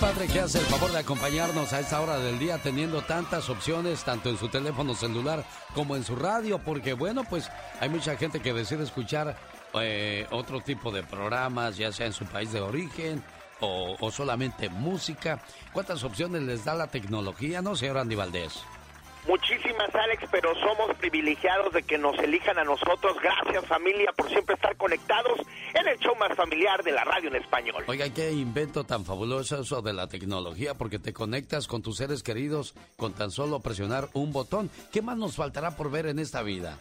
padre que hace el favor de acompañarnos a esta hora del día teniendo tantas opciones, tanto en su teléfono celular como en su radio, porque bueno, pues hay mucha gente que decide escuchar eh, otro tipo de programas, ya sea en su país de origen o, o solamente música. ¿Cuántas opciones les da la tecnología, no, señor Andy Valdés? Muchísimas, Alex, pero somos privilegiados de que nos elijan a nosotros. Gracias, familia, por siempre estar conectados en el show más familiar de la radio en español. Oiga, qué invento tan fabuloso eso de la tecnología, porque te conectas con tus seres queridos con tan solo presionar un botón. ¿Qué más nos faltará por ver en esta vida?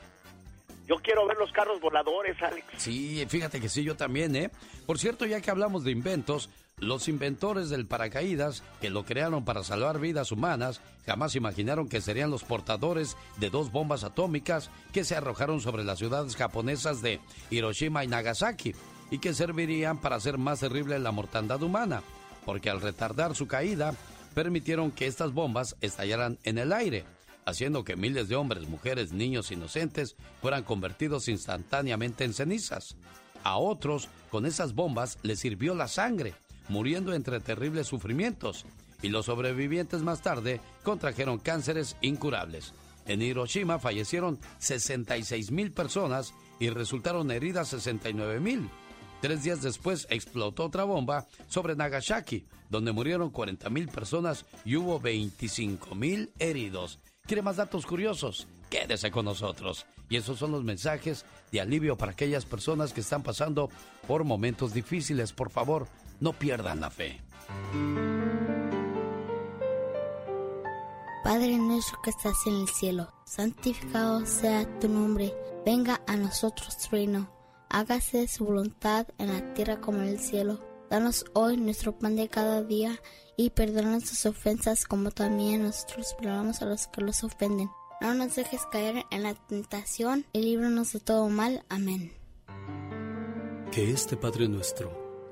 Yo quiero ver los carros voladores, Alex. Sí, fíjate que sí, yo también, ¿eh? Por cierto, ya que hablamos de inventos, los inventores del paracaídas, que lo crearon para salvar vidas humanas, jamás imaginaron que serían los portadores de dos bombas atómicas que se arrojaron sobre las ciudades japonesas de Hiroshima y Nagasaki, y que servirían para hacer más terrible la mortandad humana, porque al retardar su caída, permitieron que estas bombas estallaran en el aire haciendo que miles de hombres, mujeres, niños inocentes fueran convertidos instantáneamente en cenizas. A otros, con esas bombas, les sirvió la sangre, muriendo entre terribles sufrimientos, y los sobrevivientes más tarde contrajeron cánceres incurables. En Hiroshima fallecieron 66 mil personas y resultaron heridas 69 mil. Tres días después explotó otra bomba sobre Nagasaki, donde murieron 40 mil personas y hubo 25 mil heridos. ¿Quiere más datos curiosos? Quédese con nosotros. Y esos son los mensajes de alivio para aquellas personas que están pasando por momentos difíciles. Por favor, no pierdan la fe. Padre nuestro que estás en el cielo, santificado sea tu nombre. Venga a nosotros tu reino. Hágase su voluntad en la tierra como en el cielo. Danos hoy nuestro pan de cada día y perdona nuestras ofensas como también nosotros perdonamos a los que los ofenden. No nos dejes caer en la tentación y líbranos de todo mal. Amén. Que este Padre nuestro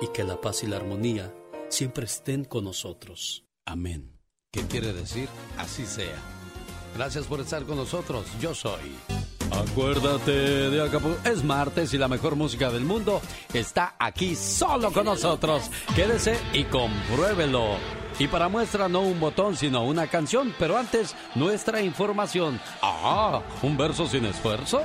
y que la paz y la armonía siempre estén con nosotros. Amén. ¿Qué quiere decir? Así sea. Gracias por estar con nosotros. Yo soy. Acuérdate de Acapulco. Es martes y la mejor música del mundo está aquí solo con nosotros. Quédese y compruébelo. Y para muestra no un botón, sino una canción. Pero antes, nuestra información. Ah, un verso sin esfuerzo.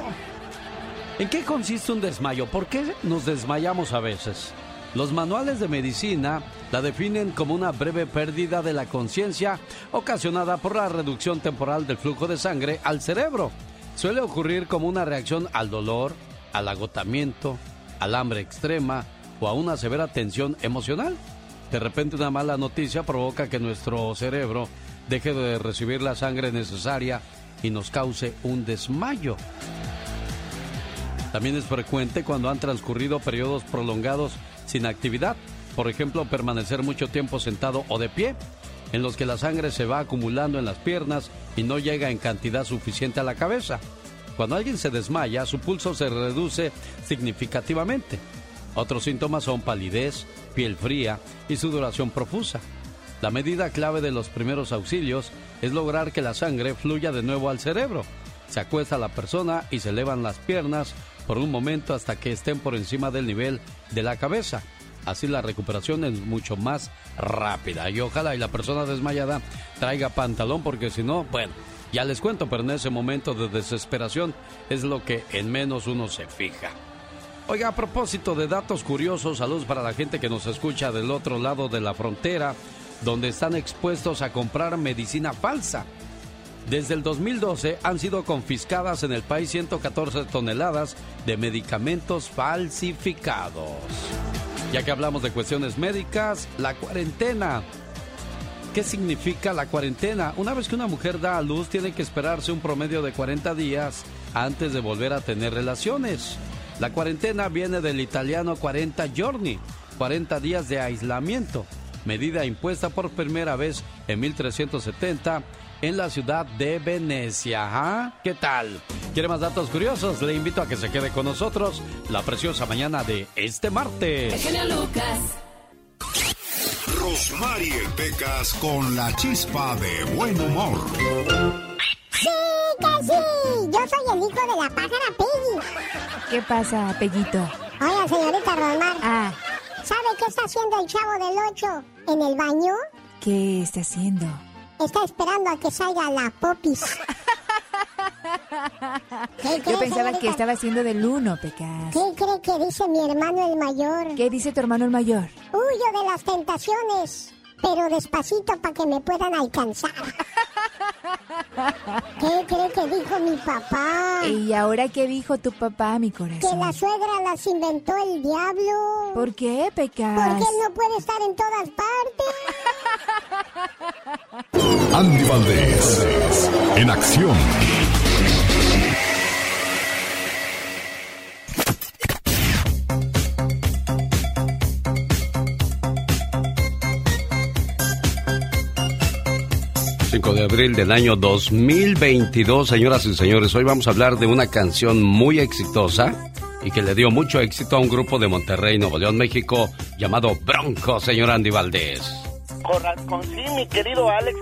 ¿En qué consiste un desmayo? ¿Por qué nos desmayamos a veces? Los manuales de medicina la definen como una breve pérdida de la conciencia ocasionada por la reducción temporal del flujo de sangre al cerebro. Suele ocurrir como una reacción al dolor, al agotamiento, al hambre extrema o a una severa tensión emocional. De repente una mala noticia provoca que nuestro cerebro deje de recibir la sangre necesaria y nos cause un desmayo. También es frecuente cuando han transcurrido periodos prolongados sin actividad, por ejemplo permanecer mucho tiempo sentado o de pie, en los que la sangre se va acumulando en las piernas y no llega en cantidad suficiente a la cabeza. Cuando alguien se desmaya, su pulso se reduce significativamente. Otros síntomas son palidez, piel fría y sudoración profusa. La medida clave de los primeros auxilios es lograr que la sangre fluya de nuevo al cerebro. Se acuesta la persona y se elevan las piernas por un momento hasta que estén por encima del nivel de la cabeza. Así la recuperación es mucho más rápida. Y ojalá y la persona desmayada traiga pantalón porque si no, bueno, ya les cuento, pero en ese momento de desesperación es lo que en menos uno se fija. Oiga, a propósito de datos curiosos, saludos para la gente que nos escucha del otro lado de la frontera. donde están expuestos a comprar medicina falsa. Desde el 2012 han sido confiscadas en el país 114 toneladas de medicamentos falsificados. Ya que hablamos de cuestiones médicas, la cuarentena. ¿Qué significa la cuarentena? Una vez que una mujer da a luz, tiene que esperarse un promedio de 40 días antes de volver a tener relaciones. La cuarentena viene del italiano 40 giorni, 40 días de aislamiento, medida impuesta por primera vez en 1370 en la ciudad de Venecia. ¿Qué tal? ¿Quiere más datos curiosos? Le invito a que se quede con nosotros la preciosa mañana de este martes. genio Lucas. Rosmarie Pecas con la chispa de buen humor. Sí, que sí. Yo soy el hijo de la pájara Peggy. ¿Qué pasa, Pellito? Oiga, señorita Rosmar. Ah. ¿Sabe qué está haciendo el chavo del 8 en el baño? ¿Qué está haciendo? Está esperando a que salga la popis. Yo pensaba que estaba haciendo del uno, Pecas. ¿Qué cree que dice mi hermano el mayor? ¿Qué dice tu hermano el mayor? Huyo de las tentaciones, pero despacito para que me puedan alcanzar. ¿Qué cree que dijo mi papá? ¿Y ahora qué dijo tu papá, mi corazón? Que la suegra las inventó el diablo. ¿Por qué, Pecas? Porque él no puede estar en todas partes. Andy Valdés, en acción. De abril del año 2022, señoras y señores. Hoy vamos a hablar de una canción muy exitosa y que le dio mucho éxito a un grupo de Monterrey, Nuevo León, México, llamado Bronco, señor Andy Valdés. Con, sí, mi querido Alex.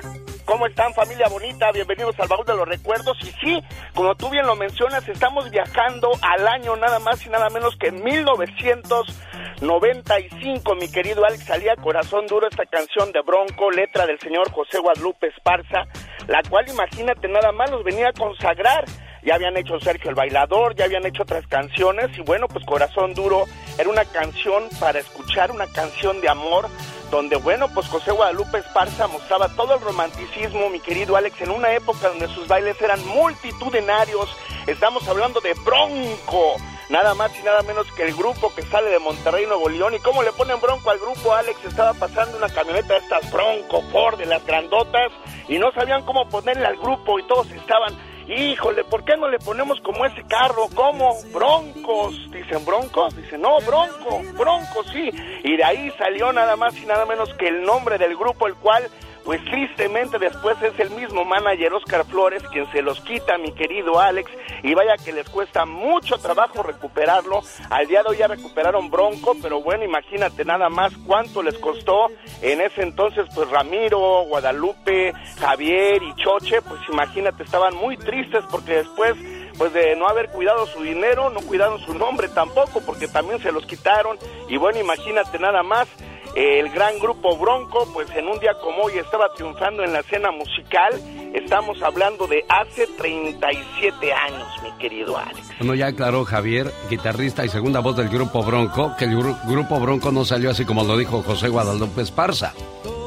¿Cómo están familia bonita? Bienvenidos al baúl de los recuerdos. Y sí, como tú bien lo mencionas, estamos viajando al año nada más y nada menos que 1995, mi querido Alex. Salía Corazón Duro esta canción de Bronco, letra del señor José Guadalupe Esparza, la cual imagínate nada más los venía a consagrar ya habían hecho Sergio el Bailador, ya habían hecho otras canciones y bueno, pues Corazón Duro era una canción para escuchar, una canción de amor, donde bueno, pues José Guadalupe Esparza mostraba todo el romanticismo, mi querido Alex, en una época donde sus bailes eran multitudinarios, estamos hablando de Bronco, nada más y nada menos que el grupo que sale de Monterrey, Nuevo León, y cómo le ponen Bronco al grupo, Alex, estaba pasando una camioneta de estas Bronco, Ford, de las grandotas, y no sabían cómo ponerle al grupo y todos estaban híjole, ¿por qué no le ponemos como ese carro? ¿Cómo? Broncos. Dicen broncos. Dicen, no, bronco, bronco, sí. Y de ahí salió nada más y nada menos que el nombre del grupo, el cual pues tristemente después es el mismo manager Oscar Flores quien se los quita, mi querido Alex, y vaya que les cuesta mucho trabajo recuperarlo. Al día de hoy ya recuperaron Bronco, pero bueno, imagínate nada más cuánto les costó en ese entonces, pues Ramiro, Guadalupe, Javier y Choche, pues imagínate, estaban muy tristes porque después pues de no haber cuidado su dinero, no cuidaron su nombre tampoco, porque también se los quitaron. Y bueno, imagínate nada más, el gran grupo Bronco, pues en un día como hoy estaba triunfando en la escena musical. Estamos hablando de hace 37 años, mi querido Alex. Bueno, ya aclaró Javier, guitarrista y segunda voz del grupo Bronco, que el grupo Bronco no salió así como lo dijo José Guadalupe Esparza.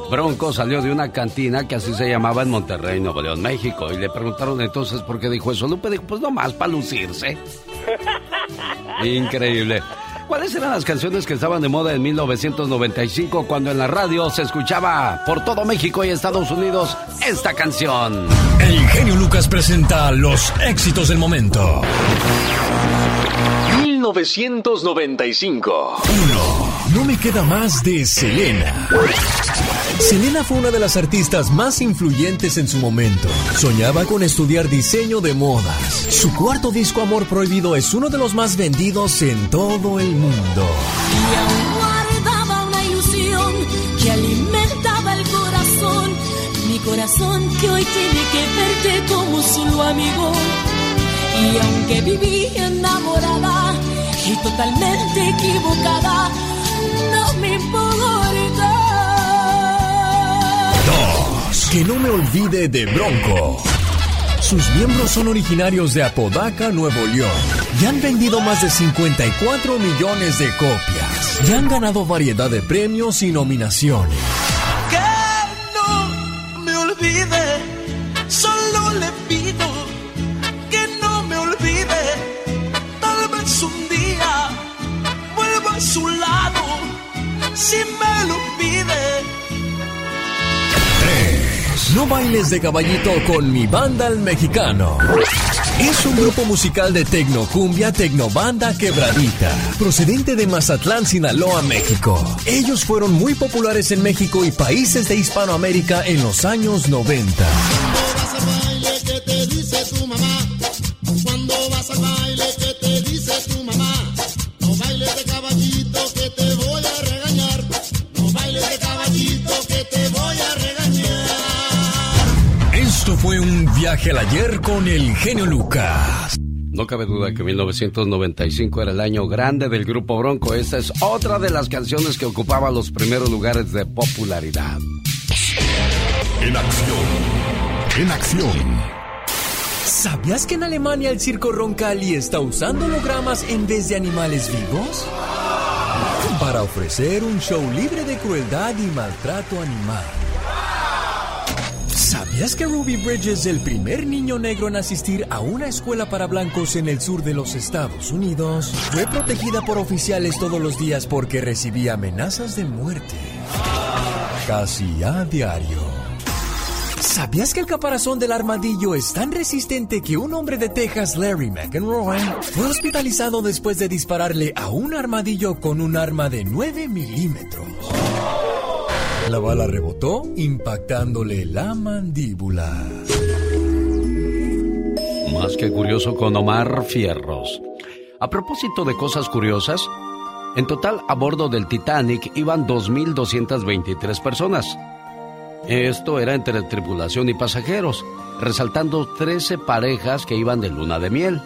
Bronco salió de una cantina que así se llamaba en Monterrey, Nuevo León, México. Y le preguntaron entonces por qué dijo eso. Lupe dijo, pues nomás para lucirse. Increíble. ¿Cuáles eran las canciones que estaban de moda en 1995 cuando en la radio se escuchaba por todo México y Estados Unidos esta canción? El genio Lucas presenta los éxitos del momento. 1995. 1. No me queda más de Selena. Selena fue una de las artistas más influyentes en su momento. Soñaba con estudiar diseño de modas. Su cuarto disco Amor Prohibido es uno de los más vendidos en todo el mundo. Y aún guardaba una ilusión que alimentaba el corazón. Mi corazón que hoy tiene que verte como solo amigo. Y aunque viví enamorada y totalmente equivocada, no importa. Que no me olvide de Bronco. Sus miembros son originarios de Apodaca, Nuevo León, y han vendido más de 54 millones de copias, y han ganado variedad de premios y nominaciones. Si me lo pide. No bailes de caballito con mi banda el mexicano. Es un grupo musical de tecnocumbia, tecnobanda quebradita, procedente de Mazatlán, Sinaloa, México. Ellos fueron muy populares en México y países de Hispanoamérica en los años 90. Viaje al ayer con el genio Lucas. No cabe duda que 1995 era el año grande del grupo Bronco. Esta es otra de las canciones que ocupaba los primeros lugares de popularidad. En acción. En acción. ¿Sabías que en Alemania el circo Roncalli está usando hologramas en vez de animales vivos? Para ofrecer un show libre de crueldad y maltrato animal. ¿Sabías que Ruby Bridges es el primer niño negro en asistir a una escuela para blancos en el sur de los Estados Unidos? Fue protegida por oficiales todos los días porque recibía amenazas de muerte. Casi a diario. ¿Sabías que el caparazón del armadillo es tan resistente que un hombre de Texas, Larry McEnroy, fue hospitalizado después de dispararle a un armadillo con un arma de 9 milímetros? La bala rebotó, impactándole la mandíbula. Más que curioso con Omar Fierros. A propósito de cosas curiosas, en total a bordo del Titanic iban 2.223 personas. Esto era entre tripulación y pasajeros, resaltando 13 parejas que iban de luna de miel.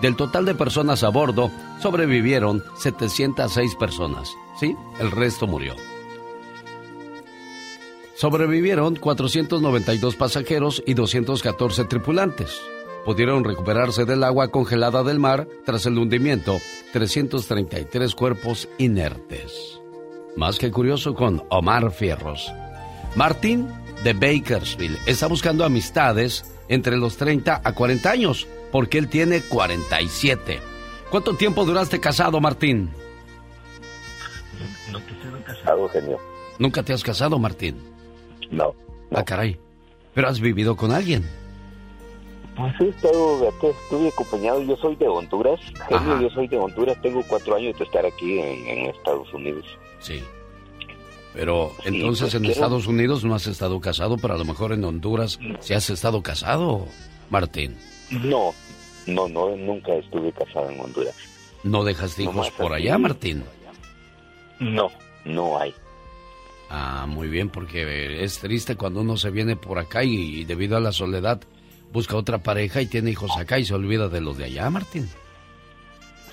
Del total de personas a bordo, sobrevivieron 706 personas. ¿Sí? El resto murió. Sobrevivieron 492 pasajeros y 214 tripulantes. Pudieron recuperarse del agua congelada del mar tras el hundimiento 333 cuerpos inertes. Más que curioso con Omar Fierros. Martín de Bakersfield está buscando amistades entre los 30 a 40 años, porque él tiene 47. ¿Cuánto tiempo duraste casado, Martín? No te he casado, genio. ¿Nunca te has casado, Martín? No. Ah, caray. ¿Pero has vivido con alguien? Pues he estado, estuve acompañado, yo soy de Honduras, genio, yo soy de Honduras, tengo cuatro años de estar aquí en, Estados Unidos. Sí. Pero entonces pues en Estados Unidos no has estado casado, pero a lo mejor en Honduras sí has estado casado, Martín. No, no, no, nunca estuve casado en Honduras. ¿No dejaste hijos por allá, Martín? No, no hay. Ah, muy bien, porque es triste cuando uno se viene por acá y, debido a la soledad busca otra pareja y tiene hijos acá y se olvida de los de allá, Martín.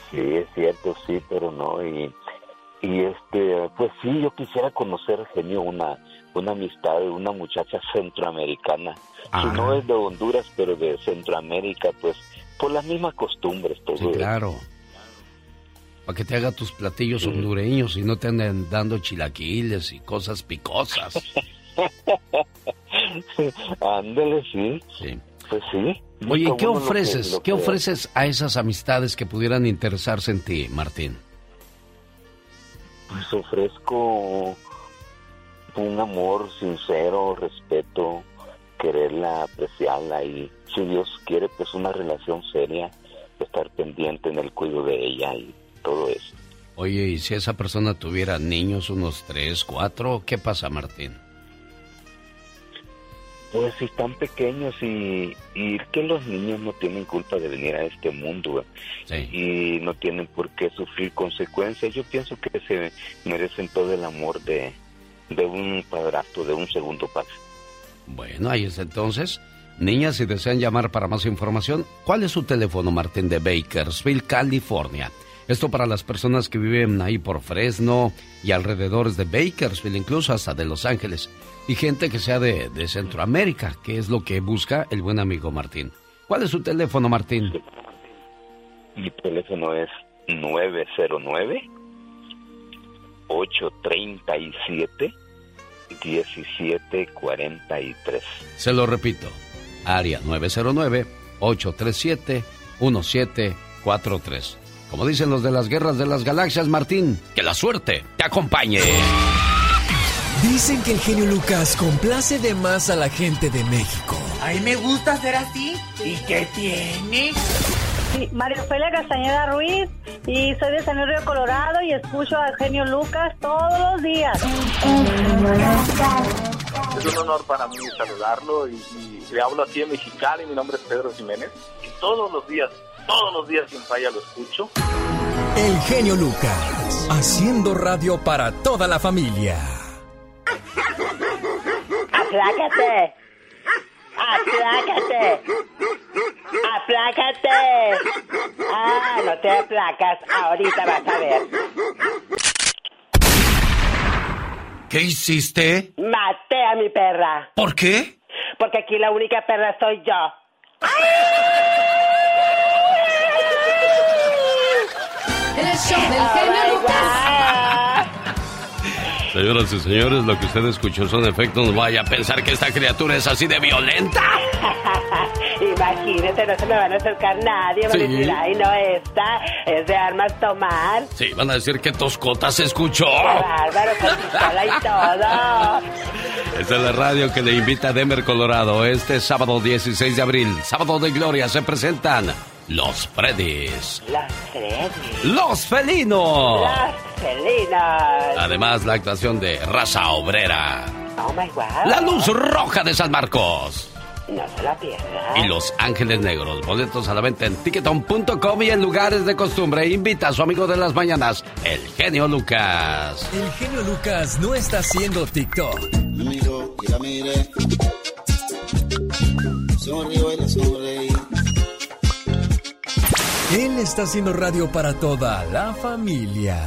Sí, es cierto, sí, pero no. Y, y este, pues sí, yo quisiera conocer, genio, una, una amistad de una muchacha centroamericana. Si no es de Honduras, pero de Centroamérica, pues por las mismas costumbres. Todo sí, claro para que te haga tus platillos hondureños y no te anden dando chilaquiles y cosas picosas. Ándale, sí. Sí. Pues sí. Oye, ¿qué ofreces? ¿Qué ofreces a esas amistades que pudieran interesarse en ti, Martín? Pues ofrezco un amor sincero, respeto, quererla, apreciarla y si Dios quiere, pues una relación seria, estar pendiente en el cuidado de ella y todo eso. Oye, ¿y si esa persona tuviera niños, unos tres, cuatro, qué pasa, Martín? Pues si están pequeños y, y que los niños no tienen culpa de venir a este mundo y no tienen por qué sufrir consecuencias. Yo pienso que se merecen todo el amor de, de un padrastro, de un segundo padre. Bueno, ahí es entonces. Niñas, si desean llamar para más información, ¿cuál es su teléfono, Martín, de Bakersfield, California? Esto para las personas que viven ahí por Fresno y alrededores de Bakersfield, incluso hasta de Los Ángeles. Y gente que sea de, Centroamérica, que es lo que busca el buen amigo Martín. ¿Cuál es su teléfono, Martín? Mi teléfono es 909 837 1743. Se lo repito. Área 909 837 1743. Como dicen los de las guerras de las galaxias, Martín, que la suerte te acompañe. Dicen que el genio Lucas complace de más a la gente de México. A mí me gusta ser así. ¿Y qué tiene? Sí, María Ofelia Castañeda Ruiz y soy de San Río Colorado y escucho al genio Lucas todos los días. Es un honor para mí saludarlo y, y le hablo aquí en Mexicali. Mi nombre es Pedro Jiménez y todos los días, todos los días sin falla lo escucho. El genio Lucas, haciendo radio para toda la familia. ¡Aplácate! ¡Aplácate! ¡Aplácate! Ah, no te aplacas. Ahorita vas a ver. ¿Qué hiciste? Maté a mi perra. ¿Por qué? Porque aquí la única perra soy yo. El show del genio Lucas. Señoras y señores, lo que usted escuchó son efectos. No vaya a pensar que esta criatura es así de violenta. Imagínate, no se me van a acercar nadie. Van a decir, ay, no, esta es de armas tomar. Sí, van a decir que Toscota se escuchó. Bárbaro, con pistola y todo. Esta es la radio que le invita a Denver, Colorado. Este sábado 16 de abril, sábado de gloria, se presentan los Freddys, Los Freddy. los Felinos. Los felinos. Además, la actuación de Raza Obrera, Oh my wow. la Luz Roja de San Marcos No se la pierda. y Los Ángeles Negros. Boletos a la venta en ticketon.com y en lugares de costumbre. Invita a su amigo de las mañanas, el genio Lucas. El genio Lucas no está haciendo TikTok. Amigo, y la mire. Sonrío y le sonreí. Él está haciendo radio para toda la familia.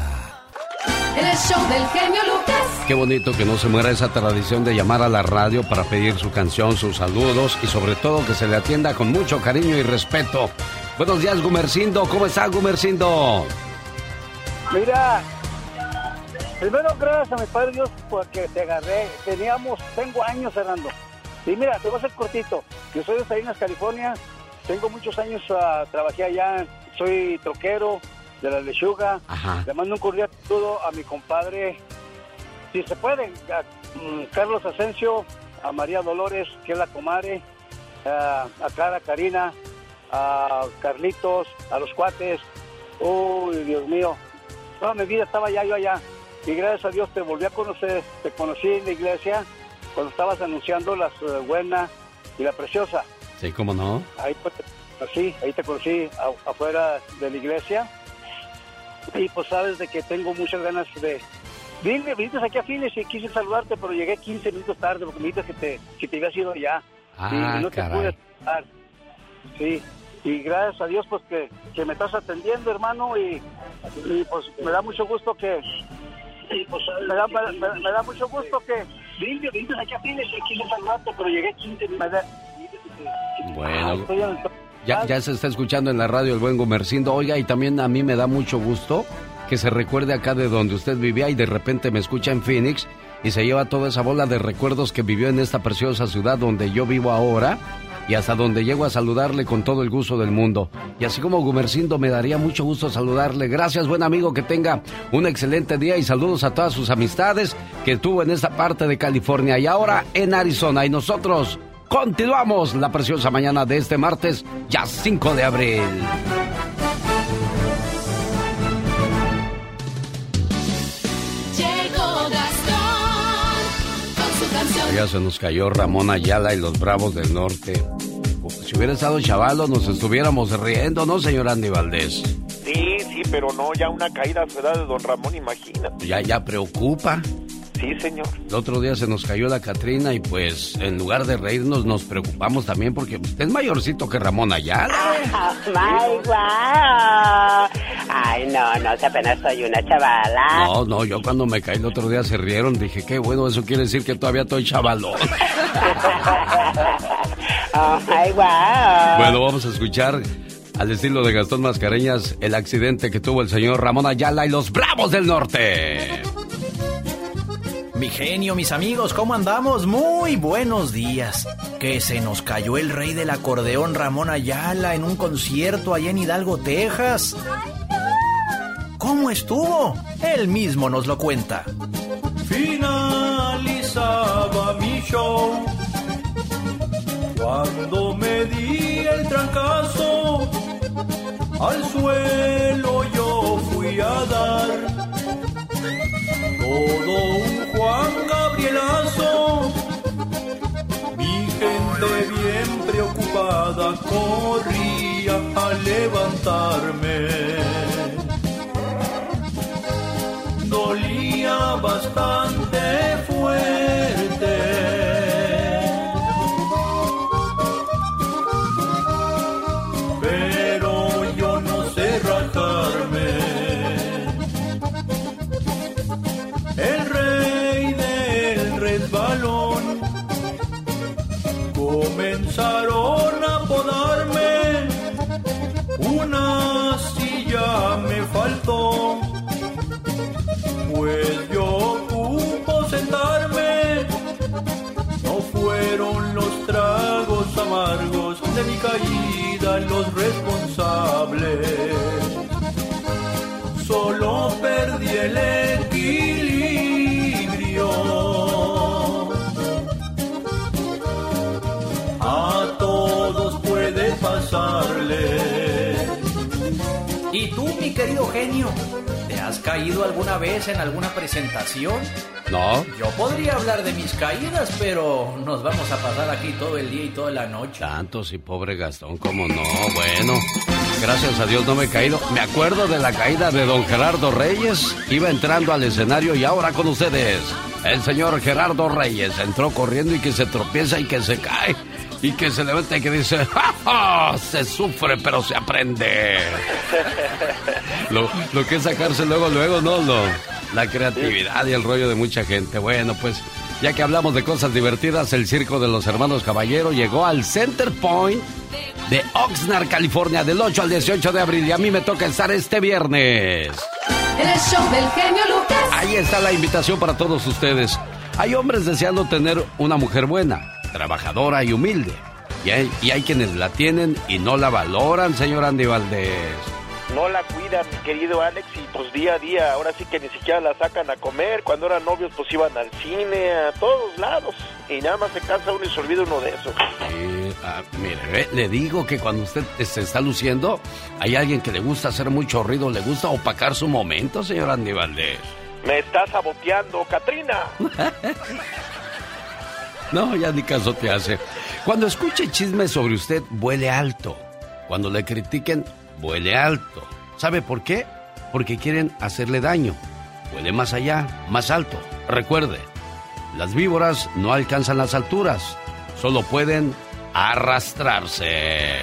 El show del genio Lucas. Qué bonito que no se muera esa tradición de llamar a la radio para pedir su canción, sus saludos y sobre todo que se le atienda con mucho cariño y respeto. Buenos días, Gumercindo. ¿Cómo está, Gumercindo? Mira, primero gracias a mi Padre Dios porque te agarré. Teníamos, tengo años cerrando. Y mira, te voy a hacer cortito. Yo soy de Salinas, California. Tengo muchos años, ah, trabajé allá. Soy troquero de la lechuga. Ajá. Le mando un cordial saludo a mi compadre, si se puede, a, mm, Carlos Asensio, a María Dolores, que es la comadre, a, a Clara Karina, a Carlitos, a los cuates. Uy, Dios mío. Toda mi vida estaba ya yo allá. Y gracias a Dios te volví a conocer. Te conocí en la iglesia cuando estabas anunciando las eh, buenas y la preciosa. Sí, ¿cómo no? Ahí pues, te conocí, ahí te conocí afuera de la iglesia. Y pues sabes de que tengo muchas ganas de... Vine, viniste aquí a Files y quise saludarte, pero llegué 15 minutos tarde porque me dijiste que te, que te habías ido ya. Ah, y no te pude saludar. Sí, y gracias a Dios pues que, que me estás atendiendo, hermano, y, y, pues me da mucho gusto que... y, pues, me, da, me, me- me da mucho gusto que... Vine, viniste aquí a Files y quise saludarte, pero llegué 15 minutos tarde. Bueno, en el- ya, ya se está escuchando en la radio el buen Gumercindo. Oiga, y también a mí me da mucho gusto que se recuerde acá de donde usted vivía y de repente me escucha en Phoenix y se lleva toda esa bola de recuerdos que vivió en esta preciosa ciudad donde yo vivo ahora y hasta donde llego a saludarle con todo el gusto del mundo. Y así como Gumercindo me daría mucho gusto saludarle. Gracias, buen amigo, que tenga un excelente día y saludos a todas sus amistades que tuvo en esta parte de California y ahora en Arizona. Y nosotros continuamos la preciosa mañana de este martes, ya 5 de abril. Ya se nos cayó Ramón Ayala y los Bravos del Norte. Uf, Si hubiera estado chavalo, nos estuviéramos riendo, ¿no, señor Andy Valdés? Sí, sí, pero no, ya una caída a su edad de don Ramón, imagínate. Ya, ya preocupa. Sí, señor. El otro día se nos cayó la Catrina y pues en lugar de reírnos nos preocupamos también porque usted es mayorcito que Ramón Ayala. ¡Ay, guau! Ay, no, no, si apenas soy una chavala. No, no, yo cuando me caí el otro día se rieron, dije, qué bueno, eso quiere decir que todavía estoy chavalón. ¡Ay, guau! Bueno, vamos a escuchar al estilo de Gastón Mascareñas el accidente que tuvo el señor Ramón Ayala y los Bravos del Norte. Mi genio, mis amigos, ¿cómo andamos? Muy buenos días. Que se nos cayó el rey del acordeón Ramón Ayala en un concierto allá en Hidalgo, Texas. ¿Cómo estuvo? Él mismo nos lo cuenta. Finalizaba mi show cuando me di el trancazo al suelo yo fui a dar todo un Juan Gabrielazo. Mi gente bien preocupada corría a levantarme. Dolía bastante fuerte. Solo perdí el equilibrio. A todos puede pasarle. ¿Y tú, mi querido genio? ¿Te has caído alguna vez en alguna presentación? No. Yo podría hablar de mis caídas, pero nos vamos a pasar aquí todo el día y toda la noche. Tantos y pobre Gastón, ¿cómo no? Bueno, gracias a Dios no me he caído. Me acuerdo de la caída de don Gerardo Reyes. Iba entrando al escenario y ahora con ustedes, el señor Gerardo Reyes entró corriendo y que se tropieza y que se cae. Y que se levanta y que dice, ¡Ja, ja! Se sufre, pero se aprende. Lo, lo que es sacarse luego, luego, no, no. La creatividad y el rollo de mucha gente. Bueno, pues ya que hablamos de cosas divertidas, el circo de los hermanos Caballero llegó al Center Point de Oxnard, California, del 8 al 18 de abril. Y a mí me toca estar este viernes. En el show del genio Lucas. Ahí está la invitación para todos ustedes. Hay hombres deseando tener una mujer buena, trabajadora y humilde. Y hay, y hay quienes la tienen y no la valoran, señor Andy Valdés. No la cuida, mi querido Alex, y pues día a día, ahora sí que ni siquiera la sacan a comer. Cuando eran novios, pues iban al cine, a todos lados. Y nada más se cansa uno y se olvida uno de eso. Sí, ah, mire, ve, le digo que cuando usted se está luciendo, hay alguien que le gusta hacer mucho ruido, le gusta opacar su momento, señor Andy Valdés. Me está saboteando, Katrina. No, ya ni caso te hace. Cuando escuche chismes sobre usted, vuele alto. Cuando le critiquen, vuele alto. ¿Sabe por qué? Porque quieren hacerle daño. Vuele más allá, más alto. Recuerde, las víboras no alcanzan las alturas, solo pueden arrastrarse.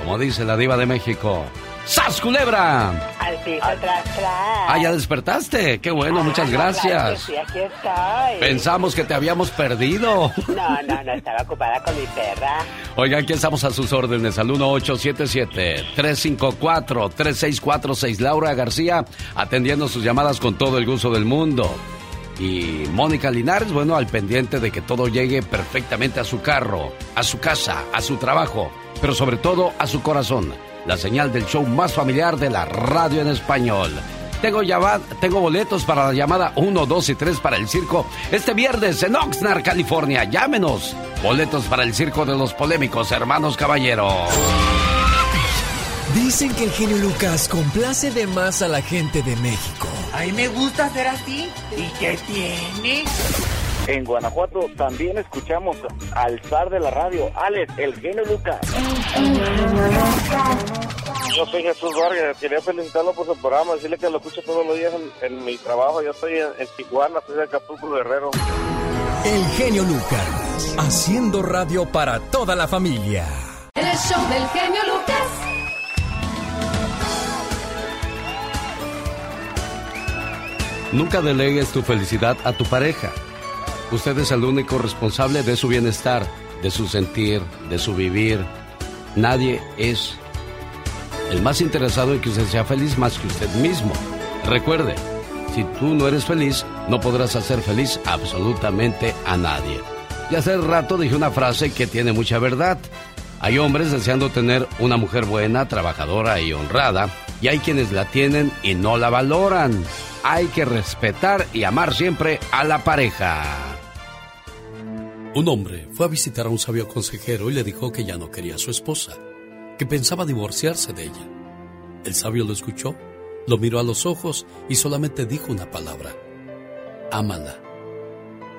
Como dice la diva de México. ¡Sas, culebra! Al piso, tras, tras. Ah, ya despertaste. Qué bueno, muchas Claro que gracias. sí, aquí estoy. Pensamos que te habíamos perdido. No, no, no, estaba ocupada con mi perra. Oiga, aquí estamos a sus órdenes al 1877-354-3646. Laura García atendiendo sus llamadas con todo el gusto del mundo. Y Mónica Linares, bueno, al pendiente de que todo llegue perfectamente a su carro, a su casa, a su trabajo, pero sobre todo a su corazón. La señal del show más familiar de la radio en español. Tengo, llama- tengo boletos para la llamada 1, 2 y 3 para el circo este viernes en Oxnard, California. Llámenos. Boletos para el circo de los polémicos hermanos caballeros. Dicen que el genio Lucas complace de más a la gente de México. A mí me gusta ser así. ¿Y qué tiene? En Guanajuato también escuchamos al zar de la radio, Alex, el genio Lucas. Yo soy Jesús Vargas, quería felicitarlo por su programa, decirle que lo escucho todos los días en, en mi trabajo. Yo estoy en, en Tijuana, soy de Acapulco Guerrero. El genio Lucas, haciendo radio para toda la familia. El show del genio Lucas. Nunca delegues tu felicidad a tu pareja. Usted es el único responsable de su bienestar, de su sentir, de su vivir. Nadie es el más interesado en que usted sea feliz más que usted mismo. Recuerde, si tú no eres feliz, no podrás hacer feliz absolutamente a nadie. Y hace rato dije una frase que tiene mucha verdad. Hay hombres deseando tener una mujer buena, trabajadora y honrada, y hay quienes la tienen y no la valoran. Hay que respetar y amar siempre a la pareja. Un hombre fue a visitar a un sabio consejero y le dijo que ya no quería a su esposa, que pensaba divorciarse de ella. El sabio lo escuchó, lo miró a los ojos y solamente dijo una palabra, ámala.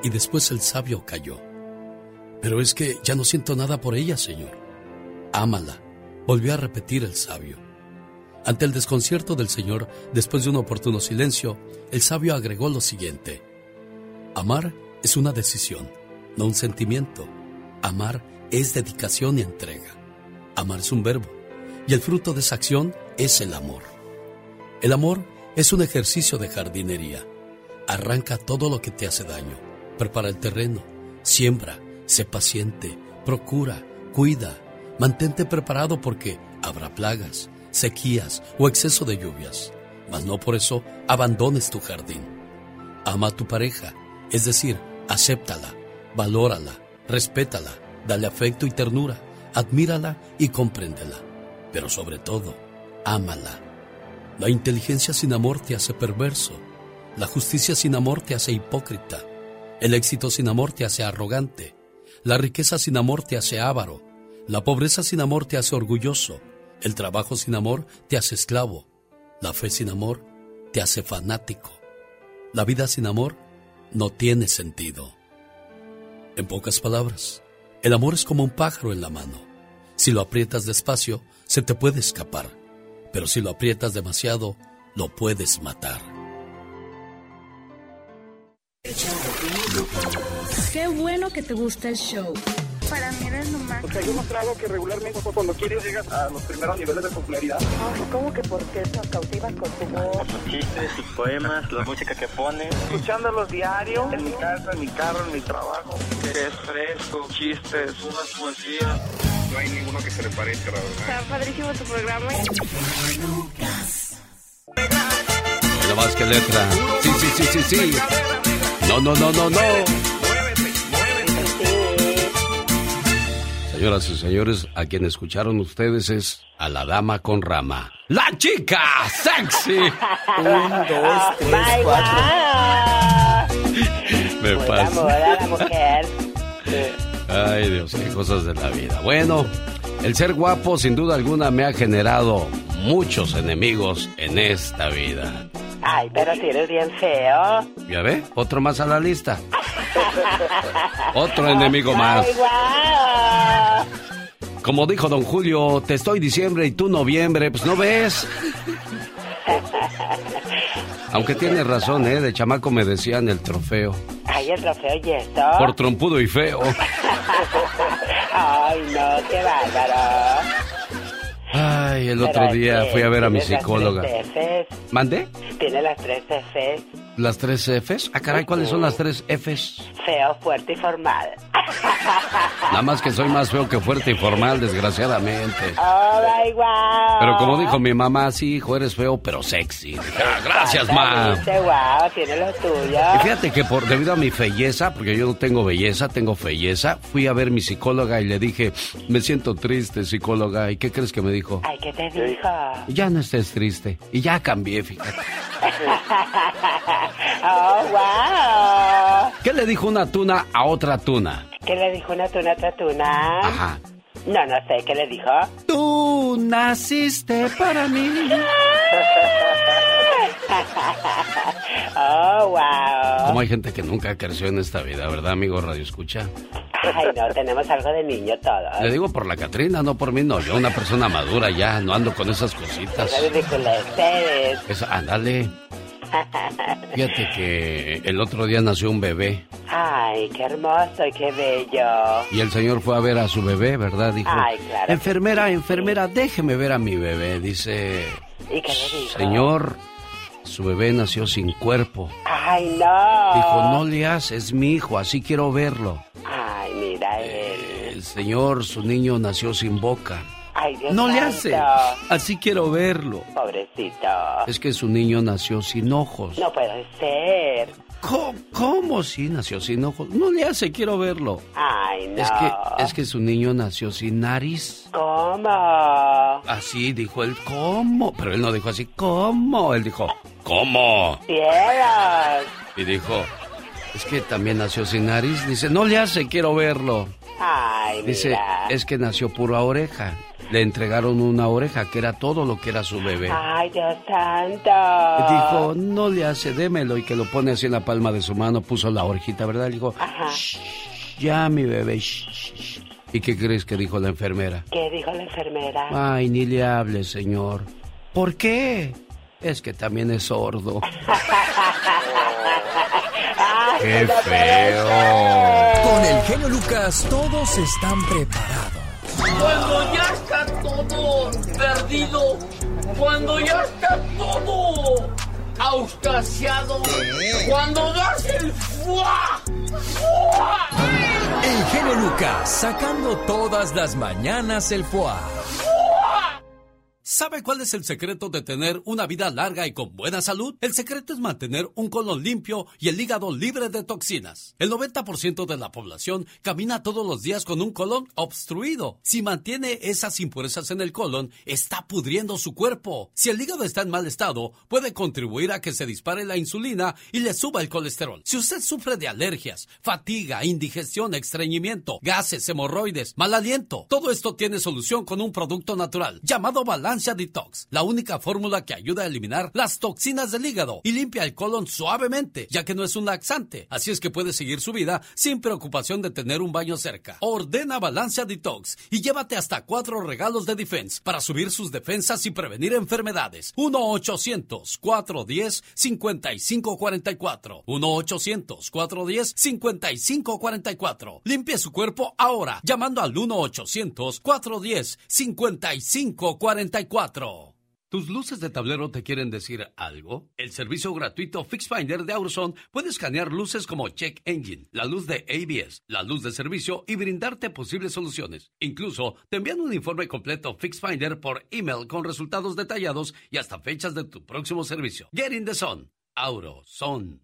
Y después el sabio cayó. Pero es que ya no siento nada por ella, señor. Ámala, volvió a repetir el sabio. Ante el desconcierto del señor, después de un oportuno silencio, el sabio agregó lo siguiente. Amar es una decisión, no un sentimiento. Amar es dedicación y entrega. Amar es un verbo, y el fruto de esa acción es el amor. El amor es un ejercicio de jardinería. Arranca todo lo que te hace daño, prepara el terreno, siembra, sé paciente, procura, cuida, mantente preparado porque habrá plagas, sequías o exceso de lluvias, mas no por eso abandones tu jardín. Ama a tu pareja, es decir, acéptala, valórala, respétala, dale afecto y ternura, admírala y compréndela, pero sobre todo, ámala. La inteligencia sin amor te hace perverso, la justicia sin amor te hace hipócrita, el éxito sin amor te hace arrogante, la riqueza sin amor te hace avaro, la pobreza sin amor te hace orgulloso, el trabajo sin amor te hace esclavo, la fe sin amor te hace fanático, la vida sin amor no tiene sentido. En pocas palabras, el amor es como un pájaro en la mano. Si lo aprietas despacio, se te puede escapar, pero si lo aprietas demasiado, lo puedes matar. Qué bueno que te gusta el show. Para mí eres lo más. Porque hay demostrado que regularmente cuando quieres llegas a los primeros niveles de popularidad. Ay, ¿cómo que por qué nos cautivas con tu voz? Sus chistes, sus poemas, la música que pones. Escuchándolos diario, en mi casa, en mi carro, en mi trabajo. Es fresco, chistes, unas poesías. No hay ninguno que se le parezca, la verdad. Está padrísimo tu programa. Nada más que letra. Sí, sí, sí, sí, sí. No, no, no, no, no. Señoras y señores, a quien escucharon ustedes es a la dama con rama. ¡La chica sexy! Un, dos, tres, cuatro. Me Muy pasa. enamorada la mujer. Ay, Dios, qué cosas de la vida. Bueno, el ser guapo sin duda alguna me ha generado muchos enemigos en esta vida. Ay, pero si eres bien feo. ¿Ya ve? Otro más a la lista. Otro enemigo más. Ay. Como dijo don Julio, te estoy diciembre y tú noviembre, pues no ves. Aunque tiene razón, ¿eh? De chamaco me decían el trofeo. Ay, el trofeo y esto. Por trompudo y feo. Ay, no, qué bárbaro. Ay, el Pero otro día fui a ver a mi psicóloga. tres Fs. ¿Mandé? Tiene las tres Fs. ¿Las tres Fs? Ah, caray, ¿cuáles son las tres Fs? Feo, fuerte y formal. Nada más que soy más feo que fuerte y formal, desgraciadamente. Ay, guau. Pero como dijo mi mamá, sí, hijo, eres feo, pero sexy. "Ah, gracias, ma. Guau, tiene lo tuyo. Y fíjate que por debido a mi felleza, porque yo no tengo belleza, tengo felleza, fui a ver mi psicóloga y le dije, me siento triste, psicóloga. ¿Y qué crees que me dijo? Ay, ¿qué te dijo? Ya no estés triste. Y ya cambié, fíjate. oh, wow. ¿Qué le dijo una tuna a otra tuna? ¿Qué le dijo una tuna a otra tuna? Ajá. No, no sé, ¿qué le dijo? Tú naciste para mí. oh, wow. Como hay gente que nunca creció en esta vida, ¿verdad, amigo Radio Escucha? Ay, no, tenemos algo de niño todos. Le digo por la Catrina, no por mí, no. Yo, una persona madura ya, no ando con esas cositas. Una ridiculez. Eso, ándale. Fíjate que el otro día nació un bebé Ay, qué hermoso y qué bello. y el señor fue a ver a su bebé, ¿verdad? Dijo, Ay, claro. enfermera, enfermera, déjeme ver a mi bebé. Dice, ¿Y qué le dijo? señor, su bebé nació sin cuerpo. Ay, no. Dijo, no le haces, es mi hijo, así quiero verlo. Ay, mira él. El señor, su niño nació sin boca. Ay, Dios No le hace, así quiero verlo. Pobrecito. Es que su niño nació sin ojos. No puede ser. ¿Cómo, cómo sí nació sin ojos? No le hace, quiero verlo. Ay, no. Es que, es que su niño nació sin nariz. ¿Cómo? Así dijo él, ¿cómo? Pero él no dijo así, ¿cómo? Él dijo, ¿cómo? Cielos. Y dijo, es que también nació sin nariz. Dice, no le hace, quiero verlo. Ay, Dice, mira. es que nació pura oreja. Le entregaron una oreja, que era todo lo que era su bebé. Ay, Dios santo. Dijo, no le hace, démelo. Y que lo pone así en la palma de su mano, puso la orejita, ¿verdad? Le dijo, Ajá. ya mi bebé. shh, shh, shh". ¿Y qué crees que dijo la enfermera? ¿Qué dijo la enfermera? Ay, ni le hable, señor. ¿Por qué? Es que también es sordo. ¡Qué feo! Con el genio Lucas todos están preparados. Cuando ya perdido, cuando ya está todo auscasiado, cuando das el fuá, fuá, El genio Lucas sacando todas las mañanas el foie. ¿Sabe cuál es el secreto de tener una vida larga y con buena salud? El secreto es mantener un colon limpio y el hígado libre de toxinas. El 90% de la población camina todos los días con un colon obstruido. Si mantiene esas impurezas en el colon, está pudriendo su cuerpo. Si el hígado está en mal estado, puede contribuir a que se dispare la insulina y le suba el colesterol. Si usted sufre de alergias, fatiga, indigestión, estreñimiento, gases, hemorroides, mal aliento, todo esto tiene solución con un producto natural llamado Balancia Detox, la única fórmula que ayuda a eliminar las toxinas del hígado y limpia el colon suavemente, ya que no es un laxante. Así es que puede seguir su vida sin preocupación de tener un baño cerca. Ordena Balancia Detox y llévate hasta cuatro regalos de Defense para subir sus defensas y prevenir enfermedades. 1-800-410-5544. 1-800-410-5544. Limpie su cuerpo ahora llamando al 1-800-410-5544. ¿Tus luces de tablero te quieren decir algo? El servicio gratuito FixFinder de Auroson puede escanear luces como Check Engine, la luz de ABS, la luz de servicio y brindarte posibles soluciones. Incluso te envían un informe completo FixFinder por email con resultados detallados y hasta fechas de tu próximo servicio. Get in the sun. Auroson.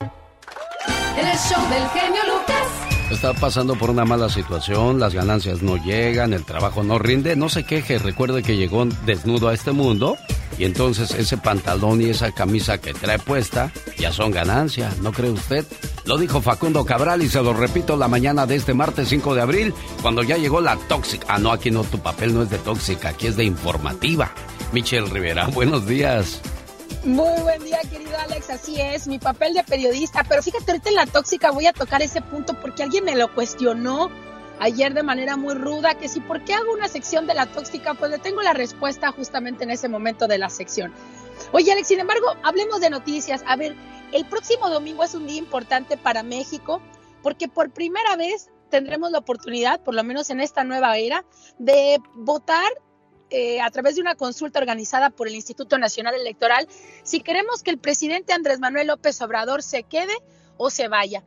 El show del genio Lucas. Está pasando por una mala situación, las ganancias no llegan, el trabajo no rinde, no se queje, recuerde que llegó desnudo a este mundo y entonces ese pantalón y esa camisa que trae puesta ya son ganancia, ¿no cree usted? Lo dijo Facundo Cabral y se lo repito la mañana de este martes 5 de abril, cuando ya llegó la tóxica. Ah, no, aquí no, tu papel no es de tóxica, aquí es de informativa. Michelle Rivera, buenos días. Muy buen día, querido Alex. Así es, mi papel de periodista. Pero fíjate, ahorita en la tóxica voy a tocar ese punto porque alguien me lo cuestionó ayer de manera muy ruda, que si por qué hago una sección de la tóxica, pues le tengo la respuesta justamente en ese momento de la sección. Oye, Alex, sin embargo, hablemos de noticias. A ver, el próximo domingo es un día importante para México porque por primera vez tendremos la oportunidad, por lo menos en esta nueva era, de votar eh, a través de una consulta organizada por el Instituto Nacional Electoral si queremos que el presidente Andrés Manuel López Obrador se quede o se vaya.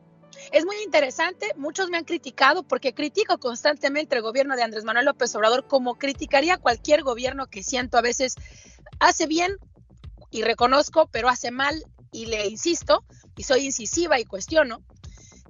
Es muy interesante, muchos me han criticado porque critico constantemente el gobierno de Andrés Manuel López Obrador como criticaría cualquier gobierno que siento a veces hace bien y reconozco, pero hace mal y le insisto y soy incisiva y cuestiono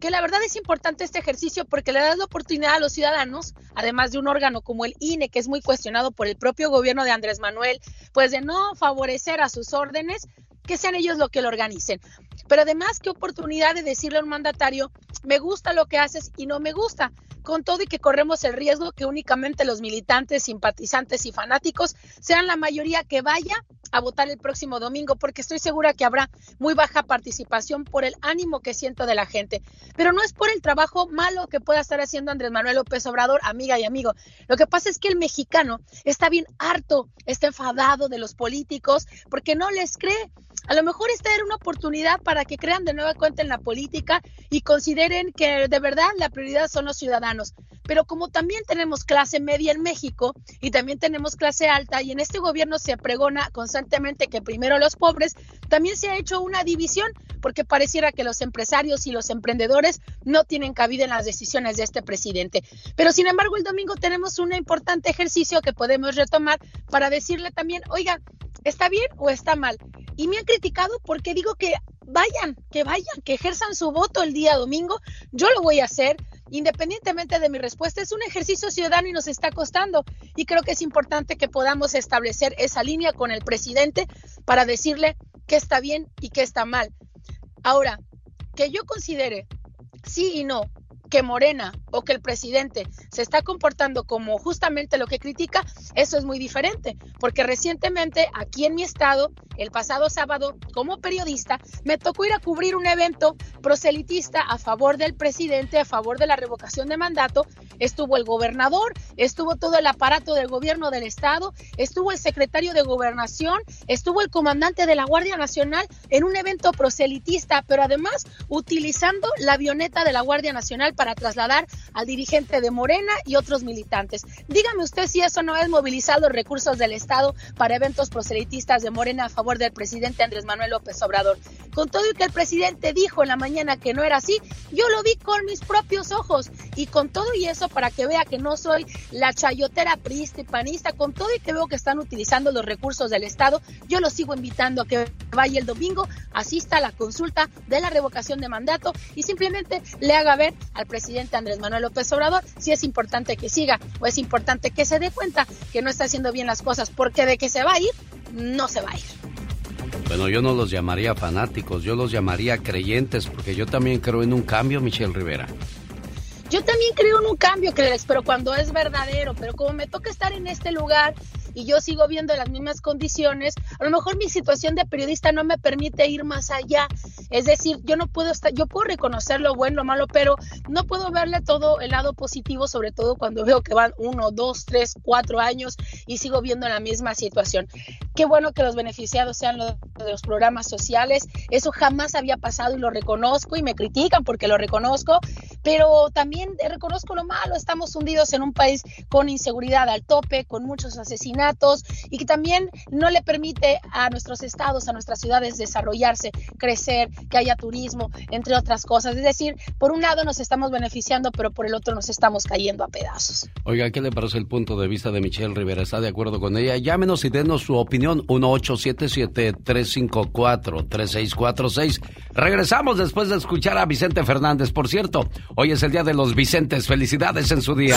que la verdad es importante este ejercicio porque le da la oportunidad a los ciudadanos, además de un órgano como el INE, que es muy cuestionado por el propio gobierno de Andrés Manuel, pues de no favorecer a sus órdenes, que sean ellos lo que lo organicen. Pero además, qué oportunidad de decirle a un mandatario, me gusta lo que haces y no me gusta, con todo y que corremos el riesgo que únicamente los militantes, simpatizantes y fanáticos sean la mayoría que vaya a votar el próximo domingo, porque estoy segura que habrá muy baja participación por el ánimo que siento de la gente. Pero no es por el trabajo malo que pueda estar haciendo Andrés Manuel López Obrador, amiga y amigo. Lo que pasa es que el mexicano está bien harto, está enfadado de los políticos, porque no les cree. A lo mejor esta era una oportunidad para que crean de nueva cuenta en la política y consideren que de verdad la prioridad son los ciudadanos. Pero como también tenemos clase media en México y también tenemos clase alta y en este gobierno se pregona constantemente que primero los pobres, también se ha hecho una división porque pareciera que los empresarios y los emprendedores no tienen cabida en las decisiones de este presidente. Pero sin embargo el domingo tenemos un importante ejercicio que podemos retomar para decirle también, oiga, ¿está bien o está mal? Y me han criticado porque digo que vayan, que vayan, que ejerzan su voto el día domingo. Yo lo voy a hacer, independientemente de mi respuesta. Es un ejercicio ciudadano y nos está costando. Y creo que es importante que podamos establecer esa línea con el presidente para decirle qué está bien y qué está mal. Ahora, que yo considere sí y no que Morena o que el presidente se está comportando como justamente lo que critica, eso es muy diferente, porque recientemente aquí en mi estado, el pasado sábado, como periodista, me tocó ir a cubrir un evento proselitista a favor del presidente, a favor de la revocación de mandato, estuvo el gobernador, estuvo todo el aparato del gobierno del estado, estuvo el secretario de gobernación, estuvo el comandante de la Guardia Nacional en un evento proselitista, pero además utilizando la avioneta de la Guardia Nacional para para trasladar al dirigente de Morena y otros militantes. Dígame usted si eso no es movilizar los recursos del Estado para eventos proselitistas de Morena a favor del presidente Andrés Manuel López Obrador. Con todo y que el presidente dijo en la mañana que no era así, yo lo vi con mis propios ojos y con todo y eso para que vea que no soy la chayotera priista y panista, con todo y que veo que están utilizando los recursos del Estado, yo lo sigo invitando a que vaya el domingo, asista a la consulta de la revocación de mandato y simplemente le haga ver al presidente Andrés Manuel López Obrador si es importante que siga o es importante que se dé cuenta que no está haciendo bien las cosas, porque de que se va a ir, no se va a ir. Bueno, yo no los llamaría fanáticos, yo los llamaría creyentes, porque yo también creo en un cambio, Michelle Rivera. Yo también creo en un cambio, pero cuando es verdadero, pero como me toca estar en este lugar y yo sigo viendo las mismas condiciones, a lo mejor mi situación de periodista no me permite ir más allá. Es decir, yo no puedo estar, yo puedo reconocer lo bueno, lo malo, pero no puedo verle todo el lado positivo, sobre todo cuando veo que van uno, dos, tres, cuatro años y sigo viendo la misma situación. Qué bueno que los beneficiados sean los de los programas sociales. Eso jamás había pasado y lo reconozco y me critican porque lo reconozco, pero también reconozco lo malo. Estamos hundidos en un país con inseguridad al tope, con muchos asesinatos y que también no le permite a nuestros estados, a nuestras ciudades desarrollarse, crecer, que haya turismo, entre otras cosas. Es decir, por un lado nos estamos beneficiando, pero por el otro nos estamos cayendo a pedazos. Oiga, ¿qué le parece el punto de vista de Michelle Rivera? ¿Está de acuerdo con ella? Llámenos y denos su opinión. 1877-354-3646. Regresamos después de escuchar a Vicente Fernández. Por cierto, hoy es el día de los Vicentes. Felicidades en su día.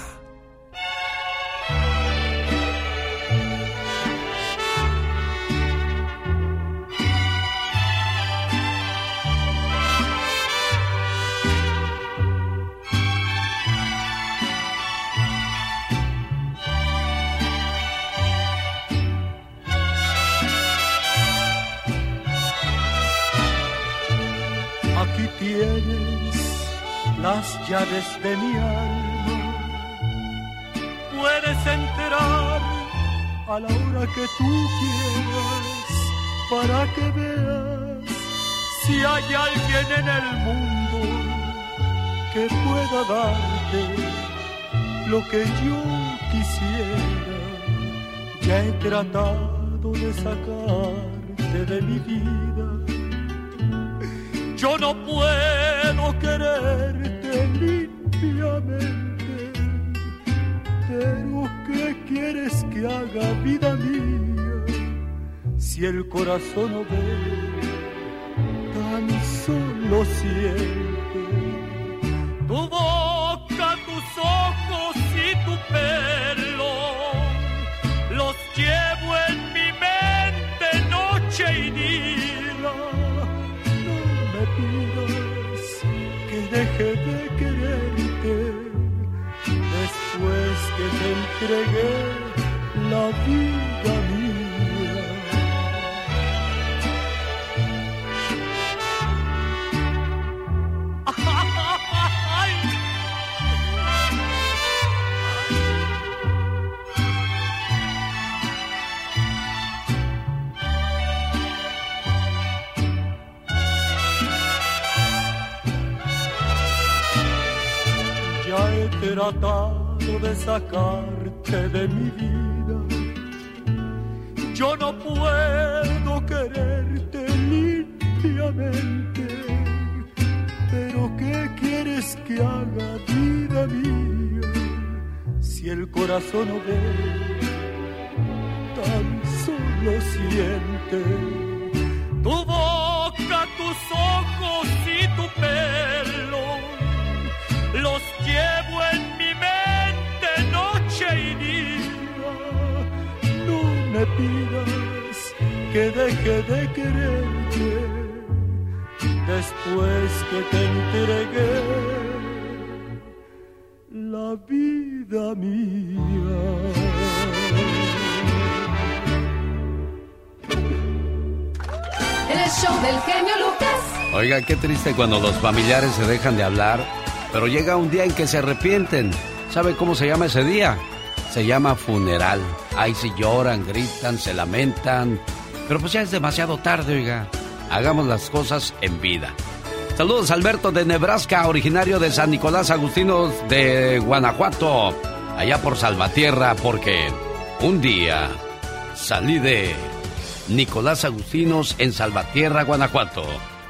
Las llaves de mi alma. Puedes entrar a la hora que tú quieras para que veas si hay alguien en el mundo que pueda darte lo que yo quisiera. Ya he tratado de sacarte de mi vida. Yo no puedo querer limpiamente. Pero ¿qué quieres que haga vida mía si el corazón no ve, tan solo siente? Tu boca, tus ojos y tu pelo los llevo en entregué la vida mía. Ya he tratado de sacar sacarte de mi vida. Yo no puedo quererte limpiamente, pero ¿qué quieres que haga, vida mía? Si el corazón no ve, tan solo siente tu boca, tus ojos y tu pelo. Los llevo en mi noche y día. No me pidas que deje de quererte después que te entregué la vida El show del genio Lucas. Oiga, qué triste cuando los familiares se dejan de hablar, pero llega un día en que se arrepienten. ¿Sabe cómo se llama ese día? Se llama funeral. Ahí se lloran, gritan, se lamentan. Pero pues ya es demasiado tarde, oiga. Hagamos las cosas en vida. Saludos Alberto de Nebraska, originario de San Nicolás Agustinos de Guanajuato, allá por Salvatierra, porque un día salí de Nicolás Agustinos en Salvatierra, Guanajuato.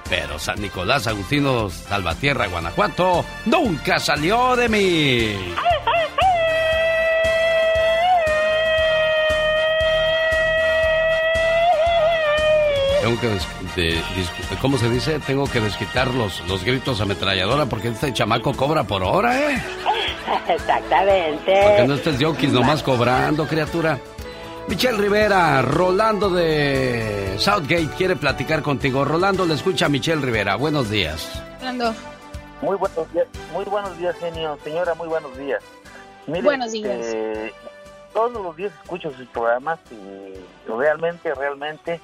Pero San Nicolás Agustinos, Salvatierra, Guanajuato, nunca salió de mí. Tengo que des- de- dis- ¿cómo se dice? Tengo que desquitar los, los gritos ametralladora porque este chamaco cobra por hora, ¿eh? Exactamente. Porque no estés yokis nomás cobrando, criatura. Michelle Rivera, Rolando de Southgate quiere platicar contigo. Rolando le escucha a Michelle Rivera. Buenos días. Fernando. Muy buenos días, muy buenos días, genio. Señora, muy buenos días. Mire, Buenos días. eh, todos los días escucho sus programas y realmente, realmente,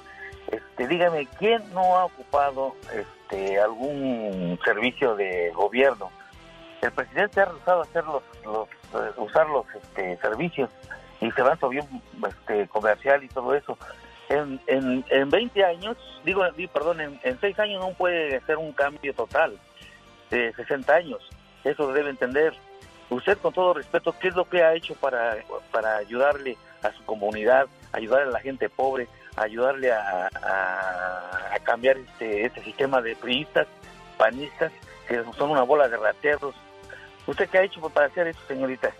este, dígame, ¿quién no ha ocupado este, algún servicio de gobierno? El presidente ha rehusado hacer los, los, eh, usar los este, servicios y se va su avión este, comercial y todo eso. En, en, en 20 años, digo, di- perdón, en, en 6 años no puede hacer un cambio total de 60 años. Eso debe entender. Usted, con todo respeto, ¿qué es lo que ha hecho para, para ayudarle a su comunidad, ayudarle a la gente pobre, ayudarle a, cambiar este, este sistema de priistas, panistas, que son una bola de rateros? ¿Usted qué ha hecho para hacer eso, señorita?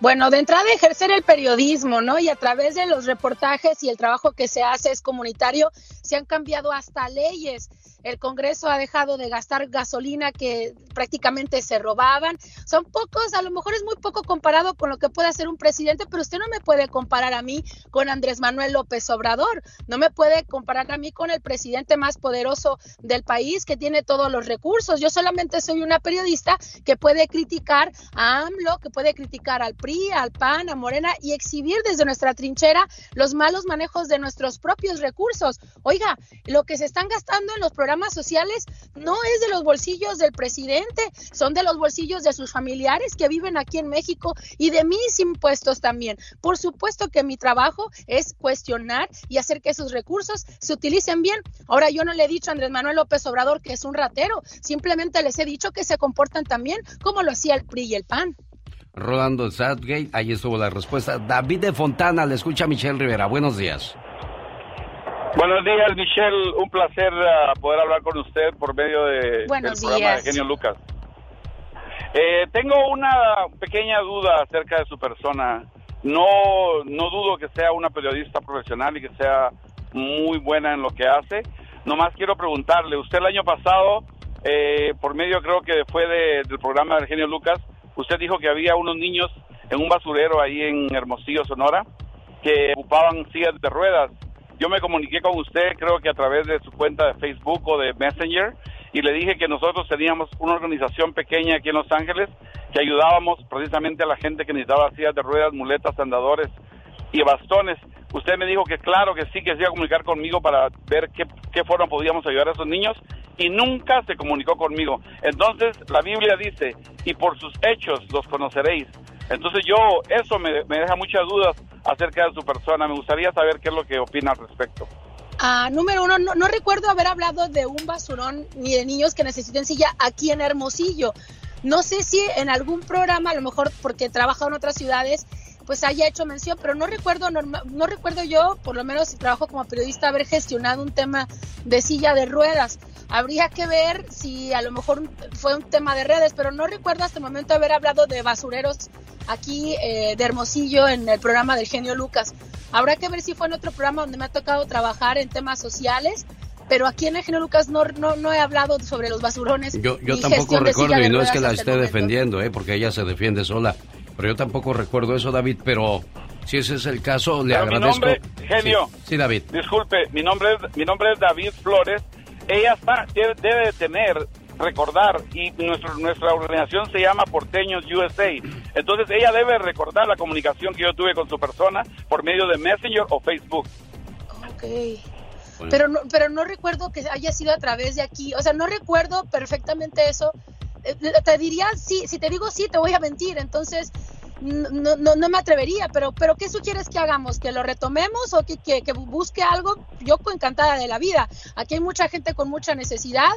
Bueno, de entrada ejercer el periodismo, ¿no? Y a través de los reportajes y el trabajo que se hace es comunitario, se han cambiado hasta leyes. El Congreso ha dejado de gastar gasolina que prácticamente se robaban. Son pocos, a lo mejor es muy poco comparado con lo que puede hacer un presidente, pero usted no me puede comparar a mí con Andrés Manuel López Obrador. No me puede comparar a mí con el presidente más poderoso del país que tiene todos los recursos. Yo solamente soy una periodista que puede criticar a AMLO, que puede criticar al PRI, al PAN, a Morena y exhibir desde nuestra trinchera los malos manejos de nuestros propios recursos. Oiga, lo que se están gastando en los programas sociales no es de los bolsillos del presidente, son de los bolsillos de sus familiares que viven aquí en México y de mis impuestos también. Por supuesto que mi trabajo es cuestionar y hacer que esos recursos se utilicen bien. Ahora yo no le he dicho a Andrés Manuel López Obrador que es un ratero, simplemente les he dicho que se comportan también como lo hacía el PRI y el PAN. Rolando Southgate, ahí estuvo la respuesta. David de Fontana le escucha Michelle Rivera. Buenos días. Buenos días, Michelle. Un placer ah, poder hablar con usted por medio de, Buenos del programa de Genio Lucas. Eh, tengo una pequeña duda acerca de su persona. No, no dudo que sea una periodista profesional y que sea muy buena en lo que hace. Nomás quiero preguntarle, usted el año pasado, eh, por medio creo que fue de- del programa del Genio Lucas, usted dijo que había unos niños en un basurero ahí en Hermosillo, Sonora, que ocupaban sillas de ruedas. Yo me comuniqué con usted, creo que a través de su cuenta de Facebook o de Messenger, y le dije que nosotros teníamos una organización pequeña aquí en Los Ángeles que ayudábamos precisamente a la gente que necesitaba sillas de ruedas, muletas, andadores y bastones. Usted me dijo que claro, que sí, que se iba a comunicar conmigo para ver qué, qué forma podíamos ayudar a esos niños y nunca se comunicó conmigo. Entonces la Biblia dice, y por sus hechos los conoceréis. Entonces yo, eso me, deja muchas dudas acerca de su persona. Me gustaría saber qué es lo que opina al respecto. Ah, número uno, no, no recuerdo haber hablado de un basurón ni de niños que necesiten silla aquí en Hermosillo. No sé si en algún programa, a lo mejor porque trabaja en otras ciudades, pues haya hecho mención, pero no recuerdo, no recuerdo yo, por lo menos si trabajo como periodista, haber gestionado un tema de silla de ruedas. Habría que ver si a lo mejor fue un tema de redes, pero no recuerdo hasta el momento haber hablado de basureros aquí eh, de Hermosillo en el programa del genio Lucas. Habrá que ver si fue en otro programa donde me ha tocado trabajar en temas sociales, pero aquí en el genio Lucas no, no, no he hablado sobre los basurones. Yo, yo tampoco recuerdo, y no es que la esté defendiendo, eh, porque ella se defiende sola, pero yo tampoco recuerdo eso, David, pero si ese es el caso, le agradezco. Mi nombre, genio. Sí, David. Disculpe, mi nombre es, mi nombre es David Flores. Ella está, debe, debe tener recordar y nuestro, nuestra organización se llama Porteños USA. Entonces ella debe recordar la comunicación que yo tuve con su persona por medio de Messenger o Facebook. Ok. Pero no, pero no recuerdo que haya sido a través de aquí, o sea, no recuerdo perfectamente eso. Eh, te diría sí, si te digo sí, te voy a mentir. Entonces, no, no, no, me atrevería, pero, pero ¿qué sugieres que hagamos? ¿Que lo retomemos o que, que, busque algo? Yo encantada de la vida. Aquí hay mucha gente con mucha necesidad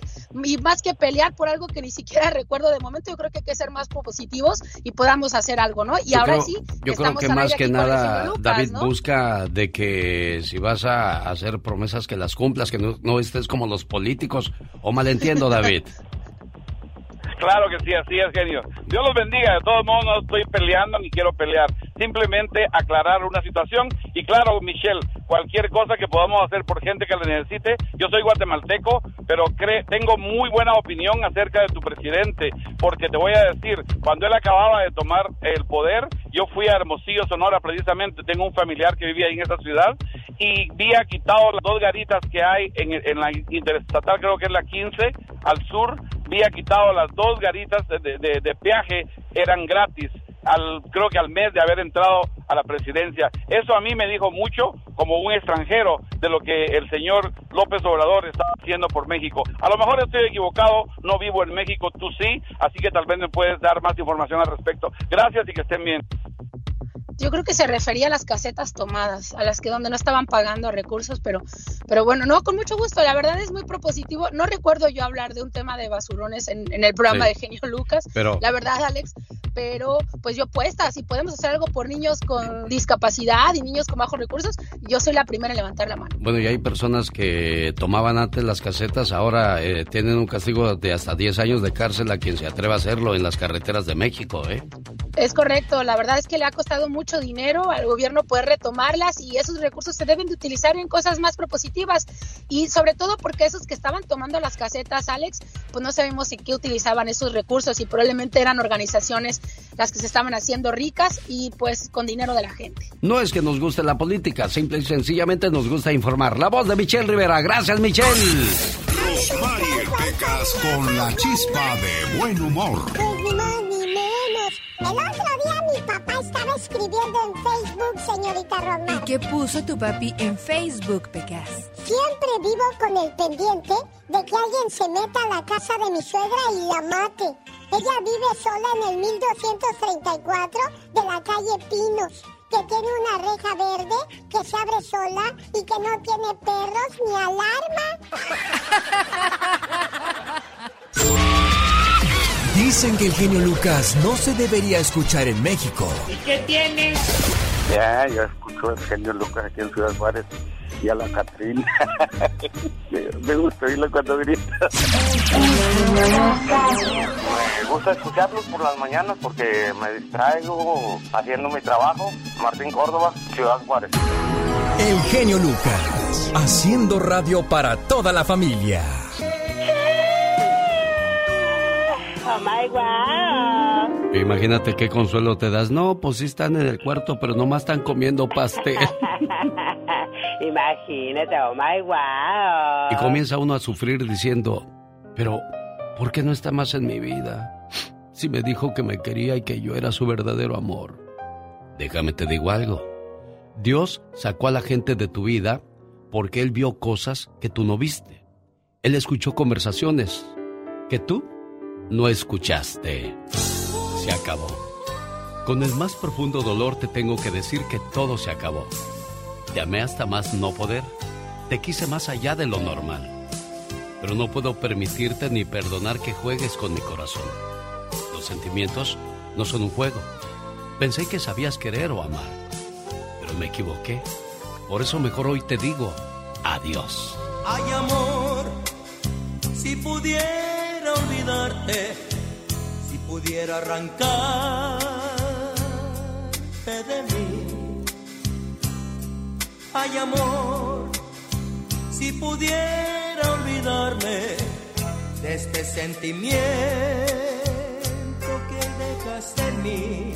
y más que pelear por algo que ni siquiera recuerdo de momento, yo creo que hay que ser más positivos y podamos hacer algo, ¿no? Y ahora sí. Yo creo que más que nada, David busca de que si vas a hacer promesas que las cumplas, que no, no estés como los políticos, o malentiendo, David. Claro que sí, así es, genio. Dios los bendiga. De todos modos, no estoy peleando ni quiero pelear. Simplemente aclarar una situación. Y claro, Michelle, cualquier cosa que podamos hacer por gente que la necesite. Yo soy guatemalteco, pero cre tengo muy buena opinión acerca de tu presidente. Porque te voy a decir, cuando él acababa de tomar el poder, yo fui a Hermosillo, Sonora, precisamente. Tengo un familiar que vivía ahí en esa ciudad. Y había quitado las dos garitas que hay en, en la interestatal, creo que es la 15, al sur. Había quitado las dos garitas de, de, peaje eran gratis. Al, creo que al mes de haber entrado a la presidencia. Eso a mí me dijo mucho como un extranjero de lo que el señor López Obrador está haciendo por México. A lo mejor estoy equivocado, no vivo en México, tú sí, así que tal vez me puedes dar más información al respecto. Gracias y que estén bien. Yo creo que se refería a las casetas tomadas, a las que donde no estaban pagando recursos, pero, pero bueno, no, con mucho gusto. La verdad es muy propositivo. No recuerdo yo hablar de un tema de basurones en, el programa de Genio Lucas. Pero... La verdad, Alex, pero pues yo puesta, si podemos hacer algo por niños con discapacidad y niños con bajos recursos, yo soy la primera en levantar la mano. Bueno, y hay personas que tomaban antes las casetas, ahora eh, tienen un castigo de hasta 10 años de cárcel a quien se atreva a hacerlo en las carreteras de México, ¿eh? Es correcto, la verdad es que le ha costado mucho dinero al gobierno poder retomarlas y esos recursos se deben de utilizar en cosas más propositivas y sobre todo porque esos que estaban tomando las casetas, Alex, pues no sabemos en qué utilizaban esos recursos y probablemente eran organizaciones las que se estaban haciendo ricas y pues con dinero de la gente. No es que nos guste la política, simple y sencillamente nos gusta informar. La voz de Michelle Rivera, gracias Michelle. Rosmarie Pecas con la chispa de buen humor. El otro día mi papá estaba escribiendo en Facebook, señorita Rosmar. ¿Y qué puso tu papi en Facebook, Pecas? Siempre vivo con el pendiente de que alguien se meta a la casa de mi suegra y la mate. Ella vive sola en el 1234 de la calle Pinos, que tiene una reja verde que se abre sola y que no tiene perros ni alarma. Dicen que el genio Lucas no se debería escuchar en México. ¿Y qué tienes? Ya, yo escucho el genio Lucas aquí en Ciudad Juárez y a la Catrina. me gusta oírlo cuando grita. me gusta escucharlos por las mañanas porque me distraigo haciendo mi trabajo. Martín Córdoba, Ciudad Juárez. El genio Lucas, haciendo radio para toda la familia. Oh Imagínate qué consuelo te das. No, pues sí están en el cuarto, pero nomás están comiendo pastel. Imagínate, oh my wow. Y comienza uno a sufrir diciendo, pero ¿por qué no está más en mi vida? Si me dijo que me quería y que yo era su verdadero amor. Déjame te digo algo. Dios sacó a la gente de tu vida porque Él vio cosas que tú no viste. Él escuchó conversaciones que tú no escuchaste. Se acabó. Con el más profundo dolor te tengo que decir que todo se acabó. Te amé hasta más no poder. Te quise más allá de lo normal. Pero no puedo permitirte ni perdonar que juegues con mi corazón. Lo sentimientos no son un juego. Pensé que sabías querer o amar, pero me equivoqué. Por eso mejor hoy te digo adiós. Ay amor, si pudiera si pudiera arrancarte de mí. Ay amor, si pudiera olvidarme de este sentimiento que dejas en mí.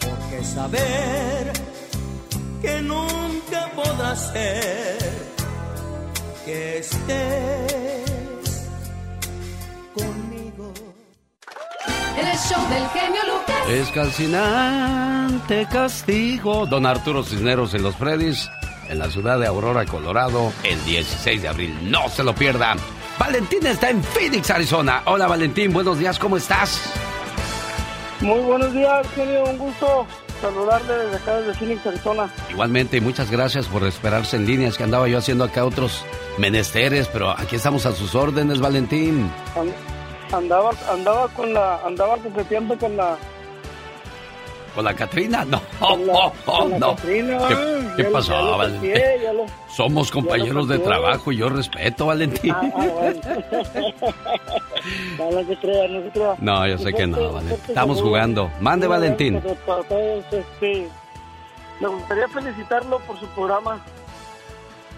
Porque saber que nunca podrás ser que estés El show del genio Lucas. Es calcinante castigo. Don Arturo Cisneros en los Freddys, en la ciudad de Aurora, Colorado, el 16 de abril. No se lo pierdan. Valentín está en Phoenix, Arizona. Hola Valentín, buenos días, ¿cómo estás? Muy buenos días, genio. Un gusto saludarle desde acá, desde Phoenix, Arizona. Igualmente, y muchas gracias por esperarse en línea. Es que andaba yo haciendo acá otros menesteres, pero aquí estamos a sus órdenes, Valentín. Andaba, andaba con la, andaba coqueteando con la, ¿Con la Catrina? No, con la, oh, oh, con la no. Catrina, ¿Qué, qué ya lo- pasó, lo Valentín? lo- Somos compañeros de trabajo y yo respeto, Valentín. Ah, ah, bueno. no, no se crea, no se crea. No, yo sé que no, Valentín. Estamos jugando. Mande, Valentín. este, me gustaría felicitarlo por su programa.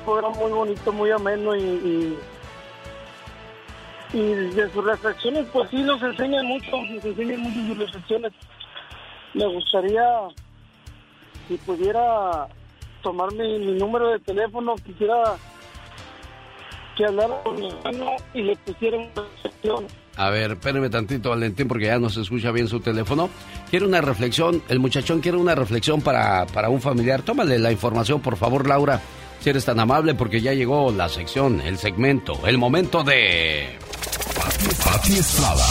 Un programa muy bonito, muy ameno y, y, y de sus reflexiones, pues sí nos enseñan mucho, nos enseñan mucho sus reflexiones. Me gustaría, si pudiera tomar mi, número de teléfono, quisiera que hablara con mi hermano y le pusiera una reflexión. A ver, espéreme tantito, Valentín, porque ya no se escucha bien su teléfono. Quiere una reflexión, el muchachón quiere una reflexión para, para un familiar. Tómale la información, por favor, Laura, si eres tan amable, porque ya llegó la sección, el segmento, el momento de... Pati Estrada.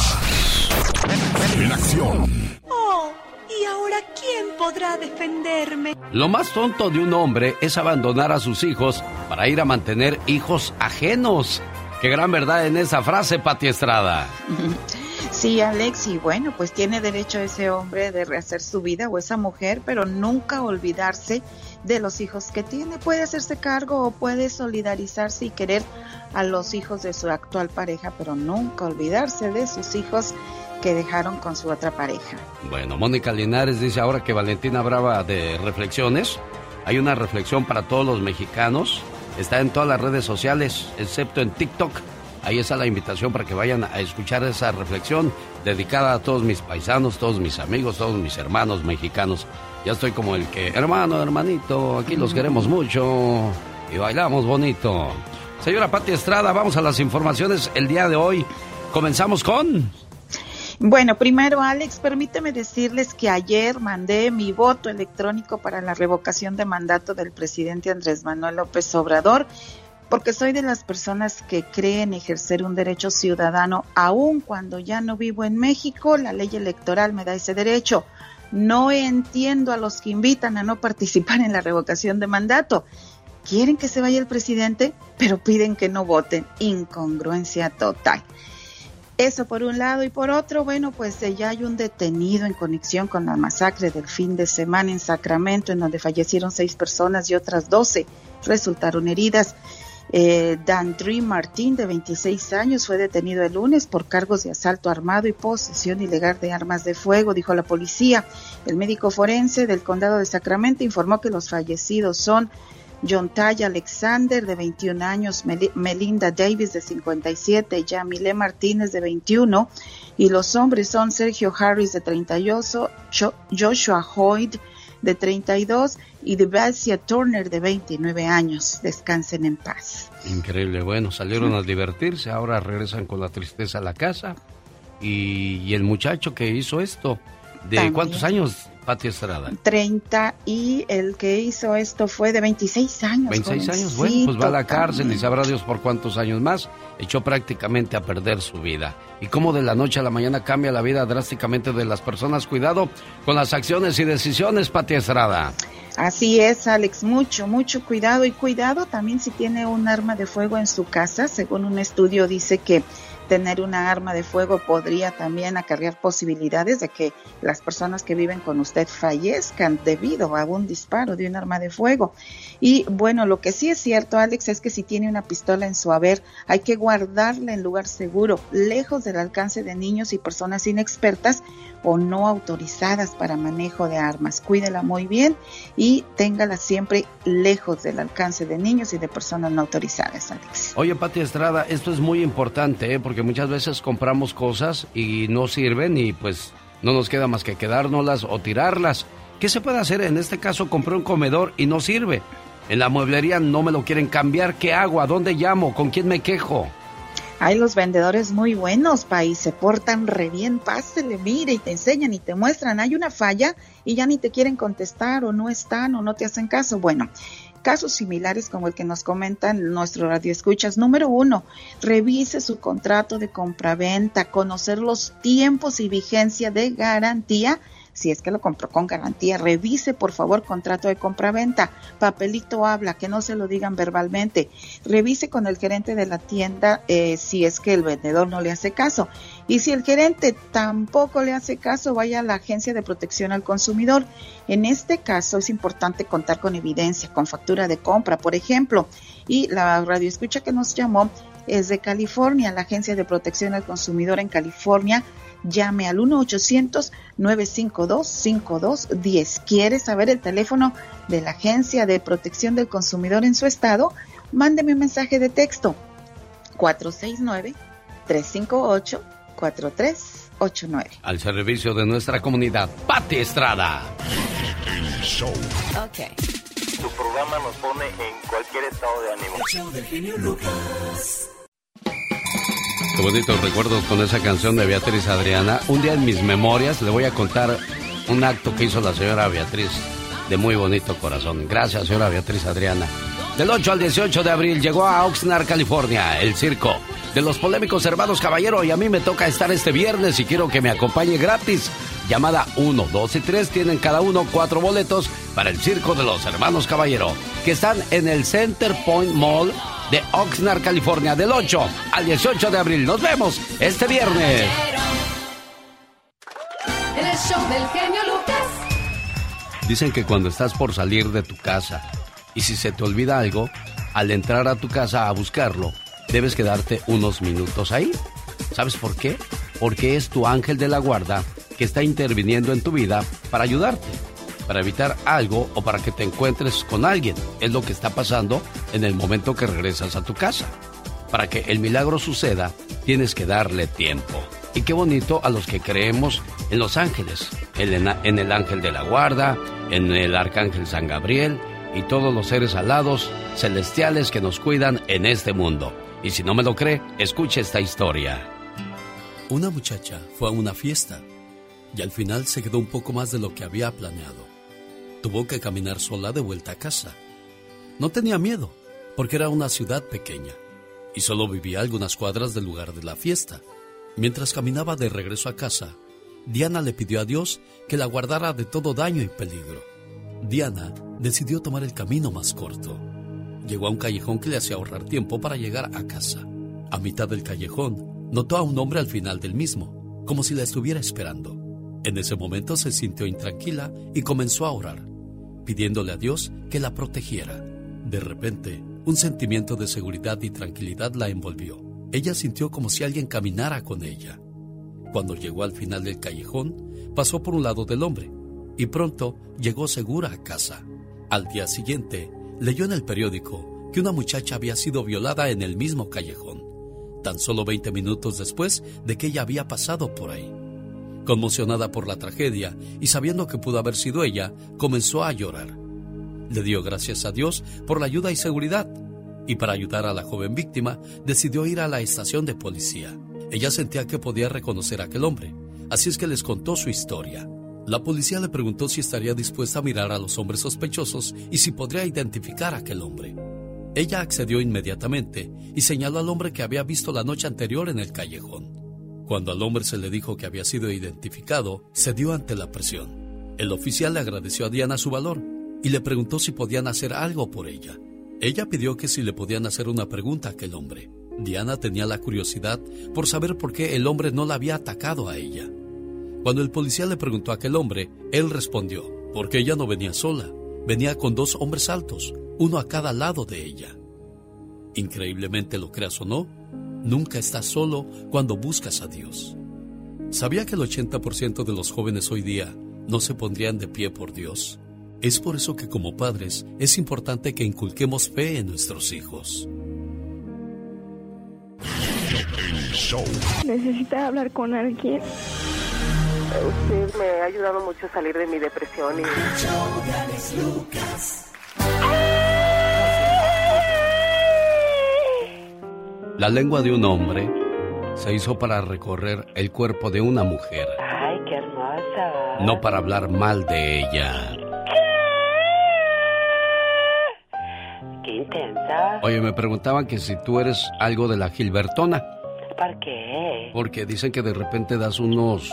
En acción. Oh, ¿y ahora quién podrá defenderme? Lo más tonto de un hombre es abandonar a sus hijos para ir a mantener hijos ajenos. Qué gran verdad en esa frase, Pati Estrada. Sí, Alex, y bueno, pues tiene derecho ese hombre de rehacer su vida o esa mujer, pero nunca olvidarse de los hijos que tiene. Puede hacerse cargo o puede solidarizarse y querer a los hijos de su actual pareja, pero nunca olvidarse de sus hijos que dejaron con su otra pareja. Bueno, Mónica Linares dice ahora que Valentina hablaba de reflexiones. Hay una reflexión para todos los mexicanos. Está en todas las redes sociales, excepto en TikTok. Ahí está la invitación para que vayan a escuchar esa reflexión dedicada a todos mis paisanos, todos mis amigos, todos mis hermanos mexicanos. Ya estoy como el que, hermano, hermanito, aquí los queremos mucho y bailamos bonito. Señora Pati Estrada, vamos a las informaciones el día de hoy. Comenzamos con... Bueno, primero, Alex, permíteme decirles que ayer mandé mi voto electrónico para la revocación de mandato del presidente Andrés Manuel López Obrador, porque soy de las personas que creen ejercer un derecho ciudadano, aun cuando ya no vivo en México, la ley electoral me da ese derecho. No entiendo a los que invitan a no participar en la revocación de mandato. Quieren que se vaya el presidente, pero piden que no voten. Incongruencia total. Eso por un lado y por otro, bueno, pues eh, ya hay un detenido en conexión con la masacre del fin de semana en Sacramento, en donde fallecieron seis personas y otras doce resultaron heridas. Eh, Dandri Martín, de 26 años, fue detenido el lunes por cargos de asalto armado y posesión ilegal de armas de fuego, dijo la policía. El médico forense del condado de Sacramento informó que los fallecidos son John Tay Alexander, de 21 años, Mel- Melinda Davis, de 57, Yamile Martínez, de 21, y los hombres son Sergio Harris, de 38, Jo- Joshua Hoyt, de 32, y Devasia Turner, de 29 años. Descansen en paz. Increíble, bueno, salieron a divertirse, ahora regresan con la tristeza a la casa. Y, y el muchacho que hizo esto, ¿de También. cuántos años, Pati Estrada? 30 y el que hizo esto fue de 26 años. 26 años, bueno, pues va a la cárcel y sabrá Dios por cuántos años más. Echó prácticamente a perder su vida. Y cómo de la noche a la mañana cambia la vida drásticamente de las personas. Cuidado con las acciones y decisiones, Pati Estrada. Así es, Alex, mucho, mucho cuidado y cuidado también si tiene un arma de fuego en su casa. Según un estudio dice que tener una arma de fuego podría también acarrear posibilidades de que las personas que viven con usted fallezcan debido a un disparo de un arma de fuego. Y bueno, lo que sí es cierto, Alex, es que si tiene una pistola en su haber, hay que guardarla en lugar seguro, lejos del alcance de niños y personas inexpertas o no autorizadas para manejo de armas. Cuídela muy bien y téngala siempre lejos del alcance de niños y de personas no autorizadas, Alex. Oye, Pati Estrada, esto es muy importante, ¿eh? porque muchas veces compramos cosas y no sirven y pues no nos queda más que quedárnoslas o tirarlas. ¿Qué se puede hacer? En este caso compré un comedor y no sirve. En la mueblería no me lo quieren cambiar. ¿Qué hago? ¿A dónde llamo? ¿Con quién me quejo? Hay los vendedores muy buenos, país, se portan re bien, pásele, mire, y te enseñan y te muestran. Hay una falla y ya ni te quieren contestar o no están o no te hacen caso. Bueno, casos similares como el que nos comentan nuestro radio escuchas. Número uno, revise su contrato de compraventa, conocer los tiempos y vigencia de garantía si es que lo compró con garantía, revise por favor contrato de compra-venta, papelito habla, que no se lo digan verbalmente, revise con el gerente de la tienda eh, si es que el vendedor no le hace caso. Y si el gerente tampoco le hace caso, vaya a la agencia de protección al consumidor. En este caso es importante contar con evidencia, con factura de compra, por ejemplo. Y la radio escucha que nos llamó es de California, la agencia de protección al consumidor en California llame al 1-800-952-5210. ¿Quiere saber el teléfono de la Agencia de Protección del Consumidor en su estado? Mándeme un mensaje de texto 469-358-4389. Al servicio de nuestra comunidad, Pati Estrada. El show. Ok. Tu programa nos pone en cualquier estado de ánimo. Qué bonitos recuerdos con esa canción de Beatriz Adriana. Un día en mis memorias le voy a contar un acto que hizo la señora Beatriz de muy bonito corazón. Gracias, señora Beatriz Adriana. Del 8 al 18 de abril llegó a Oxnard, California, el circo de los polémicos hermanos Caballero y a mí me toca estar este viernes y quiero que me acompañe gratis. Llamada 1, 2 y 3 tienen cada uno cuatro boletos para el circo de los hermanos Caballero que están en el Center Point Mall de Oxnard, California, del 8 al 18 de abril. Nos vemos este viernes. El show del genio Lucas. Dicen que cuando estás por salir de tu casa y si se te olvida algo, al entrar a tu casa a buscarlo, debes quedarte unos minutos ahí. ¿Sabes por qué? Porque es tu ángel de la guarda que está interviniendo en tu vida para ayudarte para evitar algo o para que te encuentres con alguien. Es lo que está pasando en el momento que regresas a tu casa. Para que el milagro suceda, tienes que darle tiempo. Y qué bonito a los que creemos en los ángeles, en el ángel de la guarda, en el arcángel San Gabriel y todos los seres alados celestiales que nos cuidan en este mundo. Y si no me lo cree, escuche esta historia. Una muchacha fue a una fiesta y al final se quedó un poco más de lo que había planeado. Tuvo que caminar sola de vuelta a casa. No tenía miedo, porque era una ciudad pequeña y solo vivía algunas cuadras del lugar de la fiesta. Mientras caminaba de regreso a casa, Diana le pidió a Dios que la guardara de todo daño y peligro. Diana decidió tomar el camino más corto. Llegó a un callejón que le hacía ahorrar tiempo para llegar a casa. A mitad del callejón, notó a un hombre al final del mismo, como si la estuviera esperando. En ese momento se sintió intranquila y comenzó a orar pidiéndole a Dios que la protegiera. De repente, un sentimiento de seguridad y tranquilidad la envolvió. Ella sintió como si alguien caminara con ella. Cuando llegó al final del callejón, pasó por un lado del hombre y pronto llegó segura a casa. Al día siguiente, leyó en el periódico que una muchacha había sido violada en el mismo callejón, tan solo 20 minutos después de que ella había pasado por ahí. Conmocionada por la tragedia y sabiendo que pudo haber sido ella, comenzó a llorar. Le dio gracias a Dios por la ayuda y seguridad, y para ayudar a la joven víctima decidió ir a la estación de policía. Ella sentía que podía reconocer a aquel hombre, así es que les contó su historia. La policía le preguntó si estaría dispuesta a mirar a los hombres sospechosos y si podría identificar a aquel hombre. Ella accedió inmediatamente y señaló al hombre que había visto la noche anterior en el callejón. Cuando al hombre se le dijo que había sido identificado, cedió ante la presión. El oficial le agradeció a Diana su valor y le preguntó si podían hacer algo por ella. Ella pidió que si le podían hacer una pregunta a aquel hombre. Diana tenía la curiosidad por saber por qué el hombre no la había atacado a ella. Cuando el policía le preguntó a aquel hombre, él respondió, porque ella no venía sola, venía con dos hombres altos, uno a cada lado de ella. Increíblemente lo creas o no, nunca estás solo cuando buscas a Dios. ¿Sabía que el 80% de los jóvenes hoy día no se pondrían de pie por Dios? Es por eso que como padres es importante que inculquemos fe en nuestros hijos. Necesita hablar con alguien. Usted me ha ayudado mucho a salir de mi depresión y... La lengua de un hombre se hizo para recorrer el cuerpo de una mujer, Ay, qué hermosa. no para hablar mal de ella. Qué intensa. Oye, me preguntaban que si tú eres algo de la Gilbertona, ¿Por qué? porque dicen que de repente das unos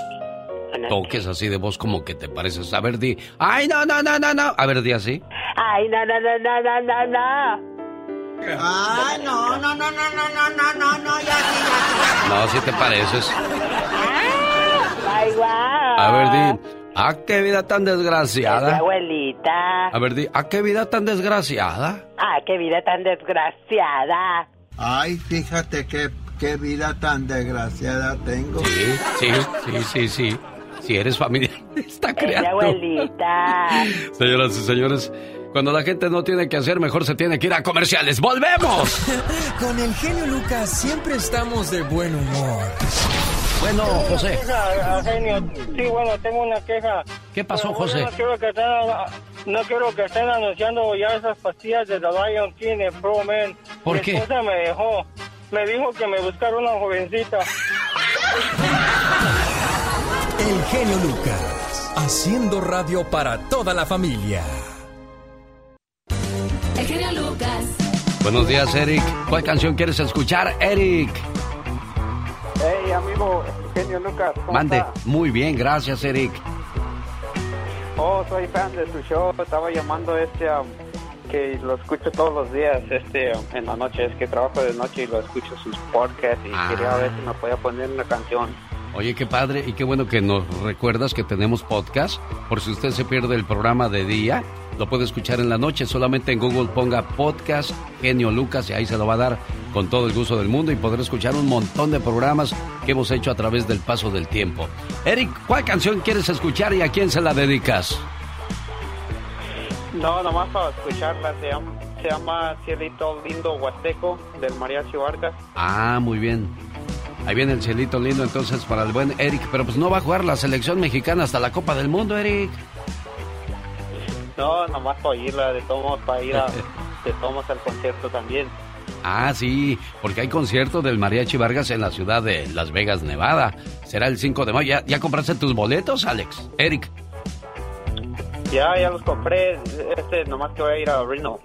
toques así de voz como que te pareces. A ver, di, ay, no, no, no, no, no. A ver, di así. Ay, no, no, no, no, no, no, no. Ay, no, no, no, no, no, no, no, no, no, ya sí, ya sí. No, si te pareces. Ay, guau. A ver, di, ah, qué vida tan Mi desgraciada. abuelita. A ver, di, ah, qué vida tan desgraciada. Ah, qué vida tan desgraciada. Ay, fíjate qué, qué vida tan desgraciada tengo. Sí, sí, sí, sí, sí. Si eres familiar, está Mi creando. abuelita. Señoras y señores, cuando la gente no tiene que hacer, mejor se tiene que ir a comerciales. ¡Volvemos! Con el genio Lucas siempre estamos de buen humor. Bueno, José. Queja, genio. Sí, bueno, tengo una queja. ¿Qué pasó, Bueno, José? No quiero, que estén, no quiero que estén anunciando ya esas pastillas de The Lion King en Pro Man. ¿Por Mi qué? esposa me dejó. Me dijo que me buscara una jovencita. El genio Lucas, haciendo radio para toda la familia. El genio Lucas. Buenos días, Eric. ¿Cuál canción quieres escuchar, Eric? Hey, amigo, genio Lucas. ¿cómo Mande. está? Muy bien, gracias, Eric. Oh, soy fan de su show. Estaba llamando este um, que lo escucho todos los días este um, en la noche. Es que trabajo de noche y lo escucho sus podcasts y Ah. quería ver si me podía poner una canción. Oye, qué padre y qué bueno que nos recuerdas que tenemos podcast. Por si usted se pierde el programa de día, lo puede escuchar en la noche. Solamente en Google ponga podcast Genio Lucas y ahí se lo va a dar con todo el gusto del mundo y podrá escuchar un montón de programas que hemos hecho a través del paso del tiempo. Eric, ¿cuál canción quieres escuchar y a quién se la dedicas? No, nomás para escucharla. Se llama, se llama Cielito Lindo Huasteco del Mariachi Vargas. Ah, muy bien. Ahí viene el cielito lindo entonces para el buen Eric, pero pues no va a jugar la selección mexicana hasta la Copa del Mundo, Eric. No, nomás para oírla, de todos para ir a, de todos al concierto también. Ah, sí, porque hay concierto del Mariachi Vargas en la ciudad de Las Vegas, Nevada. Será el 5 de mayo. ¿Ya, ya compraste tus boletos, Alex? Eric. Ya, ya los compré. Este, nomás que voy a ir a Reno.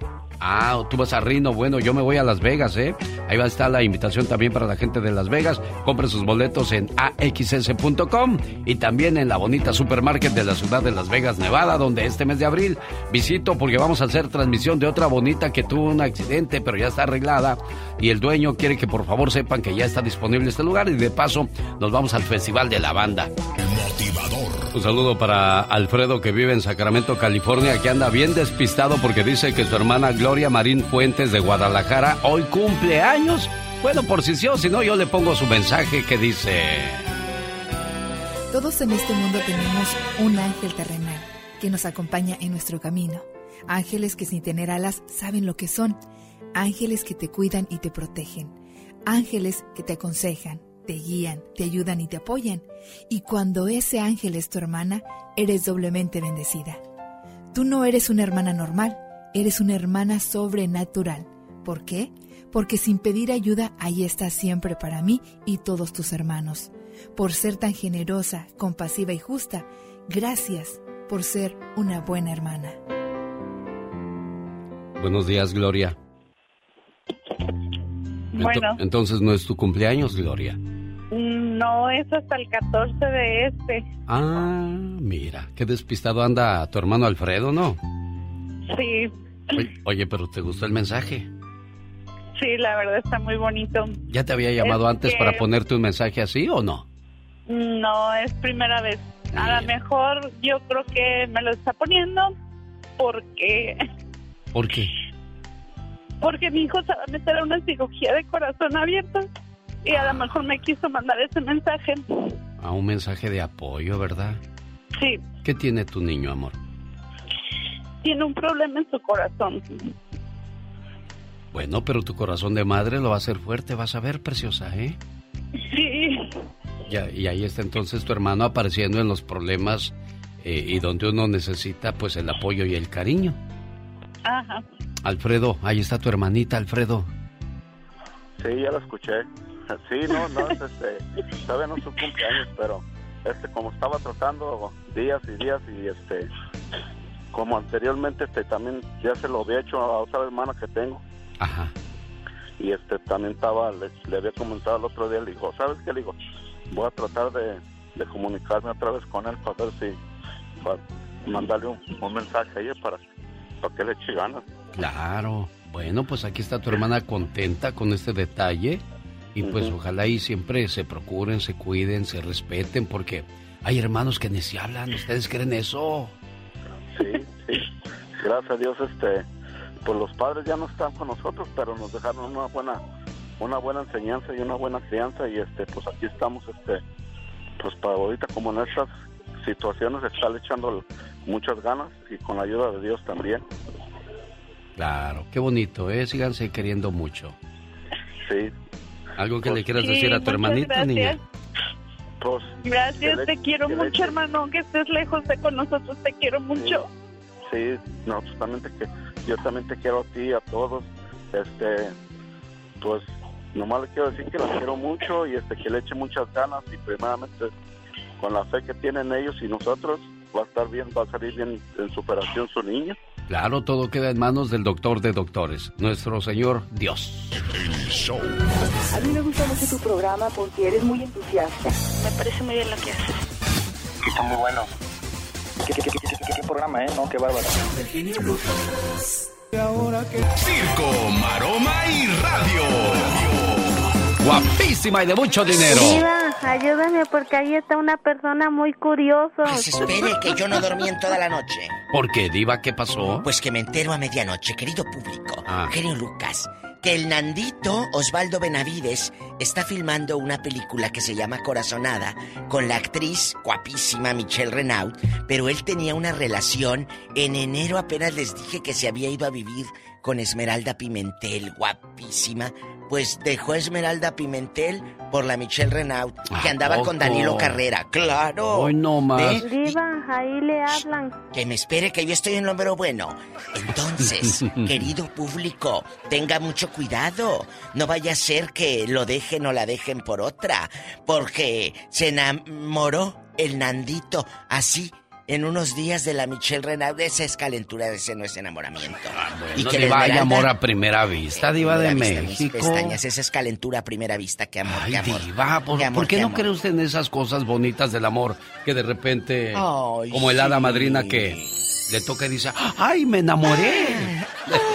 Ah, tú vas a Rino. Bueno, yo me voy a Las Vegas, ¿eh? Ahí va a estar la invitación también para la gente de Las Vegas. Compre sus boletos en axs.com y también en la bonita supermarket de la ciudad de Las Vegas, Nevada, donde este mes de abril visito porque vamos a hacer transmisión de otra bonita que tuvo un accidente, pero ya está arreglada. Y el dueño quiere que por favor sepan que ya está disponible este lugar y de paso nos vamos al Festival de la Banda. Un saludo para Alfredo que vive en Sacramento, California, que anda bien despistado porque dice que su hermana Gloria Marín Fuentes de Guadalajara hoy cumple años. Bueno, por si sí o si no, yo le pongo su mensaje que dice... Todos en este mundo tenemos un ángel terrenal que nos acompaña en nuestro camino. Ángeles que sin tener alas saben lo que son. Ángeles que te cuidan y te protegen. Ángeles que te aconsejan, te guían, te ayudan y te apoyan. Y cuando ese ángel es tu hermana, eres doblemente bendecida. Tú no eres una hermana normal, eres una hermana sobrenatural. ¿Por qué? Porque sin pedir ayuda, ahí estás siempre para mí y todos tus hermanos. Por ser tan generosa, compasiva y justa, gracias por ser una buena hermana. Buenos días, Gloria. Bueno. entonces no es tu cumpleaños, Gloria. No, es hasta el 14 de este. Ah, mira, qué despistado anda tu hermano Alfredo, ¿no? Sí, Oye, pero ¿te gustó el mensaje? Sí, la verdad está muy bonito. ¿Ya te había llamado Es antes que- para ponerte un mensaje así o no? No, es primera vez. A lo mejor yo creo que me lo está poniendo porque ¿Por qué? porque mi hijo se va a meter a una cirugía de corazón abierto y a lo mejor me quiso mandar ese mensaje. A un mensaje de apoyo, ¿verdad? Sí, ¿Qué tiene tu niño, amor? Tiene un problema en su corazón. Bueno, pero tu corazón de madre lo va a hacer fuerte, vas a ver, preciosa, ¿eh? Sí, Ya, y ahí está entonces tu hermano apareciendo en los problemas eh, y donde uno necesita pues el apoyo y el cariño. ajá. Alfredo, ahí está tu hermanita, Alfredo. Sí, ya lo escuché. Sí, no, no, es este, todavía no es su cumpleaños, pero este, como estaba tratando días y días y este, como anteriormente este, también ya se lo había hecho a otra hermana que tengo. Ajá. Y este, también estaba, le, le había comentado el otro día, le dijo, ¿sabes qué? Le digo, voy a tratar de, de comunicarme otra vez con él para ver si, para mandarle un, un mensaje a ella para, para que le eche ganas. Claro. Bueno, pues aquí está tu hermana contenta con este detalle. Y pues ojalá y siempre se procuren, se cuiden, se respeten, porque hay hermanos que ni se hablan. ¿Ustedes creen eso? Sí, sí. Gracias a Dios, este, pues los padres ya no están con nosotros, pero nos dejaron una buena, una buena enseñanza y una buena crianza y este, pues aquí estamos, este, pues para ahorita como en estas situaciones estar echando muchas ganas y con la ayuda de Dios también. Claro, qué bonito, ¿eh? Síganse queriendo mucho. Sí. ¿Algo que le quieras Sí, decir a tu hermanita, gracias. niña? Gracias, que le- te quiero que mucho, hermano, aunque estés lejos de con nosotros, te quiero mucho. Sí, nosotros también te que yo también te quiero a ti, a todos. Este, pues nomás le quiero decir que la quiero mucho y este que le eche muchas ganas y primeramente con la fe que tienen ellos y nosotros va a estar bien, va a salir bien en superación su niño. Claro, todo queda en manos del doctor de doctores, nuestro Señor Dios. A mí me gusta mucho tu programa porque eres muy entusiasta. Me parece muy bien lo que haces. Está muy bueno. ¿Qué, qué, qué, qué- qué- qué programa, eh? No, qué bárbaro. Circo, maroma y radio. Guapísima y de mucho dinero. Diva, ayúdame porque ahí está una persona muy curioso. Pues espere, que yo no dormí en toda la noche. ¿Por qué, Diva? ¿Qué pasó? Pues que me entero a medianoche, querido público, Ah. genio Lucas, que el Nandito Osvaldo Benavides está filmando una película que se llama Corazonada con la actriz guapísima Michelle Renaud, pero él tenía una relación. En enero apenas les dije que se había ido a vivir con Esmeralda Pimentel, guapísima. Pues dejó a Esmeralda Pimentel por la Michelle Renaud, que ¿A andaba con? Danilo Carrera. ¡Claro! Hoy no más. Diva, ahí le hablan. Que me espere que yo estoy en lo mero bueno. Entonces, querido público, tenga mucho cuidado. No vaya a ser que lo dejen o la dejen por otra. Porque se enamoró el Nandito así. En unos días de la Michelle Renaud, esa es calentura, ese no es enamoramiento. No que la Diva, hay amor a primera vista, Diva de vista, México. pestañas, esa es calentura a primera vista, que amor, Ay, que amor. Diva, ¿por, amor, por qué no amor. cree usted en esas cosas bonitas del amor que de repente, Ay, como el hada sí. madrina que le toca y dice, ¡ay, me enamoré!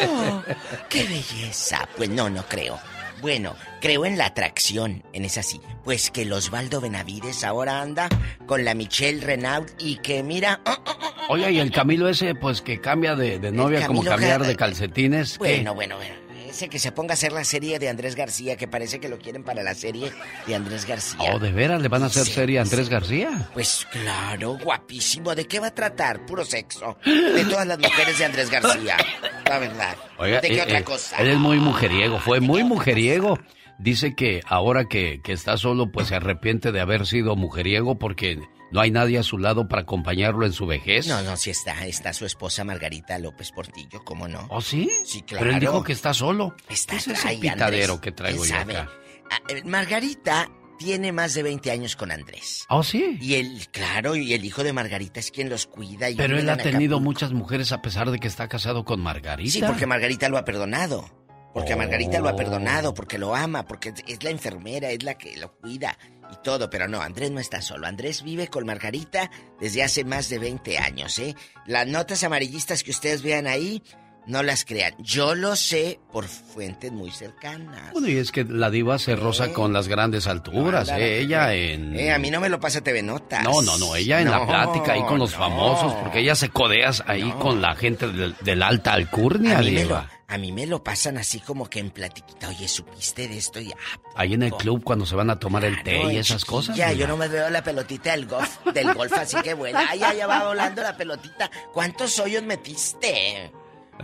Oh, ¡Qué belleza! Pues no, no creo. Bueno, creo en la atracción, en esa sí. Pues que el Osvaldo Benavides ahora anda con la Michelle Renaud y que mira... oh, oh, oh, Oye, y el Camilo ese, pues que cambia de, de novia como cambiar Ca- de calcetines. ¿qué? Bueno, bueno, bueno. Ese que se ponga a hacer la serie de Andrés García, que parece que lo quieren para la serie de Andrés García. Oh, ¿de veras le van a hacer Sí, serie a Andrés García? Pues claro, guapísimo. ¿De qué va a tratar? Puro sexo. De todas las mujeres de Andrés García. La verdad. Oiga, ¿De qué eh, otra eh, cosa? Él es muy mujeriego, fue muy mujeriego. Dice que ahora que, que está solo, pues se arrepiente de haber sido mujeriego porque no hay nadie a su lado para acompañarlo en su vejez. No, no, sí está. Está su esposa Margarita López Portillo, ¿cómo no? ¿Oh, sí? Sí, claro. Pero él dijo que está solo. Está ¿Qué es ese pitadero Andrés. que traigo ¿Quién yo acá? Ah, eh, Margarita tiene más de 20 años con Andrés. ¿Oh, sí? Y él, claro, y el hijo de Margarita es quien los cuida. Y Pero él ha en tenido muchas mujeres a pesar de que está casado con Margarita. Sí, porque Margarita lo ha perdonado. Porque a Margarita Oh. lo ha perdonado, porque lo ama, porque es- es la enfermera, es la que lo cuida y todo. Pero no, Andrés no está solo. Andrés vive con Margarita desde hace más de 20 años, ¿eh? Las notas amarillistas que ustedes vean ahí No las crean. Yo lo sé por fuentes muy cercanas. Bueno, y es que la diva se roza con las grandes alturas, ¿eh? Ella en... Eh, a mí no me lo pasa TV Notas. No, no, no, ella en la plática ahí con los famosos, porque ella se codeas ahí con la gente del, del alta alcurnia, a mí, me lo, diva. a mí me lo pasan así como que en platiquita. Oye, ¿supiste de esto? Y, ah, Ahí en el club cuando se van a tomar el té y esas cosas. Ya, diva. yo no me veo la pelotita del golf, del golf así que vuela. Ay, ya, ya va volando la pelotita. ¿Cuántos hoyos metiste?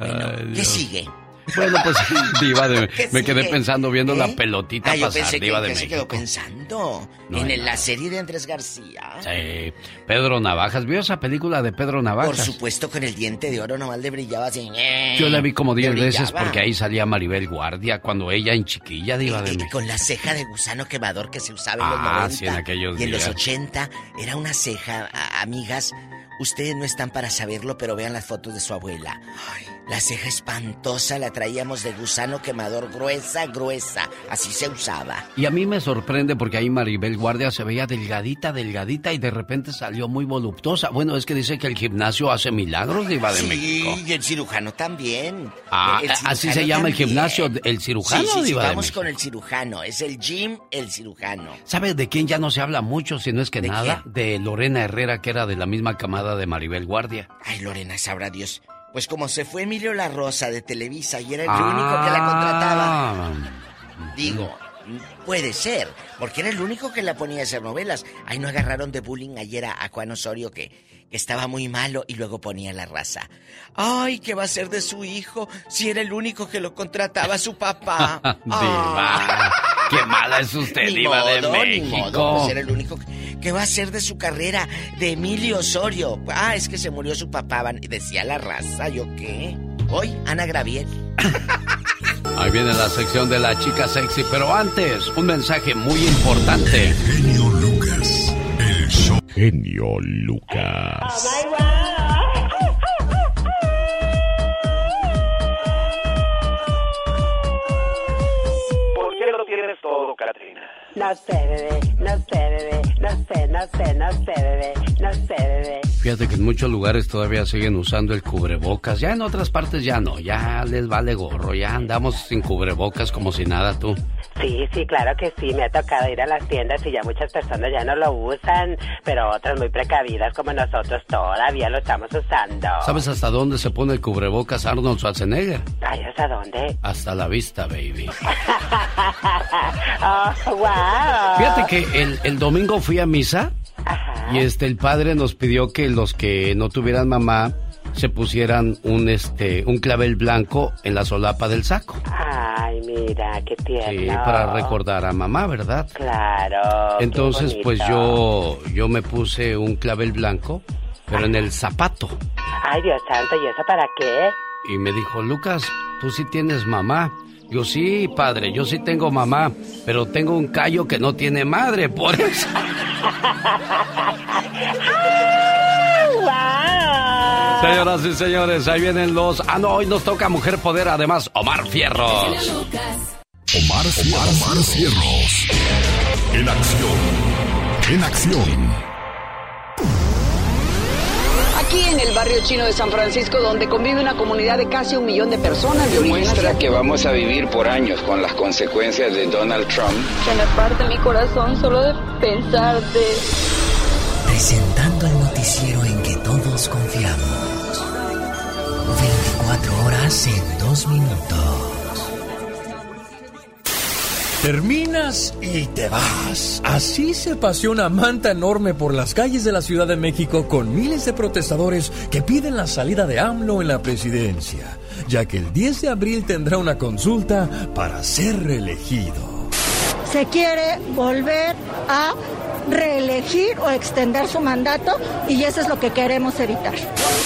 Ay, ¿Qué sigue? Bueno, pues diva de... ¿Qué Me quedé sigue? pensando viendo la ¿Eh? pelotita Ah, yo pasar, pensé que, diva de que se quedó pensando No, en el- la serie de Andrés García. Sí, Pedro Navajas. ¿Vio esa película de Pedro Por Navajas? supuesto, con el diente de oro nomás le brillaba así. Yo la vi como Le 10 veces porque ahí salía Maribel Guardia cuando ella en chiquilla diva de Y México. con la ceja de gusano quemador que se usaba en los Ah, 90 sí, en aquellos y en los días. 80 era una ceja, a- amigas. Ustedes no están para saberlo, pero vean las fotos de su abuela. Ay, la ceja espantosa la traíamos de gusano quemador, gruesa, gruesa. Así se usaba. Y a mí me sorprende porque ahí Maribel Guardia se veía delgadita, delgadita y de repente salió muy voluptuosa. Bueno, es que dice que el gimnasio hace milagros, diva de sí, México. y el cirujano también. Ah, El así se llama el gimnasio, el cirujano, Sí, sí, sí, diva de vamos México. con el cirujano. Es el gym, el cirujano. ¿Sabes de quién ya no se habla mucho, si no es que ¿De nada? De Lorena Herrera, que era de la misma camada de Maribel Guardia. Ay, Lorena, sabrá Dios. Pues como se fue Emilio La Rosa de Televisa y era el Ah. único que la contrataba. Digo, puede ser, porque era el único que la ponía a hacer novelas. Ahí no agarraron de bullying ayer a, Juan Osorio que, que estaba muy malo y luego ponía la raza. Ay, ¿qué va a ser de su hijo si era el único que lo contrataba su papá? diva, qué mala es usted, Ni diva de ni México. modo, pues era el único que... ¿Qué va a ser de su carrera? De Emilio Osorio. Ah, es que se murió su papá. van- Decía la raza, ¿yo qué? Hoy, Ana Graviel. Ahí viene la sección de la chica sexy, pero antes, un mensaje muy importante. Genio Lucas, el show. Genio Lucas. ¿Por qué lo tienes todo, Katrina? No sé, bebé, no sé, bebé, no sé, no sé, no sé, bebé, no sé, bebé. Fíjate que en muchos lugares todavía siguen usando el cubrebocas. Ya en otras partes ya no, ya les vale gorro, ya andamos sin cubrebocas como si nada tú. Sí, sí, claro que sí, me ha tocado ir a las tiendas y ya muchas personas ya no lo usan, pero otras muy precavidas como nosotros todavía lo estamos usando. ¿Sabes hasta dónde se pone el cubrebocas Arnold Schwarzenegger? Ay, ¿hasta dónde? Hasta la vista, baby. oh, wow. Fíjate que el, el domingo fui a misa y este el padre nos pidió que los que no tuvieran mamá se pusieran un este un clavel blanco en la solapa del saco. Ay, mira, qué tierno. Sí, para recordar a mamá, ¿verdad? Claro. Entonces, pues yo yo me puse un clavel blanco, pero en el zapato. Ay, Dios santo, ¿y eso para qué? Y me dijo, Lucas, tú sí tienes mamá. Yo sí, padre, yo sí tengo mamá, pero tengo un callo que no tiene madre, por eso. Señoras y señores, ahí vienen los... Ah, no, hoy nos toca Mujer Poder, además, Omar Fierros. Omar, Omar, Omar Cierros. En acción. En acción. Barrio chino de San Francisco, donde convive una comunidad de casi un millón de personas de origen Demuestra que vamos a vivir por años con las consecuencias de Donald Trump. Se me parte mi corazón solo de pensar de... Presentando el noticiero en que todos confiamos. 24 horas en 2 minutos. Terminas y te vas. Así se paseó una manta enorme por las calles de la Ciudad de México con miles de protestadores que piden la salida de AMLO en la presidencia, ya que el 10 de abril tendrá una consulta para ser reelegido. se quiere volver a reelegir o extender su mandato y eso es lo que queremos evitar.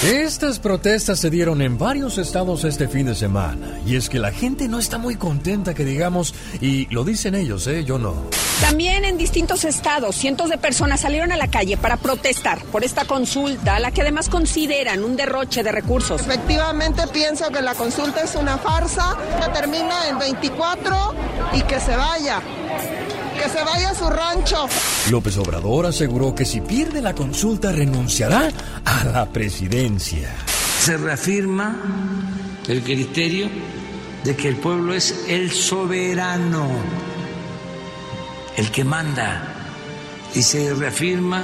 Estas protestas se dieron en varios estados este fin de semana y es que la gente no está muy contenta que digamos y lo dicen ellos, ¿eh? Yo no. También en distintos estados, cientos de personas salieron a la calle para protestar por esta consulta, a la que además consideran un derroche de recursos. Efectivamente pienso que la consulta es una farsa, que termina en 24 y que se vaya. Que se vaya a su rancho. López Obrador aseguró que si pierde la consulta renunciará a la presidencia. Se reafirma el criterio de que el pueblo es el soberano, el que manda. Y se reafirma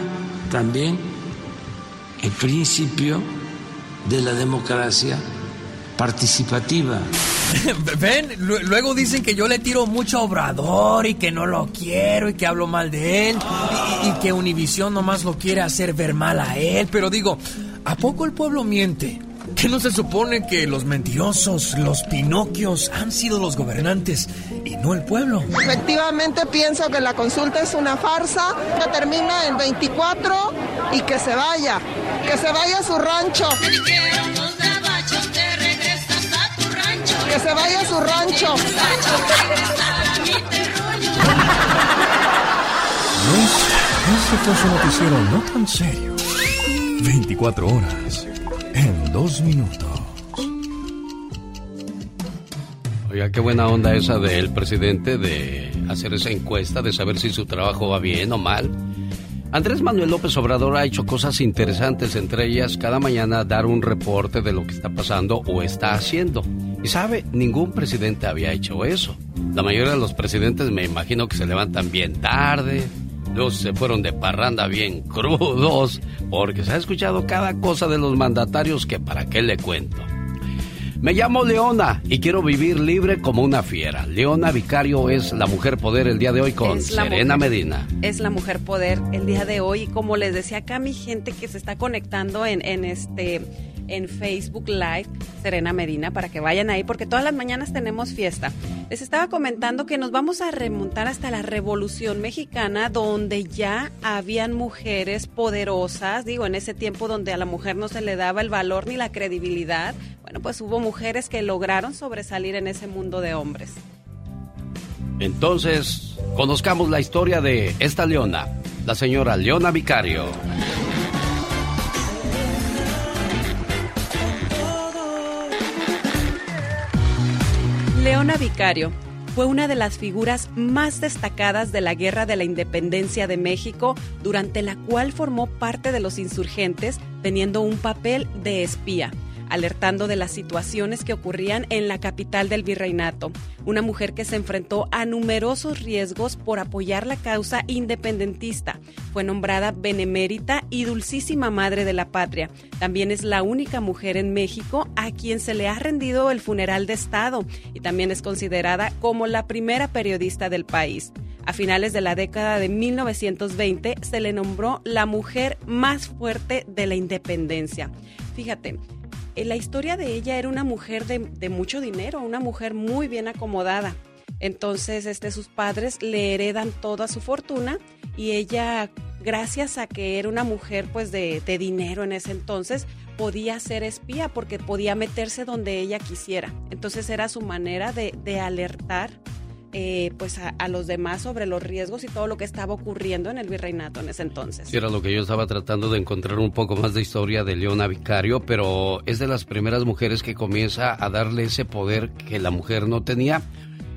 también el principio de la democracia participativa. Ven, luego dicen que yo le tiro mucho a Obrador y que no lo quiero y que hablo mal de él y, y que Univisión nomás lo quiere hacer ver mal a él. Pero digo, ¿a poco el pueblo miente? ¿Qué no se supone que los mentirosos, los pinocchios, han sido los gobernantes y no el pueblo? Efectivamente pienso que la consulta es una farsa, que termina en 24 y que se vaya, que se vaya a su rancho. Que se vaya a su rancho. Este fue su noticiero no tan serio. 24 horas en dos minutos. Oiga, qué buena onda esa del presidente de hacer esa encuesta, de saber si su trabajo va bien o mal. Andrés Manuel López Obrador ha hecho cosas interesantes, entre ellas cada mañana dar un reporte de lo que está pasando o está haciendo. Y sabe, ningún presidente había hecho eso. La mayoría de los presidentes me imagino que se levantan bien tarde, luego se fueron de parranda bien crudos, porque se ha escuchado cada cosa de los mandatarios que para qué le cuento. Me llamo Leona y quiero vivir libre como una fiera. Leona Vicario es la mujer poder el día de hoy con Serena Medina. Es la mujer poder el día de hoy y como les decía acá mi gente que se está conectando en, en este en Facebook Live, Serena Medina, para que vayan ahí, porque todas las mañanas tenemos fiesta. Les estaba comentando que nos vamos a remontar hasta la Revolución Mexicana, donde ya habían mujeres poderosas, digo, en ese tiempo donde a la mujer no se le daba el valor ni la credibilidad. Bueno, pues hubo mujeres que lograron sobresalir en ese mundo de hombres. Entonces, conozcamos la historia de esta leona, la señora Leona Vicario. Leona Vicario fue una de las figuras más destacadas de la Guerra de la Independencia de México, durante la cual formó parte de los insurgentes teniendo un papel de espía alertando de las situaciones que ocurrían en la capital del virreinato. Una mujer que se enfrentó a numerosos riesgos por apoyar la causa independentista. Fue nombrada benemérita y dulcísima madre de la patria. También es la única mujer en México a quien se le ha rendido el funeral de Estado y también es considerada como la primera periodista del país. A finales de la década de 1920 se le nombró la mujer más fuerte de la independencia. Fíjate, la historia de ella era una mujer de, mucho dinero, una mujer muy bien acomodada. Entonces, este, sus padres le heredan toda su fortuna y ella, gracias a que era una mujer pues de, dinero en ese entonces, podía ser espía porque podía meterse donde ella quisiera. Entonces era su manera de alertar eh, pues a, los demás sobre los riesgos y todo lo que estaba ocurriendo en el virreinato en ese entonces. era lo que yo estaba tratando de encontrar un poco más de historia de Leona Vicario, pero es de las primeras mujeres que comienza a darle ese poder que la mujer no tenía.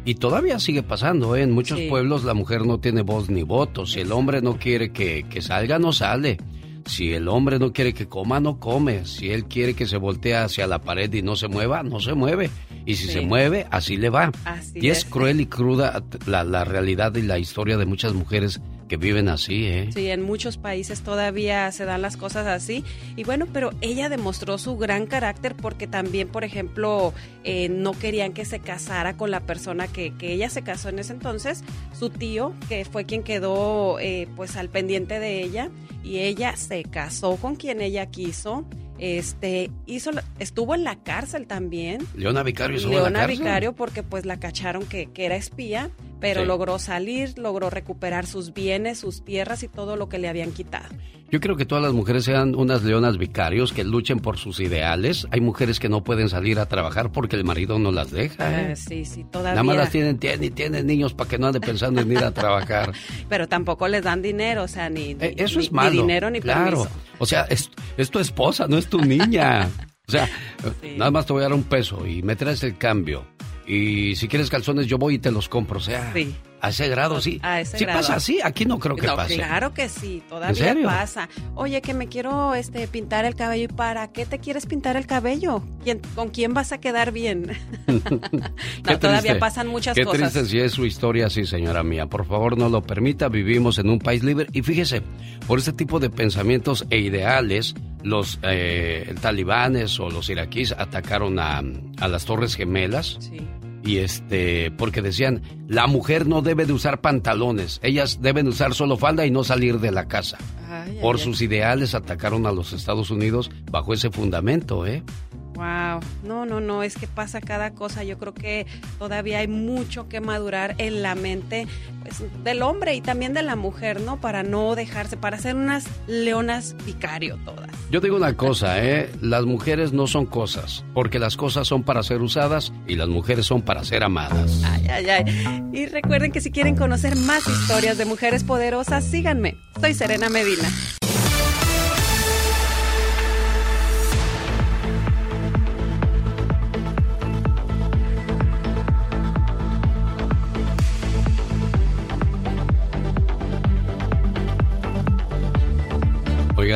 Y todavía sigue pasando, ¿eh? en muchos pueblos la mujer no tiene voz ni voto. Si el hombre no quiere que, que salga, no sale. Si el hombre no quiere que coma, no come. Si él quiere que se voltee hacia la pared y no se mueva, no se mueve. Y si se mueve, así le va. y es, cruel y cruda la, la, realidad y la historia de muchas mujeres que viven así, ¿eh? Sí, en muchos países todavía se dan las cosas así. Y bueno, pero ella demostró su gran carácter porque también, por ejemplo, eh, no querían que se casara con la persona que, que, ella se casó en ese entonces. Su tío, que fue quien quedó eh, pues al pendiente de ella, y ella se casó con quien ella quiso este hizo estuvo en la cárcel también Leona Vicario estuvo Leona en la cárcel? Vicario porque pues la cacharon que, que era espía pero logró salir logró recuperar sus bienes sus tierras y todo lo que le habían quitado yo creo que todas las mujeres sean unas leonas vicarios que luchen por sus ideales. Hay mujeres que no pueden salir a trabajar porque el marido no las deja. ¿eh? sí, sí, todavía. Nada más las tienen, tienen, tienen niños para que no ande pensando en ir a trabajar. Pero tampoco les dan dinero, o sea, ni, eh, Eso ni, es malo. ni dinero ni claro. permiso. O sea, es, es, tu esposa, no es tu niña. O sea, sí. nada más te voy a dar un peso y me traes el cambio. Y si quieres calzones, yo voy y te los compro. O sea, sí. A ese grado, sí. A ese ¿Sí grado. pasa así? Aquí no creo que No, pase. Claro que sí, todavía serio? pasa. Oye, que me quiero este pintar el cabello. ¿Y para qué te quieres pintar el cabello? ¿Quién- ¿Con quién vas a quedar bien? Qué todavía triste. pasan muchas Qué cosas. triste si es su historia así, señora mía. Por favor, no lo permita. Vivimos en un país libre. Y fíjese, por este tipo de pensamientos e ideales, los eh, talibanes o los iraquíes atacaron a, a las Torres Gemelas. Y este, porque decían, la mujer no debe de usar pantalones, ellas deben usar solo falda y no salir de la casa. Ay, Por ay, sus ideales atacaron a los Estados Unidos bajo ese fundamento, ¿eh? Wow, no, no, no, es que pasa cada cosa. Yo creo que todavía hay mucho que madurar en la mente pues, del hombre y también de la mujer, ¿no? Para no dejarse, para ser unas leonas vicario todas. Yo digo una cosa, ¿eh? Las mujeres no son cosas, porque las cosas son para ser usadas y las mujeres son para ser amadas. Ay, ay, ay. Y recuerden que si quieren conocer más historias de mujeres poderosas, síganme. Soy Serena Medina.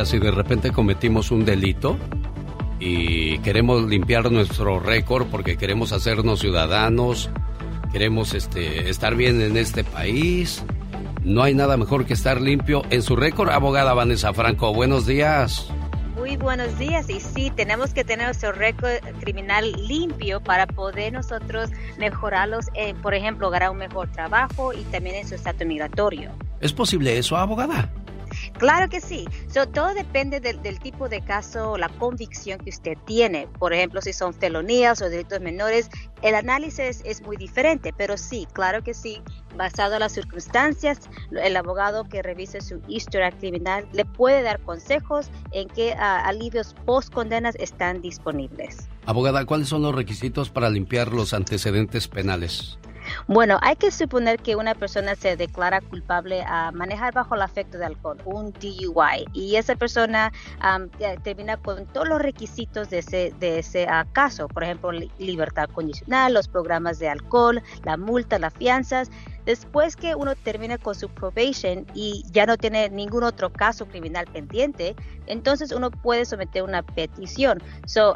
Si de repente cometimos un delito y queremos limpiar nuestro récord porque queremos hacernos ciudadanos, queremos este, estar bien en este país, no hay nada mejor que estar limpio en su récord. Abogada Vanessa Franco, buenos días. Muy buenos días y sí, tenemos que tener nuestro récord criminal limpio para poder nosotros mejorarlos, eh, por ejemplo, ganar un mejor trabajo y también en su estatus migratorio. ¿Es posible eso, abogada? Claro que sí. So, todo depende del, tipo de caso, la convicción que usted tiene. Por ejemplo, si son felonías o delitos menores, el análisis es muy diferente, pero sí, claro que sí. Basado en las circunstancias, el abogado que revise su historia criminal le puede dar consejos en qué ah, alivios post condenas están disponibles. Abogada, ¿cuáles son los requisitos para limpiar los antecedentes penales? Bueno, hay que suponer que una persona se declara culpable a manejar bajo el afecto de alcohol, un DUI, y esa persona eh, termina con todos los requisitos de ese, de ese ah, caso, por ejemplo, li- libertad condicional, los programas de alcohol, la multa, las fianzas. Después que uno termine con su probation y ya no tiene ningún otro caso criminal pendiente, entonces uno puede someter una petición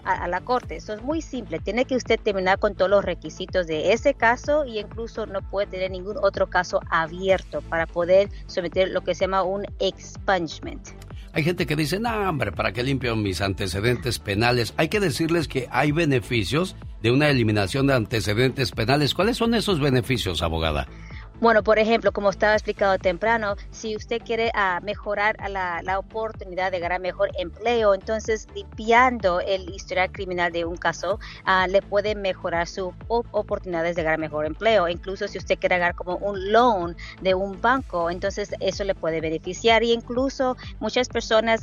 a la corte. Eso es muy simple. Tiene que usted terminar con todos los requisitos de ese caso y incluso no puede tener ningún otro caso abierto para poder someter lo que se llama un expungement. Hay gente que dice, no, hombre, ¿para qué limpio mis antecedentes penales? Hay que decirles que hay beneficios de una eliminación de antecedentes penales. ¿Cuáles son esos beneficios, abogada? Bueno, por ejemplo, como estaba explicado temprano, si usted quiere ah, mejorar la, la oportunidad de ganar mejor empleo, entonces limpiando el historial criminal de un caso ah, le puede mejorar sus op- oportunidades de ganar mejor empleo. Incluso si usted quiere ganar como un loan de un banco, entonces eso le puede beneficiar. Y incluso muchas personas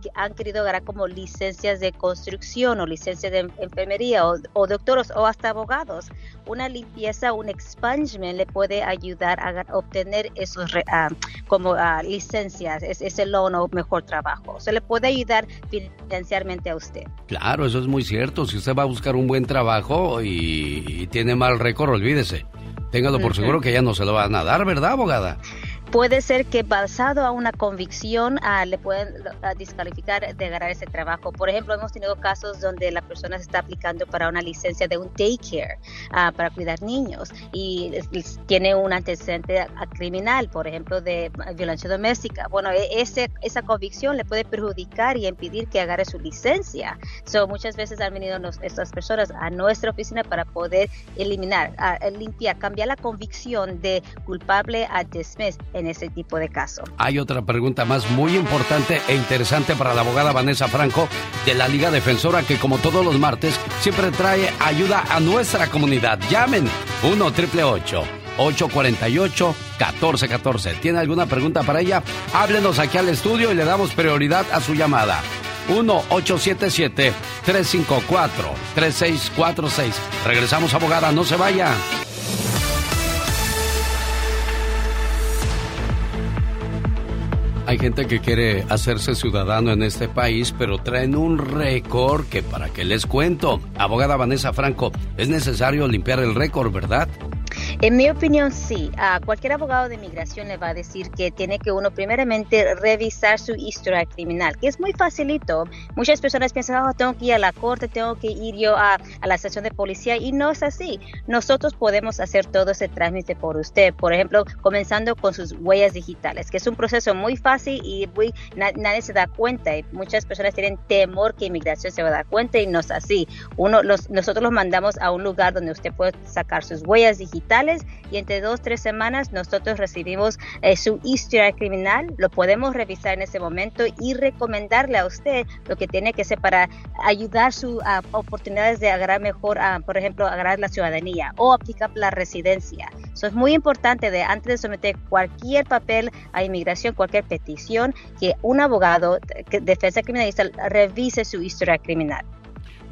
que han querido ganar como licencias de construcción o licencias de en- enfermería o, o doctores o hasta abogados. Una limpieza, un expungement le puede ayudar a obtener esos re- ah, como ah, licencias, es- ese loan o mejor trabajo. Se le puede ayudar financieramente a usted. Claro, eso es muy cierto. Si usted va a buscar un buen trabajo y, y tiene mal récord, olvídese. Téngalo por seguro que ya no se lo van a dar, ¿verdad, abogada? Puede ser que basado a una convicción ah, le pueden ah, descalificar de ganar ese trabajo. Por ejemplo, hemos tenido casos donde la persona se está aplicando para una licencia de un daycare ah, para cuidar niños y tiene un antecedente criminal, por ejemplo, de violencia doméstica. Bueno, e- ese, esa convicción le puede perjudicar y impedir que agarre su licencia. So, muchas veces han venido nos- estas personas a nuestra oficina para poder eliminar, limpiar, cambiar la convicción de culpable a dismiss en ese tipo de caso. Hay otra pregunta más muy importante e interesante para la abogada Vanessa Franco de la Liga Defensora que como todos los martes siempre trae ayuda a nuestra comunidad. Llamen 1 888 848 1414 ¿Tiene alguna pregunta para ella? Háblenos aquí al estudio y le damos prioridad a su llamada. 1-877-354-3646. Regresamos, abogada, no se vaya. Hay gente que quiere hacerse ciudadano en este país, pero traen un récord que para qué les cuento. Abogada Vanessa Franco, es necesario limpiar el récord, ¿verdad? En mi opinión, sí. A cualquier abogado de inmigración le va a decir que tiene que uno primeramente revisar su historia criminal, que es muy facilito. Muchas personas piensan, oh, tengo que ir a la corte, tengo que ir yo a, la estación de policía y no es así. Nosotros podemos hacer todo ese trámite por usted. Por ejemplo, comenzando con sus huellas digitales, que es un proceso muy fácil y muy, nadie se da cuenta. Y muchas personas tienen temor que inmigración se va a dar cuenta y no es así. Uno, nosotros los mandamos a un lugar donde usted puede sacar sus huellas digitales y entre dos, tres semanas nosotros recibimos eh, su historia criminal, lo podemos revisar en ese momento y recomendarle a usted lo que tiene que hacer para ayudar sus oportunidades de agarrar mejor, por ejemplo, agarrar la ciudadanía o aplicar la residencia. Eso es muy importante de antes de someter cualquier papel a inmigración, cualquier petición, que un abogado de defensa criminalista revise su historia criminal.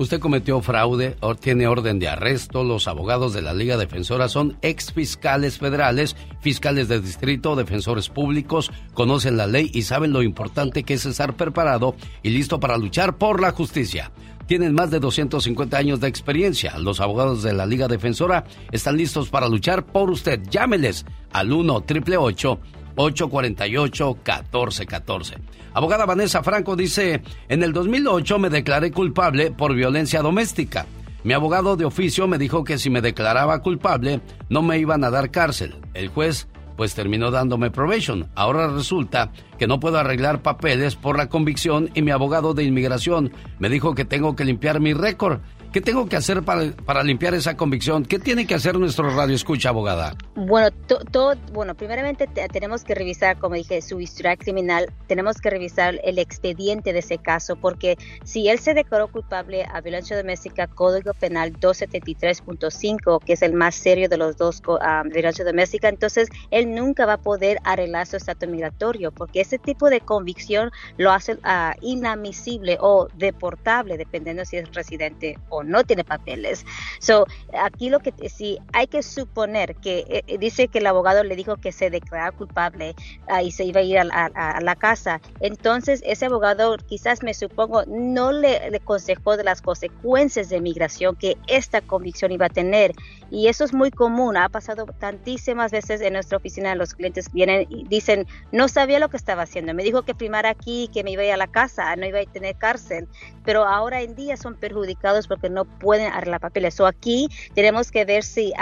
Usted cometió fraude, tiene orden de arresto. Los abogados de la Liga Defensora son ex fiscales federales, fiscales de distrito, defensores públicos, conocen la ley y saben lo importante que es estar preparado y listo para luchar por la justicia. Tienen más de 250 años de experiencia. Los abogados de la Liga Defensora están listos para luchar por usted. Llámeles al 1 888 848-1414. Abogada Vanessa Franco dice, en el 2008 me declaré culpable por violencia doméstica. Mi abogado de oficio me dijo que si me declaraba culpable no me iban a dar cárcel. El juez pues terminó dándome probation. Ahora resulta que no puedo arreglar papeles por la convicción y mi abogado de inmigración me dijo que tengo que limpiar mi récord ¿Qué tengo que hacer para, limpiar esa convicción? ¿Qué tiene que hacer nuestro radio escucha, abogada? Bueno, todo, bueno, primeramente tenemos que revisar, como dije, su historia criminal. Tenemos que revisar el expediente de ese caso, porque si él se declaró culpable a violencia doméstica, Código Penal 273.5, que es el más serio de los dos uh, violencia doméstica, entonces él nunca va a poder arreglar su estatus migratorio, porque ese tipo de convicción lo hace uh, inadmisible o deportable, dependiendo si es residente o no tiene papeles. So, aquí lo que sí hay que suponer que eh, dice que el abogado le dijo que se declara culpable ah, y se iba a ir a, la casa. Entonces, ese abogado quizás me supongo no le, le aconsejó de las consecuencias de migración que esta convicción iba a tener. Y eso es muy común, ha pasado tantísimas veces en nuestra oficina, los clientes vienen y dicen, no sabía lo que estaba haciendo, me dijo que primara aquí, que me iba a ir a la casa, no iba a tener cárcel, pero ahora en día son perjudicados porque no pueden arreglar papeles. O aquí tenemos que ver si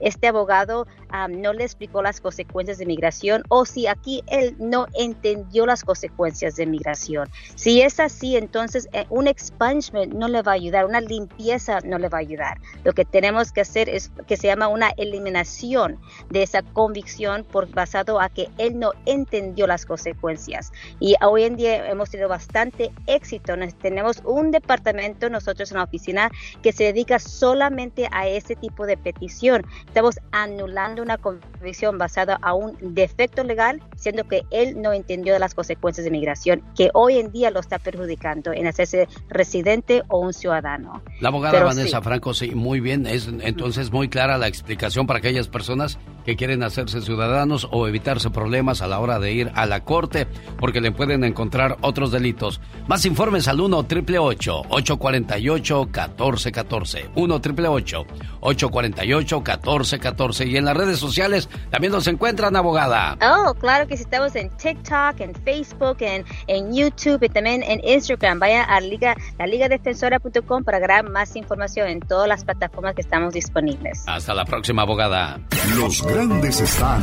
este abogado no le explicó las consecuencias de migración o si aquí él no entendió las consecuencias de migración. Si es así, entonces eh, un expungement no le va a ayudar, una limpieza no le va a ayudar. Lo que tenemos que hacer es que se llama una eliminación de esa convicción por basado a que él no entendió las consecuencias. Y hoy en día hemos tenido bastante éxito. tenemos un departamento nosotros en la oficina que se dedica solamente a ese tipo de petición. Estamos anulando una convicción basada a un defecto legal, siendo que él no entendió de las consecuencias de migración, que hoy en día lo está perjudicando en hacerse residente o un ciudadano. La abogada Vanessa Franco, sí, muy bien, es entonces muy clara la explicación para aquellas personas que quieren hacerse ciudadanos o evitarse problemas a la hora de ir a la corte, porque le pueden encontrar otros delitos. Más informes al 1 888 848 1414 1 888 848 1414 y en las redes sociales también nos encuentran, abogada. Oh, claro que sí, estamos en TikTok, en Facebook, en, en YouTube y también en Instagram. Vaya a liga, la ligadefensora.com para agarrar más información en todas las plataformas que estamos disponibles. Hasta la próxima, abogada. Los grandes están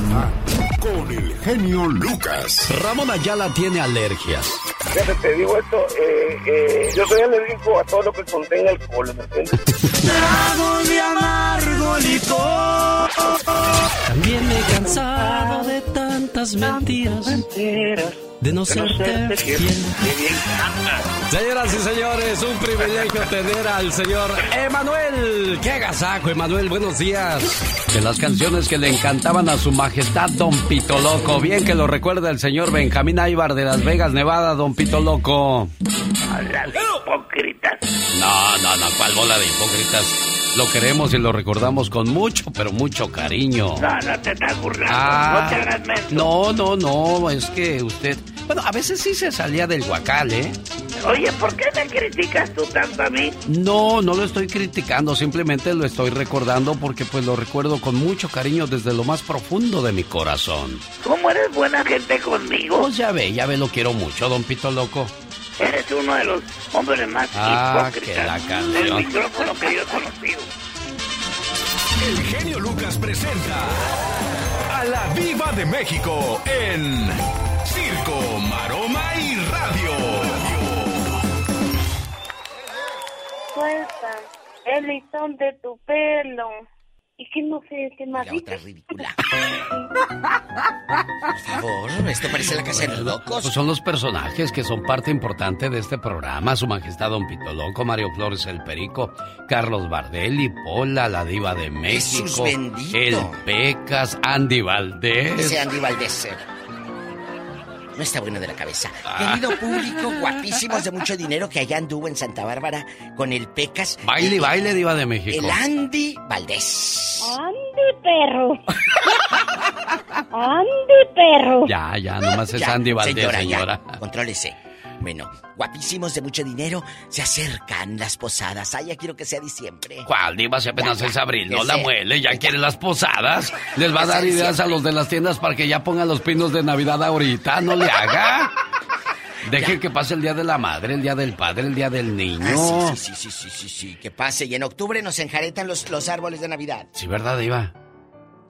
con el genio Lucas. Ramón Ayala tiene alergias. Fíjate, te digo esto, eh, eh, yo soy alérgico a todo lo que contenga alcohol, ¿me entiendes? Trago de amargo licor. También me he cansado de tantas mentiras. Mentiras de no serte fiel. Señoras y señores, un privilegio tener al señor Emanuel. ¡Qué agasajo, Emanuel! Buenos días. De las canciones que le encantaban a su majestad Don Pito Loco. Bien que lo recuerda el señor Benjamín Aybar de Las Vegas, Nevada, Don Pito Loco. Hola, hipócritas. No, no, no, ¿cuál bola de hipócritas? Lo queremos y lo recordamos con mucho, pero mucho cariño. No, no te estás burlando. Ah, no te hagas No, no, no, es que usted... Bueno, a veces sí se salía del guacal, ¿eh? Oye, ¿por qué me criticas tú tanto a mí? No, no lo estoy criticando, simplemente lo estoy recordando porque pues lo recuerdo con mucho cariño desde lo más profundo de mi corazón. ¿Cómo eres buena gente conmigo? Pues ya ve, ya ve, lo quiero mucho, don Pito Loco. Eres uno de los hombres más Ah, que hipócritas la del micrófono que yo he conocido. El genio Lucas presenta a la Viva de México en Circo, Maroma y Radio. Suelta el listón de tu pelo. Y que no sé qué más La otra ridícula. Por favor, esto parece la casa de los locos. Pues son los personajes que son parte importante de este programa. Su Majestad Don Pito Loco, Mario Flores el Perico, Carlos Bardelli, Pola, la Diva de México, Jesús bendito. el Pecas, Andy Valdés. Ese Andy Valdés. eh, No está bueno de la cabeza. Ah. Querido público, guapísimos de mucho dinero que allá anduvo en Santa Bárbara con el Pecas. Baile El- baile, Diva de México. El Andy Valdés. Ande, perro. Ande, perro. Ya, ya, nomás es Ya, Andy Valdés, señora, señora. ya, contrólese. Bueno, guapísimos de mucho dinero, se acercan las posadas. Ay, ya quiero que sea diciembre. ¿Cuál, Diva? Si apenas Ya, es abril, no la sea. muele, ya quiere las posadas. Les va a dar ideas a los de las tiendas para que ya pongan los pinos de Navidad ahorita, no le haga. Deje que pase el día de la madre, el día del padre, el día del niño. Ah, sí, sí, sí, sí, sí, sí, sí, que pase. Y en octubre nos enjaretan los, los árboles de Navidad. Sí, ¿verdad, Diva?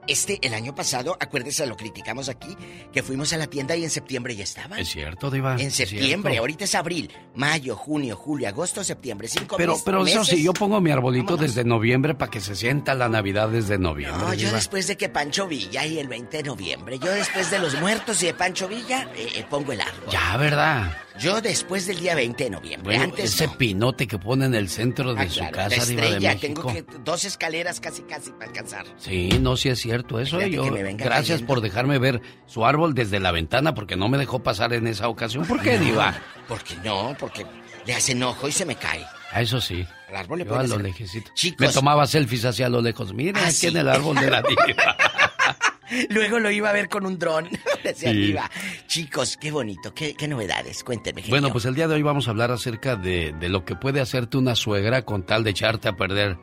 Este, el año pasado, acuérdese, lo criticamos aquí, que fuimos a la tienda y en septiembre ya estaba. Es cierto, Diva. En septiembre, ahorita es abril, mayo, junio, julio, agosto, septiembre, cinco Pero, mes- pero eso meses. sí, yo pongo mi arbolito desde noviembre para que se sienta la Navidad desde noviembre. No, yo Diva. después de que Pancho Villa y el 20 de noviembre, yo después de los muertos y de Pancho Villa, eh, eh, pongo el árbol. Ya, ¿verdad? Yo después del día 20 de noviembre, Bueno, antes ese no. pinote que pone en el centro de Ah, su claro, casa, la Diva de estrella, México. tengo que dos escaleras casi casi para alcanzar. Sí, no, sí es cierto eso. Yo, gracias cayendo. por dejarme ver su árbol desde la ventana porque no me dejó pasar en esa ocasión. ¿Por qué, No, Diva? Porque no, porque le hace enojo y se me cae. A eso sí. Al árbol le Yo a lo lejecito. Chicos. Me tomaba selfies hacia lo lejos. Mira, Ah, aquí sí. en el árbol de la diva. Luego lo iba a ver con un dron Sí. arriba. Chicos, qué bonito, qué, qué novedades. Cuéntenme. genio. bueno, pues el día de hoy vamos a hablar acerca de, de lo que puede hacerte una suegra con tal de echarte a perder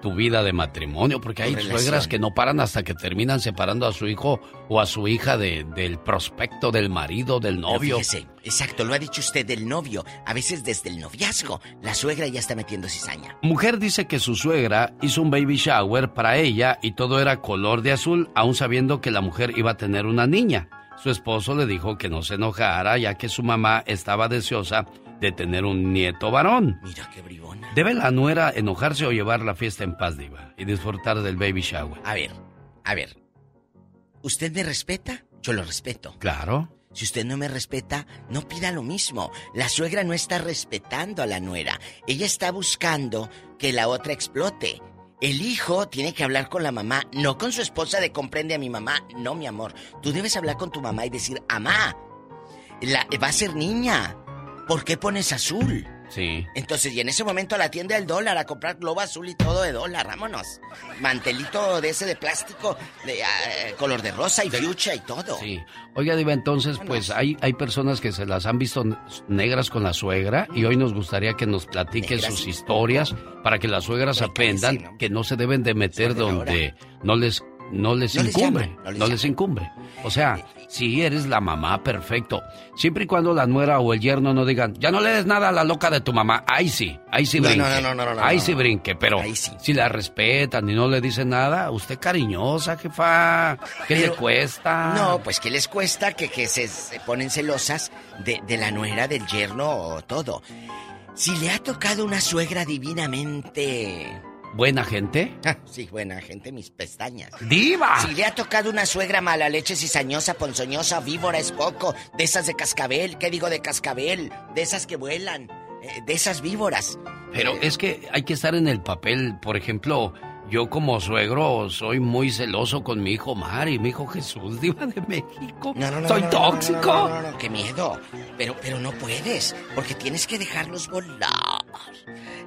tu vida de matrimonio, porque hay relación. suegras que no paran hasta que terminan separando a su hijo o a su hija de, del prospecto, del marido, del novio. fíjese, exacto, lo ha dicho usted del novio. A veces desde el noviazgo, la suegra ya está metiendo cizaña. Mujer dice que su suegra hizo un baby shower para ella y todo era color de azul, aún sabiendo que la mujer iba a tener una niña. Su esposo le dijo que no se enojara, ya que su mamá estaba deseosa de tener un nieto varón. Mira qué bribona. ¿Debe la nuera enojarse o llevar la fiesta en paz, Diva? Y disfrutar del baby shower. A ver, a ver. ¿Usted me respeta? Yo lo respeto. Claro. Si usted no me respeta, no pida lo mismo. La suegra no está respetando a la nuera. Ella está buscando que la otra explote. El hijo tiene que hablar con la mamá, no con su esposa de comprende a mi mamá. No, mi amor. Tú debes hablar con tu mamá y decir, amá, la, va a ser niña. ¿Por qué pones azul? Sí. Entonces, y en ese momento a la tienda del dólar a comprar globo azul y todo de dólar, vámonos. Mantelito de ese de plástico, de ah, color de rosa y fuchsia y todo. Sí. Oiga, Diva, entonces, pues hay, hay personas que se las han visto negras con la suegra y hoy nos gustaría que nos platique Negras sus historias para que las suegras aprendan que no se deben de meter donde no les no les No les llaman, no no les les incumbre. O sea, si eres la mamá, perfecto. Siempre y cuando la nuera o el yerno no digan, ya no le des nada a la loca de tu mamá, ahí sí, ahí sí No, no, brinque. no, no, no, no, ahí no, sí no. brinque, pero sí. si la respetan y no le dicen nada, usted cariñosa, jefa, ¿qué le Pero- cuesta? No, pues ¿qué les cuesta que, que se, se ponen celosas de, de la nuera, del yerno o todo? Si le ha tocado una suegra divinamente... Buena gente. Ah, sí, buena gente, mis pestañas. ¡Diva! Si le ha tocado una suegra mala leche, cizañosa, ponzoñosa, víbora, es poco, de esas de cascabel, ¿qué digo de cascabel? De esas que vuelan, eh, de esas víboras. Pero es que hay que estar en el papel. Por ejemplo, yo como suegro soy muy celoso con mi hijo Mar y mi hijo Jesús, diva de México. No, no, no. soy tóxico. No, no, no, qué miedo. Pero, pero no puedes, porque tienes que dejarlos volar.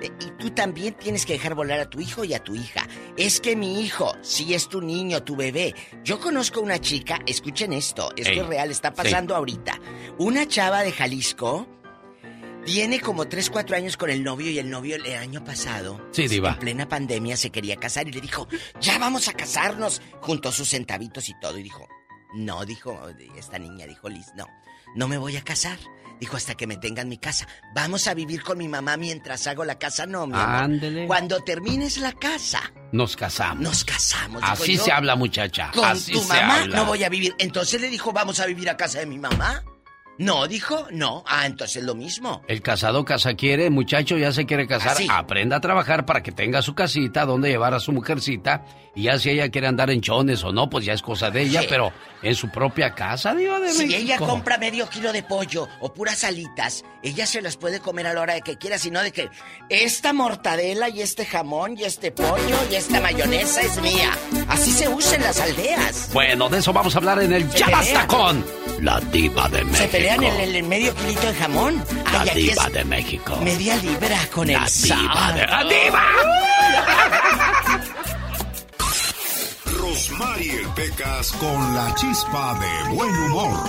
Eh, Y tú también tienes que dejar volar a tu hijo y a tu hija. Es que mi hijo, si es tu niño, tu bebé. Yo conozco una chica, escuchen esto, esto Ey, es real, está sí. pasando ahorita. Una chava de Jalisco Tiene como 3, 4 años con el novio y el novio el año pasado, Sí, diva. en plena pandemia, se quería casar y le dijo, ya vamos a casarnos, junto a sus centavitos y todo. Y dijo, no, dijo esta niña, dijo Liz, no, no me voy a casar. Dijo, hasta que me tengan mi casa. Vamos a vivir con mi mamá mientras hago la casa. No, mi amor. Ándele. Cuando termines la casa, Nos casamos. nos casamos. dijo Así yo. se habla, muchacha. Con Así tu se mamá habla. no voy a vivir. Entonces le dijo, vamos a vivir a casa de mi mamá. No, dijo, no. Ah, entonces lo mismo. El casado casa quiere, muchacho ya se quiere casar, Así. aprenda a trabajar para que tenga su casita donde llevar a su mujercita y ya si ella quiere andar en chones o no, pues ya es cosa de ella, Sí. pero en su propia casa, digo, de Si México. ella compra medio kilo de pollo o puras alitas, ella se las puede comer a la hora de que quiera, sino de que esta mortadela y este jamón y este pollo y esta mayonesa es mía. Así se usa en las aldeas. Bueno, de eso vamos a hablar en el Ya Basta con la diva de México. En el, el medio kilito de jamón. La Ay, diva de México. Media libra con La el diva de- ¡La diva! Rosmarie Pecas con la chispa de buen humor.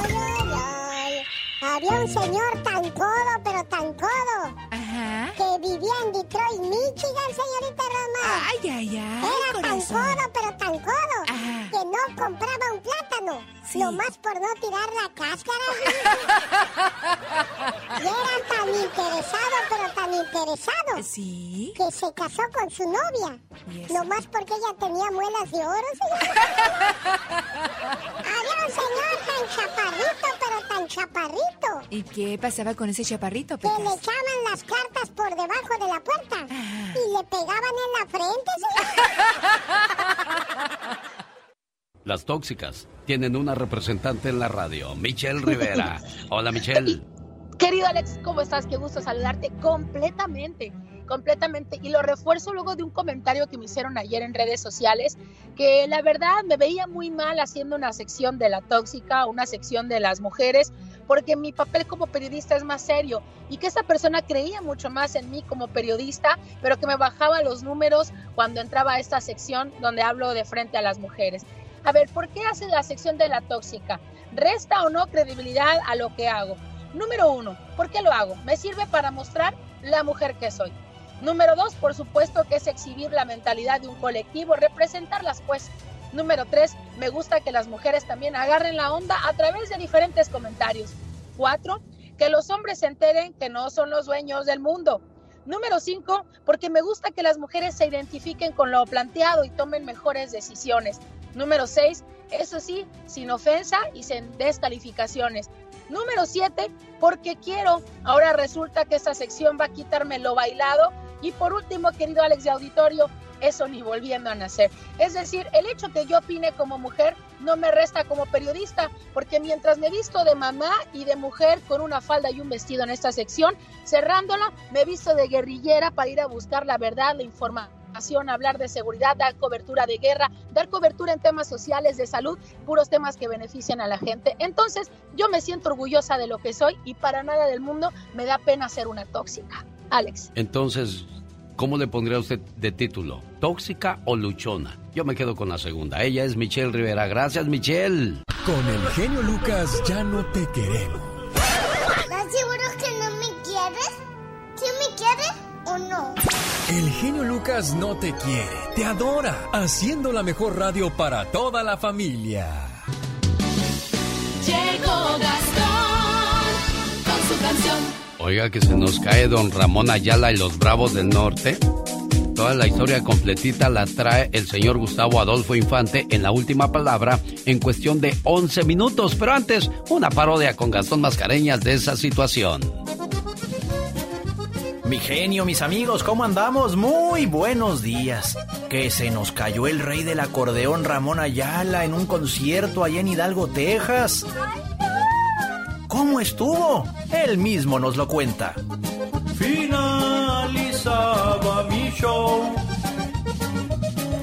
Había un señor tan codo, pero tan codo, que vivía en Detroit, Michigan, señorita Roma. Ay, ay, ay. Era tan codo, pero tan codo, que no compraba un plátano, nomás por no tirar la cáscara. y era tan interesado, pero tan interesado, ¿Sí? que se casó con su novia, nomás porque ella tenía muelas de oro. Había un señor tan chaparrito, pero tan chaparrito. ¿Y qué pasaba con ese chaparrito, que le echaban las cartas por debajo de la puerta y le pegaban en la frente. señor. Las tóxicas tienen una representante en la radio, Michelle Rivera. Hola, Michelle. Querido Alex, ¿cómo estás? Qué gusto saludarte completamente, completamente. Y lo refuerzo luego de un comentario que me hicieron ayer en redes sociales, que la verdad me veía muy mal haciendo una sección de la tóxica, una sección de las mujeres, porque mi papel como periodista es más serio y que esta persona creía mucho más en mí como periodista, pero que me bajaba los números cuando entraba a esta sección donde hablo de frente a las mujeres. A ver, ¿por qué hace la sección de la tóxica? ¿Resta o no credibilidad a lo que hago? Número uno, ¿por qué lo hago? Me sirve para mostrar la mujer que soy. Número dos, por supuesto que es exhibir la mentalidad de un colectivo, representarlas pues. Número tres, me gusta que las mujeres también agarren la onda a través de diferentes comentarios. Cuatro, que los hombres se enteren que no son los dueños del mundo. Número cinco, porque me gusta que las mujeres se identifiquen con lo planteado y tomen mejores decisiones. Número seis, eso sí, sin ofensa y sin descalificaciones. Número 7, porque quiero. Ahora resulta que esta sección va a quitarme lo bailado. Y por último, querido Alex de Auditorio, eso ni volviendo a nacer. Es decir, el hecho que yo opine como mujer no me resta como periodista, porque mientras me visto de mamá y de mujer con una falda y un vestido en esta sección, cerrándola, me visto de guerrillera para ir a buscar la verdad, la información hablar de seguridad, dar cobertura de guerra, dar cobertura en temas sociales, de salud, puros temas que benefician a la gente. Entonces, yo me siento orgullosa de lo que soy y para nada del mundo me da pena ser una tóxica. Alex. Entonces, ¿cómo le pondría usted de título? ¿Tóxica o luchona? Yo me quedo con la segunda. Ella es Michelle Rivera. Gracias, Michelle. Con el genio Lucas ya no te queremos. ¿Estás seguro que o no? El genio Lucas no te quiere, te adora, haciendo la mejor radio para toda la familia. Llegó Gastón con su canción. Oiga, que se nos cae don Ramón Ayala y los Bravos del Norte. Toda la historia completita la trae el señor Gustavo Adolfo Infante en la última palabra en cuestión de 11 minutos. Pero antes, una parodia con Gastón Mascareñas de esa situación. Mi genio, mis amigos, ¿cómo andamos? Muy buenos días. Que se nos cayó el rey del acordeón Ramón Ayala en un concierto allá en Hidalgo, Texas. ¿Cómo estuvo? Él mismo nos lo cuenta. Finalizaba mi show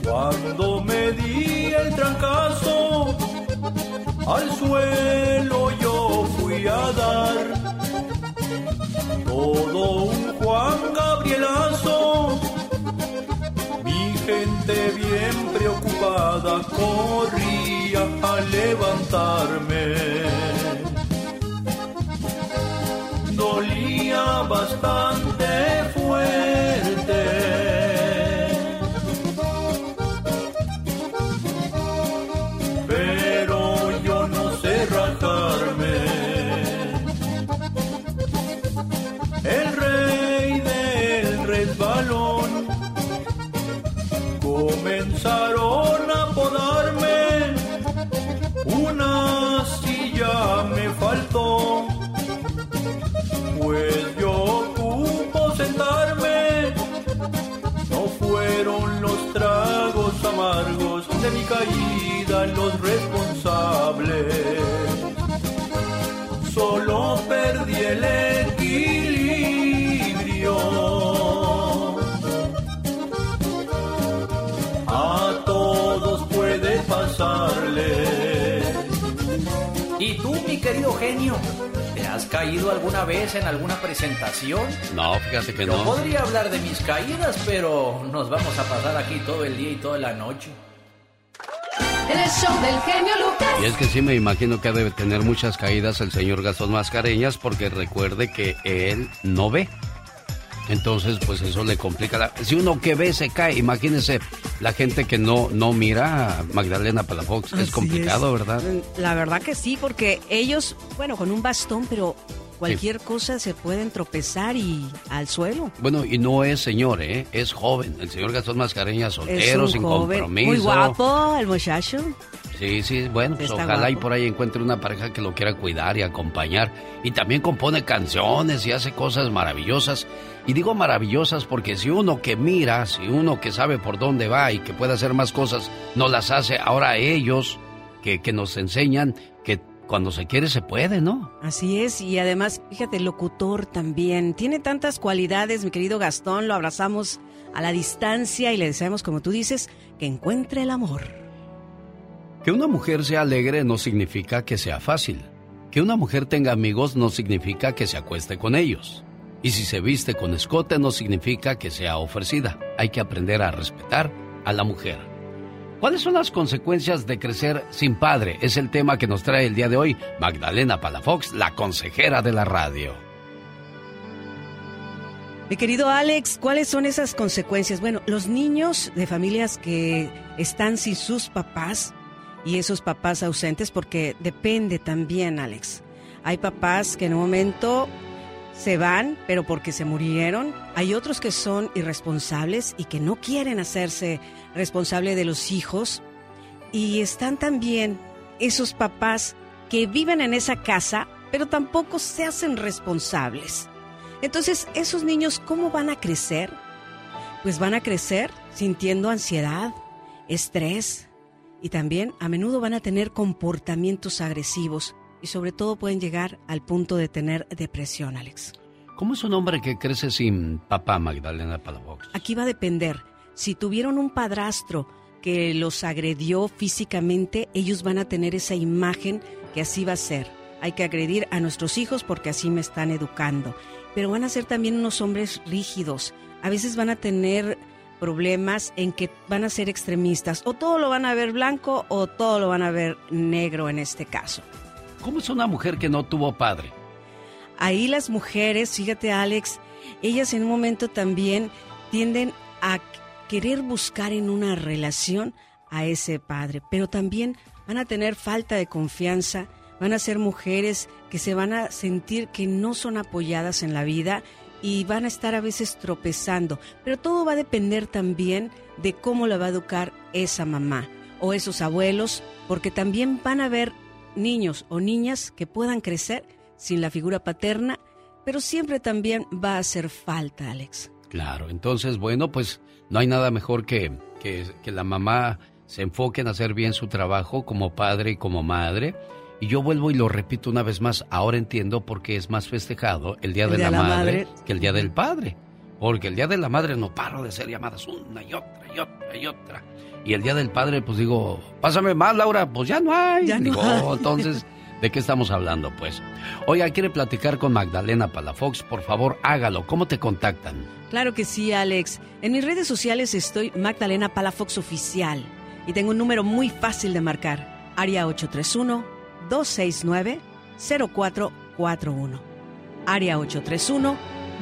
cuando me di el trancazo. Al suelo yo fui a dar todo un Juan Gabrielazo. Mi gente bien preocupada corría a levantarme. Dolía bastante fuerte. Querido genio? ¿Te has caído alguna vez en alguna presentación? No, fíjate que Yo no. podría hablar de mis caídas, pero nos vamos a pasar aquí todo el día y toda la noche. El show del genio Lucas. Y es que sí me imagino que debe tener muchas caídas el señor Gastón Mascareñas porque recuerde que él no ve. Entonces, pues eso le complica la... Si uno que ve se cae, imagínese la gente que no, no mira a Magdalena Palafox. Así es complicado, es. ¿verdad? La verdad que sí, porque ellos, bueno, con un bastón, pero cualquier cosa se pueden tropezar y al suelo. Bueno, y no es señor, ¿eh? Es joven. El señor Gastón Mascareñas Es soltero, un sin joven, compromiso. Muy guapo el muchacho. Sí, sí, bueno, pues ojalá y por ahí encuentre una pareja que lo quiera cuidar y acompañar. Y también compone canciones y hace cosas maravillosas. Y digo maravillosas porque si uno que mira, si uno que sabe por dónde va y que puede hacer más cosas, no las hace, ahora ellos que, que nos enseñan que cuando se quiere se puede, ¿no? Así es, y además, fíjate, locutor también. Tiene tantas cualidades, mi querido Gastón, lo abrazamos a la distancia y le deseamos, como tú dices, que encuentre el amor. Que una mujer sea alegre no significa que sea fácil. Que una mujer tenga amigos no significa que se acueste con ellos. Y si se viste con escote no significa que sea ofrecida. Hay que aprender a respetar a la mujer. ¿Cuáles son las consecuencias de crecer sin padre? Es el tema que nos trae el día de hoy Magdalena Palafox, la consejera de la radio. Mi querido Alex, ¿cuáles son esas consecuencias? Bueno, los niños de familias que están sin sus papás y esos papás ausentes, porque depende también, Alex. Hay papás que en un momento se van, pero porque se murieron. Hay otros que son irresponsables y que no quieren hacerse responsable de los hijos. Y están también esos papás que viven en esa casa, pero tampoco se hacen responsables. Entonces, esos niños, ¿cómo van a crecer? Pues van a crecer sintiendo ansiedad, estrés y también a menudo van a tener comportamientos agresivos y sobre todo pueden llegar al punto de tener depresión, Alex. ¿Cómo es un hombre que crece sin papá, Magdalena Palafox? Aquí va a depender. Si tuvieron un padrastro que los agredió físicamente, ellos van a tener esa imagen que así va a ser. Hay que agredir a nuestros hijos porque así me están educando. Pero van a ser también unos hombres rígidos. A veces van a tener problemas en que van a ser extremistas. O todo lo van a ver blanco o todo lo van a ver negro en este caso. ¿Cómo es una mujer que no tuvo padre? Ahí las mujeres, fíjate Alex, ellas en un momento también tienden a querer buscar en una relación a ese padre, pero también van a tener falta de confianza, van a ser mujeres que se van a sentir que no son apoyadas en la vida y van a estar a veces tropezando, pero todo va a depender también de cómo la va a educar esa mamá o esos abuelos, porque también van a haber niños o niñas que puedan crecer sin la figura paterna, pero siempre también va a hacer falta, Alex. Claro, entonces, bueno, pues no hay nada mejor que, que, que la mamá se enfoque en hacer bien su trabajo como padre y como madre. Y yo vuelvo y lo repito una vez más, ahora entiendo por qué es más festejado el Día El de la, madre, Madre. que el Día del Padre. Porque el Día de la Madre no paro de ser llamadas una y otra y otra y otra. Y el Día del Padre, pues digo, pásame más, Laura, pues ya no hay. Ya no Digo, hay. entonces, ¿de qué estamos hablando, pues? Oiga, ¿quiere platicar con Magdalena Palafox? Por favor, hágalo. ¿Cómo te contactan? Claro que sí, Alex. En mis redes sociales estoy Magdalena Palafox Oficial y tengo un número muy fácil de marcar. Área 831-269-0441. Área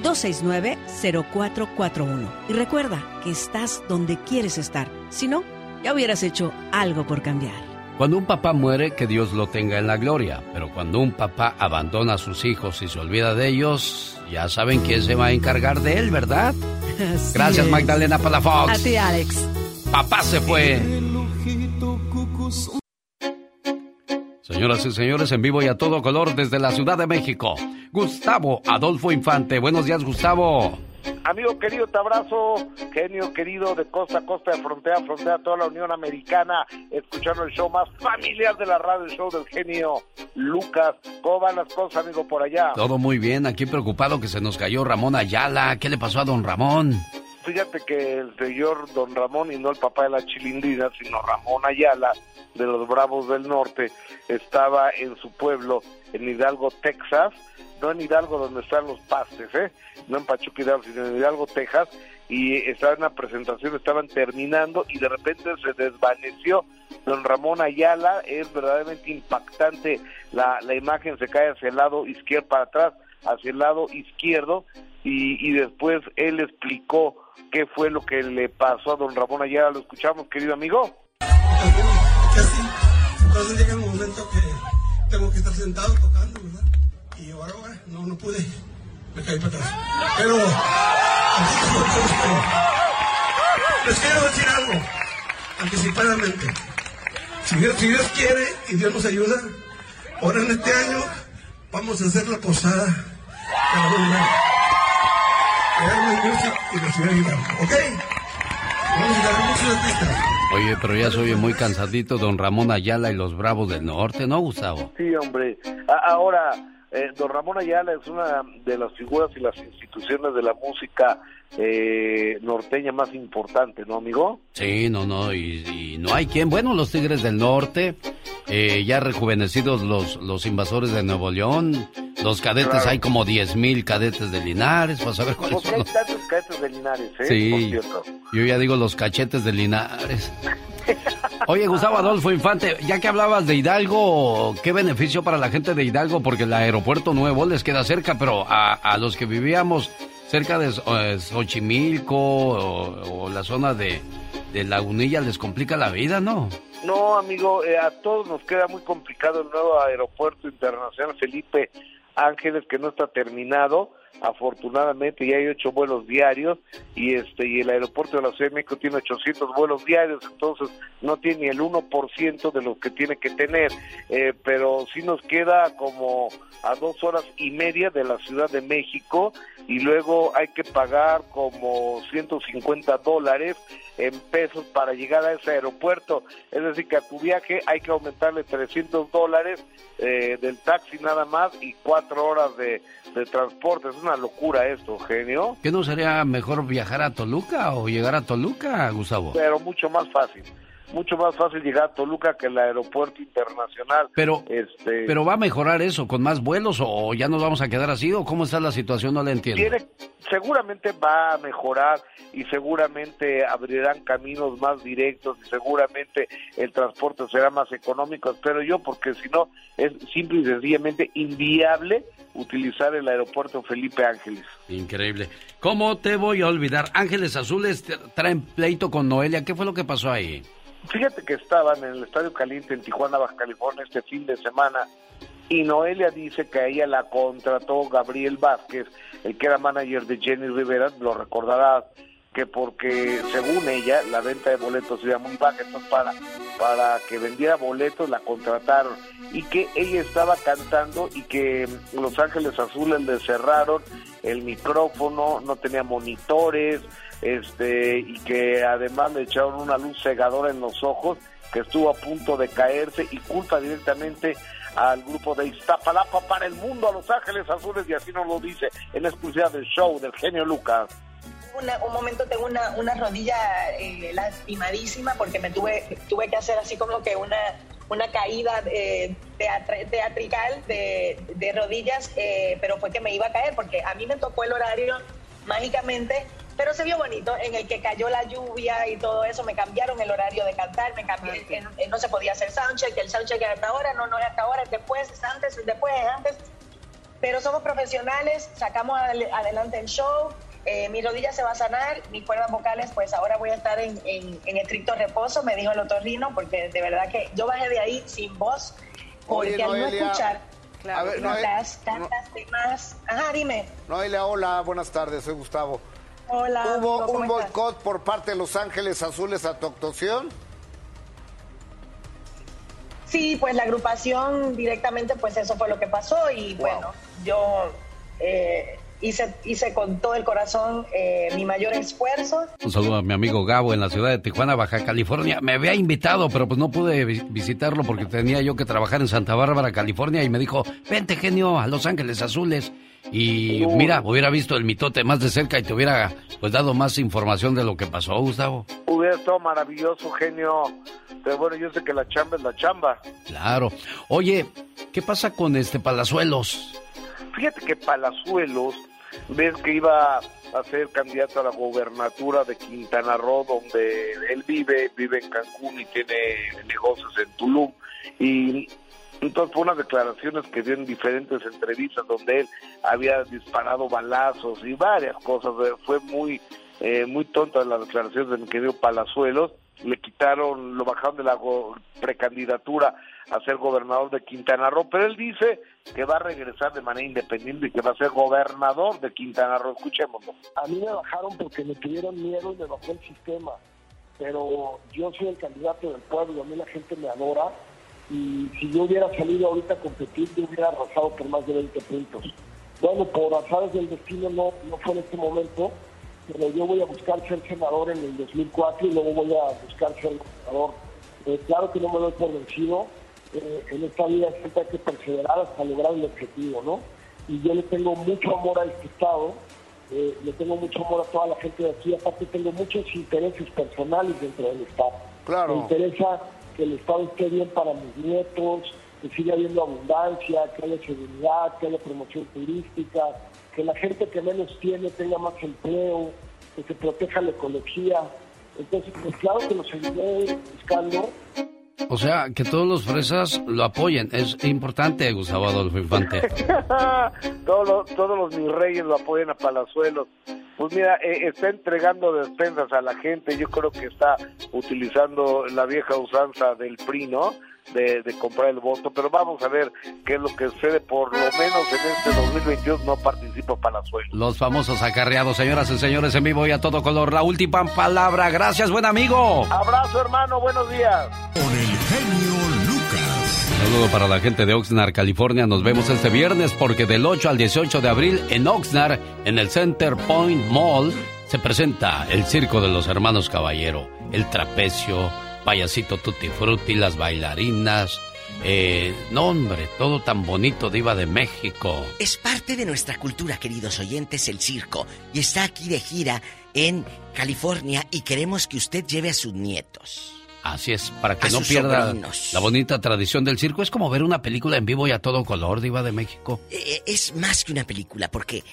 269-0441. Y recuerda que estás donde quieres estar. Si no, ya hubieras hecho algo por cambiar. Cuando un papá muere, que Dios lo tenga en la gloria. Pero cuando un papá abandona a sus hijos y se olvida de ellos, ya saben quién se va a encargar de él, ¿verdad? Gracias, es. Magdalena Palafox. A ti, Alex. Papá se fue. Señoras y señores, en vivo y a todo color desde la Ciudad de México. Gustavo Adolfo Infante. Buenos días, Gustavo. Amigo querido, te abrazo, genio querido, de costa a costa, de frontera a frontera, toda la Unión Americana, escuchando el show más familiar de la radio, el show del genio Lucas. ¿Cómo van las cosas, amigo, por allá? Todo muy bien, aquí preocupado que se nos cayó Ramón Ayala. ¿Qué le pasó a don Ramón? Fíjate que el señor Don Ramón, y no el papá de la chilindrina, sino Ramón Ayala, de los Bravos del Norte, estaba en su pueblo, en Hidalgo, Texas, no en Hidalgo donde están los pastes, ¿eh? no en Pachuca Hidalgo, sino en Hidalgo, Texas, y estaba en una presentación, estaban terminando y de repente se desvaneció don Ramón Ayala, es verdaderamente impactante la, la imagen, se cae hacia el lado izquierdo, para atrás, hacia el lado izquierdo, y, después él explicó qué fue lo que le pasó a don Ramón Ayala, lo escuchamos, querido amigo. Entonces llega el momento que tengo que estar sentado tocando, ¿verdad? Y ahora, ahora no, no pude, me caí para atrás. Pero, les quiero decir algo, anticipadamente. Si Dios, si Dios quiere y Dios nos ayuda, ahora en este año vamos a hacer la posada ¿ok? Vamos a dar muchos artistas. Oye, pero ya se oye muy cansadito don Ramón Ayala y los Bravos del Norte, ¿no, Gustavo? Sí, hombre. Ahora, eh, don Ramón Ayala es una de las figuras y las instituciones de la música eh, norteña más importante, ¿no, amigo? Sí, no, no, y, no hay quien. Bueno, los Tigres del Norte, eh, ya rejuvenecidos los, los invasores de Nuevo León, los cadetes, Claro. hay como 10 mil cadetes de Linares, vas a ver cuáles son los... tantos cadetes de Linares, ¿eh? Sí. Yo ya digo los cachetes de Linares. Oye, Gustavo Adolfo Infante, ya que hablabas de Hidalgo, ¿qué beneficio para la gente de Hidalgo? Porque el aeropuerto nuevo les queda cerca, pero a, a los que vivíamos cerca de eh, Xochimilco o, o la zona de, de Lagunilla les complica la vida, ¿no? No, amigo, eh, a todos nos queda muy complicado el nuevo aeropuerto internacional Felipe Ángeles que no está terminado. Afortunadamente ya hay ocho vuelos diarios y este y el aeropuerto de la Ciudad de México tiene 800 vuelos diarios, entonces no tiene ni el 1% de los que tiene que tener, eh, pero sí nos queda como a dos horas y media de la Ciudad de México y luego hay que pagar como 150 dólares en pesos para llegar a ese aeropuerto. Es decir, que a tu viaje hay que aumentarle 300 dólares eh, del taxi nada más y cuatro horas de, de transporte. Una locura esto, genio. ¿Qué no sería mejor viajar a Toluca o llegar a Toluca, Gustavo? Pero mucho más fácil. Mucho más fácil llegar a Toluca que el aeropuerto internacional. Pero, este, pero va a mejorar eso con más vuelos o ya nos vamos a quedar así o cómo está la situación, no la entiendo. tiene, seguramente va a mejorar y seguramente abrirán caminos más directos y seguramente el transporte será más económico, espero yo, porque si no es simple y sencillamente inviable utilizar el aeropuerto Felipe Ángeles. Increíble. ¿Cómo te voy a olvidar? Ángeles Azules traen pleito con Noelia. ¿Qué fue lo que pasó ahí? Fíjate que estaban en el Estadio Caliente en Tijuana, Baja California, este fin de semana y Noelia dice que a ella la contrató Gabriel Vázquez, el que era manager de Jenny Rivera, lo recordarás, que porque según ella la venta de boletos era muy baja, entonces para, para que vendiera boletos la contrataron y que ella estaba cantando y que Los Ángeles Azules le cerraron el micrófono, no tenía monitores, este y que además le echaron una luz cegadora en los ojos que estuvo a punto de caerse y culpa directamente al grupo de Iztapalapa para el mundo, a Los Ángeles Azules, y así nos lo dice en la exclusiva del show del genio Lucas. Una- un momento tengo una, una rodilla eh, lastimadísima porque me tuve, tuve que hacer así como que una, una caída eh, teatra- teatrical de, de rodillas, eh, pero fue que me iba a caer porque a mí me tocó el horario mágicamente, pero se vio bonito en el que cayó la lluvia y todo eso, me cambiaron el horario de cantar, me cambié, eh, eh, no se podía hacer soundcheck, el soundcheck era hasta ahora, no, no es hasta ahora, es después, es antes, es después, es antes. pero somos profesionales, sacamos adel- adelante el show, eh, mi rodilla se va a sanar, mis cuerdas vocales, pues ahora voy a estar en, en- en estricto reposo, me dijo el otorrino, porque de verdad que yo bajé de ahí sin voz, porque Oye, al no escuchar a ver, notas, tantas demás. Ajá, dime. Noelia, hola, buenas tardes, soy Gustavo. Hola. ¿Hubo amigo, ¿cómo un estás? boicot por parte de Los Ángeles Azules a tu actuación? Sí, pues la agrupación directamente, pues eso fue lo que pasó y bueno, yo eh, hice, hice con todo el corazón eh, mi mayor esfuerzo. Un saludo a mi amigo Gabo en la ciudad de Tijuana, Baja California. Me había invitado, pero pues no pude vi- visitarlo porque tenía yo que trabajar en Santa Bárbara, California, y me dijo, vente genio a Los Ángeles Azules. Y mira, hubiera visto el mitote más de cerca y te hubiera pues dado más información de lo que pasó, Gustavo. Hubiera estado maravilloso, genio. Pero bueno, yo sé que la chamba es la chamba. Claro. Oye, ¿qué pasa con este Palazuelos? Fíjate que Palazuelos, ves que iba a ser candidato a la gobernatura de Quintana Roo, donde él vive, vive en Cancún y tiene negocios en Tulum. Y entonces fue unas declaraciones que dio en diferentes entrevistas donde él había disparado balazos y varias cosas. Eh, Fue muy, eh, muy tonta las declaraciones de mi querido Palazuelos. Le quitaron, lo bajaron de la precandidatura a ser gobernador de Quintana Roo, pero él dice que va a regresar de manera independiente y que va a ser gobernador de Quintana Roo. Escuchémoslo. A mí me bajaron porque me tuvieron miedo y me bajó el sistema. Pero yo soy el candidato del pueblo, a mí la gente me adora. Y si yo hubiera salido ahorita a competir, yo hubiera arrasado por más de 20 puntos. Bueno, por azares del destino no, no fue en este momento, pero yo voy a buscar ser senador en el 2004 y luego voy a buscar ser gobernador. Eh, claro que no me doy por vencido. Eh, en esta vida siempre hay que perseverar hasta lograr el objetivo, ¿no? Y yo le tengo mucho amor a este Estado, eh, le tengo mucho amor a toda la gente de aquí, aparte tengo muchos intereses personales dentro del Estado. Claro. Me interesa que el Estado esté bien para mis nietos, que siga habiendo abundancia, que haya seguridad, que haya promoción turística, que la gente que menos tiene tenga más empleo, que se proteja la ecología. Entonces, pues claro que lo seguiré buscando. O sea, que todos los fresas lo apoyen. Es importante, Gustavo Adolfo Infante. todos, los, todos los mis reyes lo apoyan a Palazuelos. Pues mira, eh, está entregando despensas a la gente. Yo creo que está utilizando la vieja usanza del PRI, ¿no? De, de comprar el voto. Pero vamos a ver qué es lo que sucede. Por lo menos en este 2022 no participa Palazuelos. Los famosos acarreados, señoras y señores, en vivo y a todo color. La última palabra. Gracias, buen amigo. Abrazo, hermano. Buenos días. Saludo para la gente de Oxnard, California. Nos vemos este viernes porque del 8 al 18 de abril en Oxnard, en el Center Point Mall, se presenta el Circo de los Hermanos Caballero. El trapecio, payasito tutti frutti, las bailarinas. Eh, no, hombre, todo tan bonito, Diva de México. Es parte de nuestra cultura, queridos oyentes, el circo. Y está aquí de gira en California y queremos que usted lleve a sus nietos. Así es, para que A no pierda sobrinos. la bonita tradición del circo. Es como ver una película en vivo y a todo color, Diva de México. Eh, Es más que una película, porque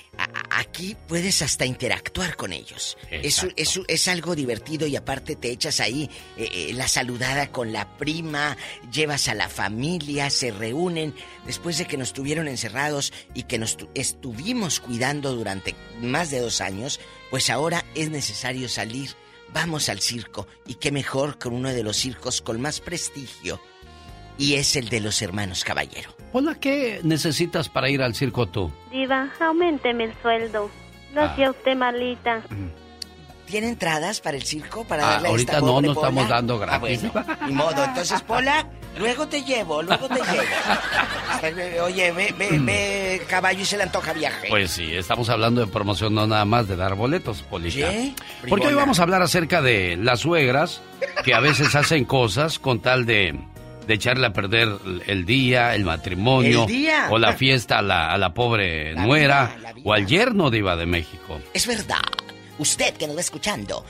aquí puedes hasta interactuar con ellos. Es, es, es algo divertido y aparte te echas ahí eh, eh, la saludada con la prima, llevas a la familia, se reúnen. Después de que nos tuvieron encerrados y que nos tu- estuvimos cuidando durante más de dos años, pues ahora es necesario salir. Vamos al circo. Y qué mejor con uno de los circos con más prestigio. Y es el de los hermanos Caballero. Hola, ¿qué necesitas para ir al circo tú? Diva, aumenteme el sueldo. No Ah. sea usted malita. ¿Tiene entradas para el circo? Para Ah, darle a ahorita esta no, pobre no estamos dando Ah, gratis. bueno, ni modo. Entonces, Pola, luego te llevo, luego te llevo. Oye, ve, ve, ve, caballo y se le antoja viaje. Pues sí, estamos hablando de promoción, no nada más de dar boletos, Polita. Oye, Porque hoy vamos a hablar acerca de las suegras que a veces hacen cosas con tal de, de echarle a perder el día, el matrimonio El día. o la fiesta a la, a la pobre nuera o al yerno diva de México. Es verdad. Usted que nos va escuchando,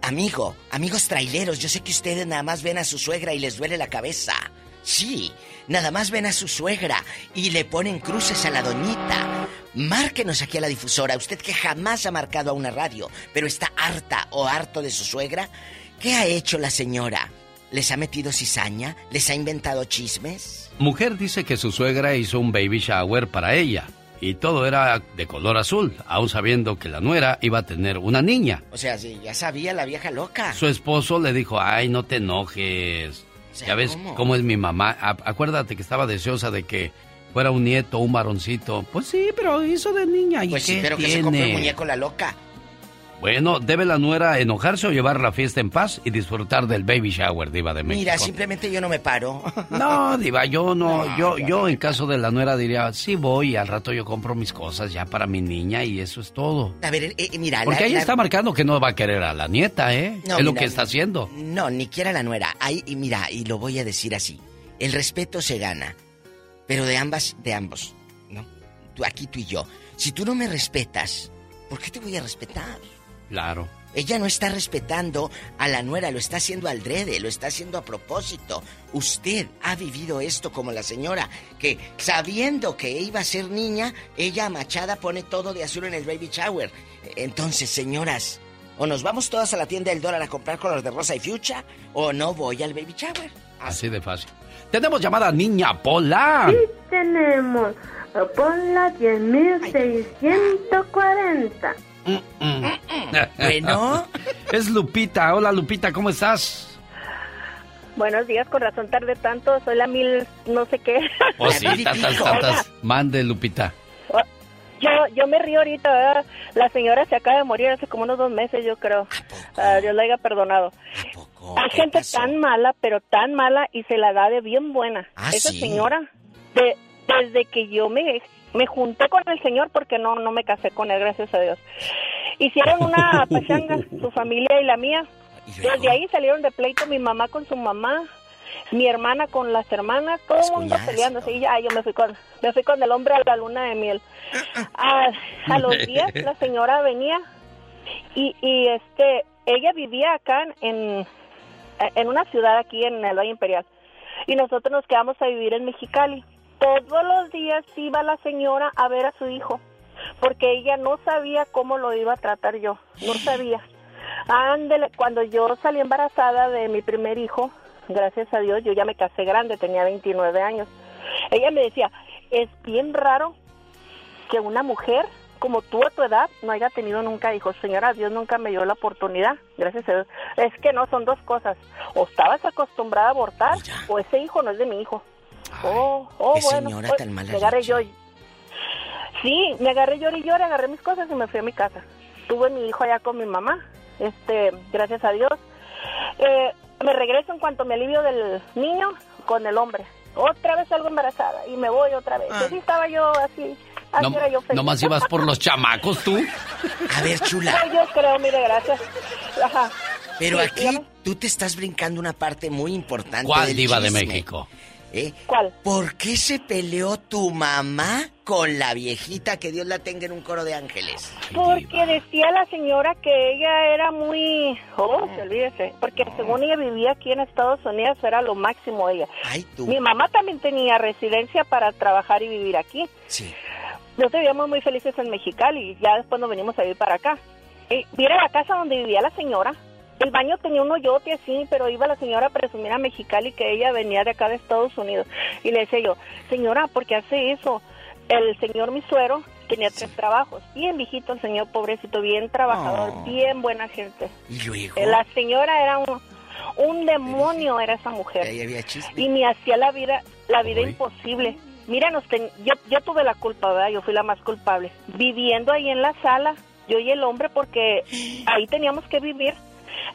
amigo, amigos traileros, yo sé que ustedes nada más ven a su suegra y les duele la cabeza. Sí, nada más ven a su suegra y le ponen cruces a la doñita. Márquenos aquí a la difusora, usted que jamás ha marcado a una radio, pero está harta o harto de su suegra. ¿Qué ha hecho la señora? ¿Les ha metido cizaña? ¿Les ha inventado chismes? Mujer dice que su suegra hizo un baby shower para ella y todo era de color azul, aún sabiendo que la nuera iba a tener una niña. O sea, sí, ya sabía la vieja loca. Su esposo le dijo, ay, no te enojes. ya ves ¿cómo? ¿cómo? es mi mamá. A- acuérdate que estaba deseosa de que fuera un nieto, un varoncito. Pues sí, pero hizo de niña. ¿Y Pues sí, pero que se un tiene? muñeco la loca. Bueno, debe la nuera enojarse o llevar la fiesta en paz y disfrutar del baby shower, diva de México. Mira, simplemente yo no me paro. No, diva, yo no, yo, yo en caso de la nuera diría, sí voy y al rato yo compro mis cosas ya para mi niña y eso es todo. A ver, eh, eh, mira, Porque la- está marcando que no va a querer a la nieta, ¿eh? No, es lo que está haciendo. No, ni quiera la nuera. Ahí, y mira, y lo voy a decir así. El respeto se gana. Pero de ambas, de ambos. ¿No? Tú, aquí tú y yo. Si tú no me respetas, ¿por qué te voy a respetar? Claro. Ella no está respetando a la nuera, lo está haciendo al drede, lo está haciendo a propósito. Usted ha vivido esto como la señora, que sabiendo que iba a ser niña, ella machada pone todo de azul en el baby shower. Entonces, señoras, o nos vamos todas a la tienda del dólar a comprar colores de rosa y fucha, o no voy al baby shower. Así de fácil. Tenemos llamada Niña Pola. Tenemos Pola 10640. Bueno. es Lupita. Hola, Lupita, ¿cómo estás? Buenos días, con razón tarde tanto. Soy la mil no sé qué. Oh, sí, tantas, tantas. Mande, Lupita. Yo, yo me río ahorita, ¿verdad? La señora se acaba de morir hace como unos dos meses, yo creo. Ah, Dios la haya perdonado. Hay gente tan mala, pero tan mala y se la da de bien buena. Ah, Esa sí. señora, de- desde que yo me, me junté con el señor, porque no, no me casé con él, gracias a Dios. Hicieron una pachanga, su familia y la mía. Desde ahí salieron de pleito mi mamá con su mamá, mi hermana con las hermanas, todo el mundo peleándose. Y ya yo me fui con, me fui con el hombre a la luna de miel. A, a los días la señora venía y, y este, ella vivía acá en, en una ciudad aquí en el Valle Imperial. Y nosotros nos quedamos a vivir en Mexicali. Todos los días iba la señora a ver a su hijo, porque ella no sabía cómo lo iba a tratar yo, no sabía. Ándele, cuando yo salí embarazada de mi primer hijo, gracias a Dios, yo ya me casé grande, tenía 29 años. Ella me decía, es bien raro que una mujer como tú a tu edad no haya tenido nunca hijos. Señora, Dios nunca me dio la oportunidad, gracias a Dios. Es que no, son dos cosas. O estabas acostumbrada a abortar, o ese hijo no es de mi hijo. Oh, oh, qué bueno. señora pues, tan mal me agarré yo. Sí, me agarré lloré y lloré, agarré mis cosas y me fui a mi casa. Tuve mi hijo allá con mi mamá, este, gracias a Dios. Eh, me regreso en cuanto me alivio del niño con el hombre. Otra vez salgo embarazada y me voy otra vez. Así estaba yo, así, así No, era yo feliz. nomás ibas por los chamacos tú. A ver, chula. Ay, yo creo, mire, gracias. Ajá. Pero Sí, aquí dígame. tú te estás brincando una parte muy importante. ¿Cuál del diva de. México? ¿Eh? ¿Cuál? ¿Por qué se peleó tu mamá con la viejita que Dios la tenga en un coro de ángeles? Porque decía la señora que ella era muy... Oh, se olvídese. Porque según ella vivía aquí en Estados Unidos, era lo máximo ella. Ay, tú. Mi mamá también tenía residencia para trabajar y vivir aquí. Sí. Nosotros vivíamos muy felices en Mexicali y ya después nos venimos a vivir para acá. Y mira la casa donde vivía la señora. El baño tenía un hoyote así, pero iba la señora a presumir a Mexicali que ella venía de acá de Estados Unidos. Y le decía yo, señora, ¿por qué hace eso? El señor mi suero tenía tres trabajos. Bien viejito el señor, pobrecito, bien trabajador, Oh. bien buena gente. Y luego. Eh, La señora era un, un demonio, era esa mujer. Ahí había. Y me hacía la vida, la vida imposible. Mira, nos ten- yo, yo tuve la culpa, ¿verdad? Yo fui la más culpable. Viviendo ahí en la sala, yo y el hombre, porque ahí teníamos que vivir.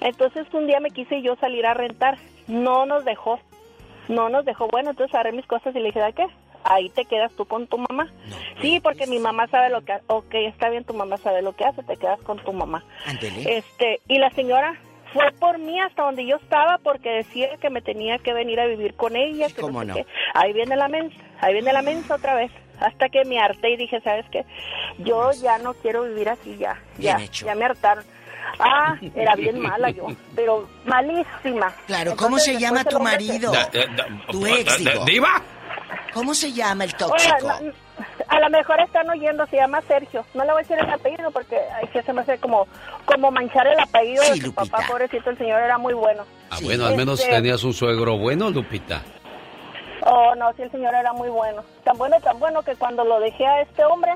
Entonces un día me quise yo salir a rentar. No nos dejó. No nos dejó. Bueno, entonces agarré mis cosas y le dije, ¿de qué? Ahí te quedas tú con tu mamá. sí, porque mi mamá sabe lo que hace. Ok, está bien, tu mamá sabe lo que hace, te quedas con tu mamá. Ándele. Este, y la señora fue por mí hasta donde yo estaba porque decía que me tenía que venir a vivir con ella. que cómo sé no. qué. Ahí viene la mensa, ahí viene la mensa otra vez. Hasta que me harté y dije, ¿sabes qué? Yo ya no quiero vivir así ya. Ya, Bien hecho. ya me hartaron. Ah, era bien mala yo, pero malísima. Claro, ¿cómo se llama tu marido? Da- da- da- Tu ex, digo. ¿Diva? ¿Cómo se llama el tóxico? no, a lo mejor están oyendo, se llama Sergio. No le voy a decir el apellido porque ay, que se me hace como, como manchar el apellido Sí, de su papá, pobrecito, el señor era muy bueno. Ah, bueno, al menos Este, tenías un suegro bueno, Lupita. Oh, no, sí, el señor era muy bueno. Tan bueno, tan bueno que cuando lo dejé a este hombre,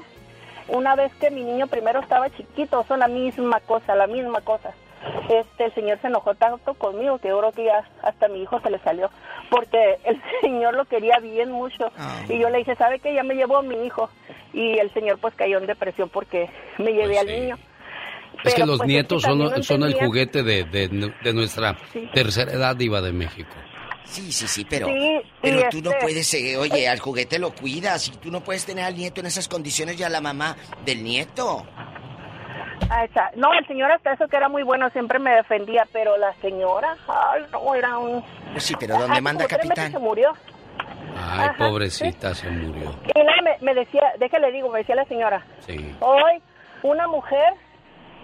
una vez que mi niño primero estaba chiquito, son la misma cosa, la misma cosa. Este, el señor se enojó tanto conmigo que yo creo que ya hasta mi hijo se le salió, porque el señor lo quería bien mucho. Y yo le dije, ¿sabe qué? Ya me llevó a mi hijo. Y el señor pues cayó en depresión porque me llevé al niño. Es que los pues, nietos son, no son el juguete de, de, de nuestra Sí. tercera edad diva de México. Sí, sí, sí, pero, Sí, pero tú no este- puedes, eh, oye, al juguete lo cuidas y tú no puedes tener al nieto en esas condiciones y a la mamá del nieto. Ah, No, el señor hasta eso que era muy bueno, siempre me defendía, pero la señora, ay, no, era un... Pues sí, pero ¿dónde manda capitán? se murió. Ay, Ajá, pobrecita, se murió. Y luego me, me decía, déjale digo, me decía la señora, Sí. hoy una mujer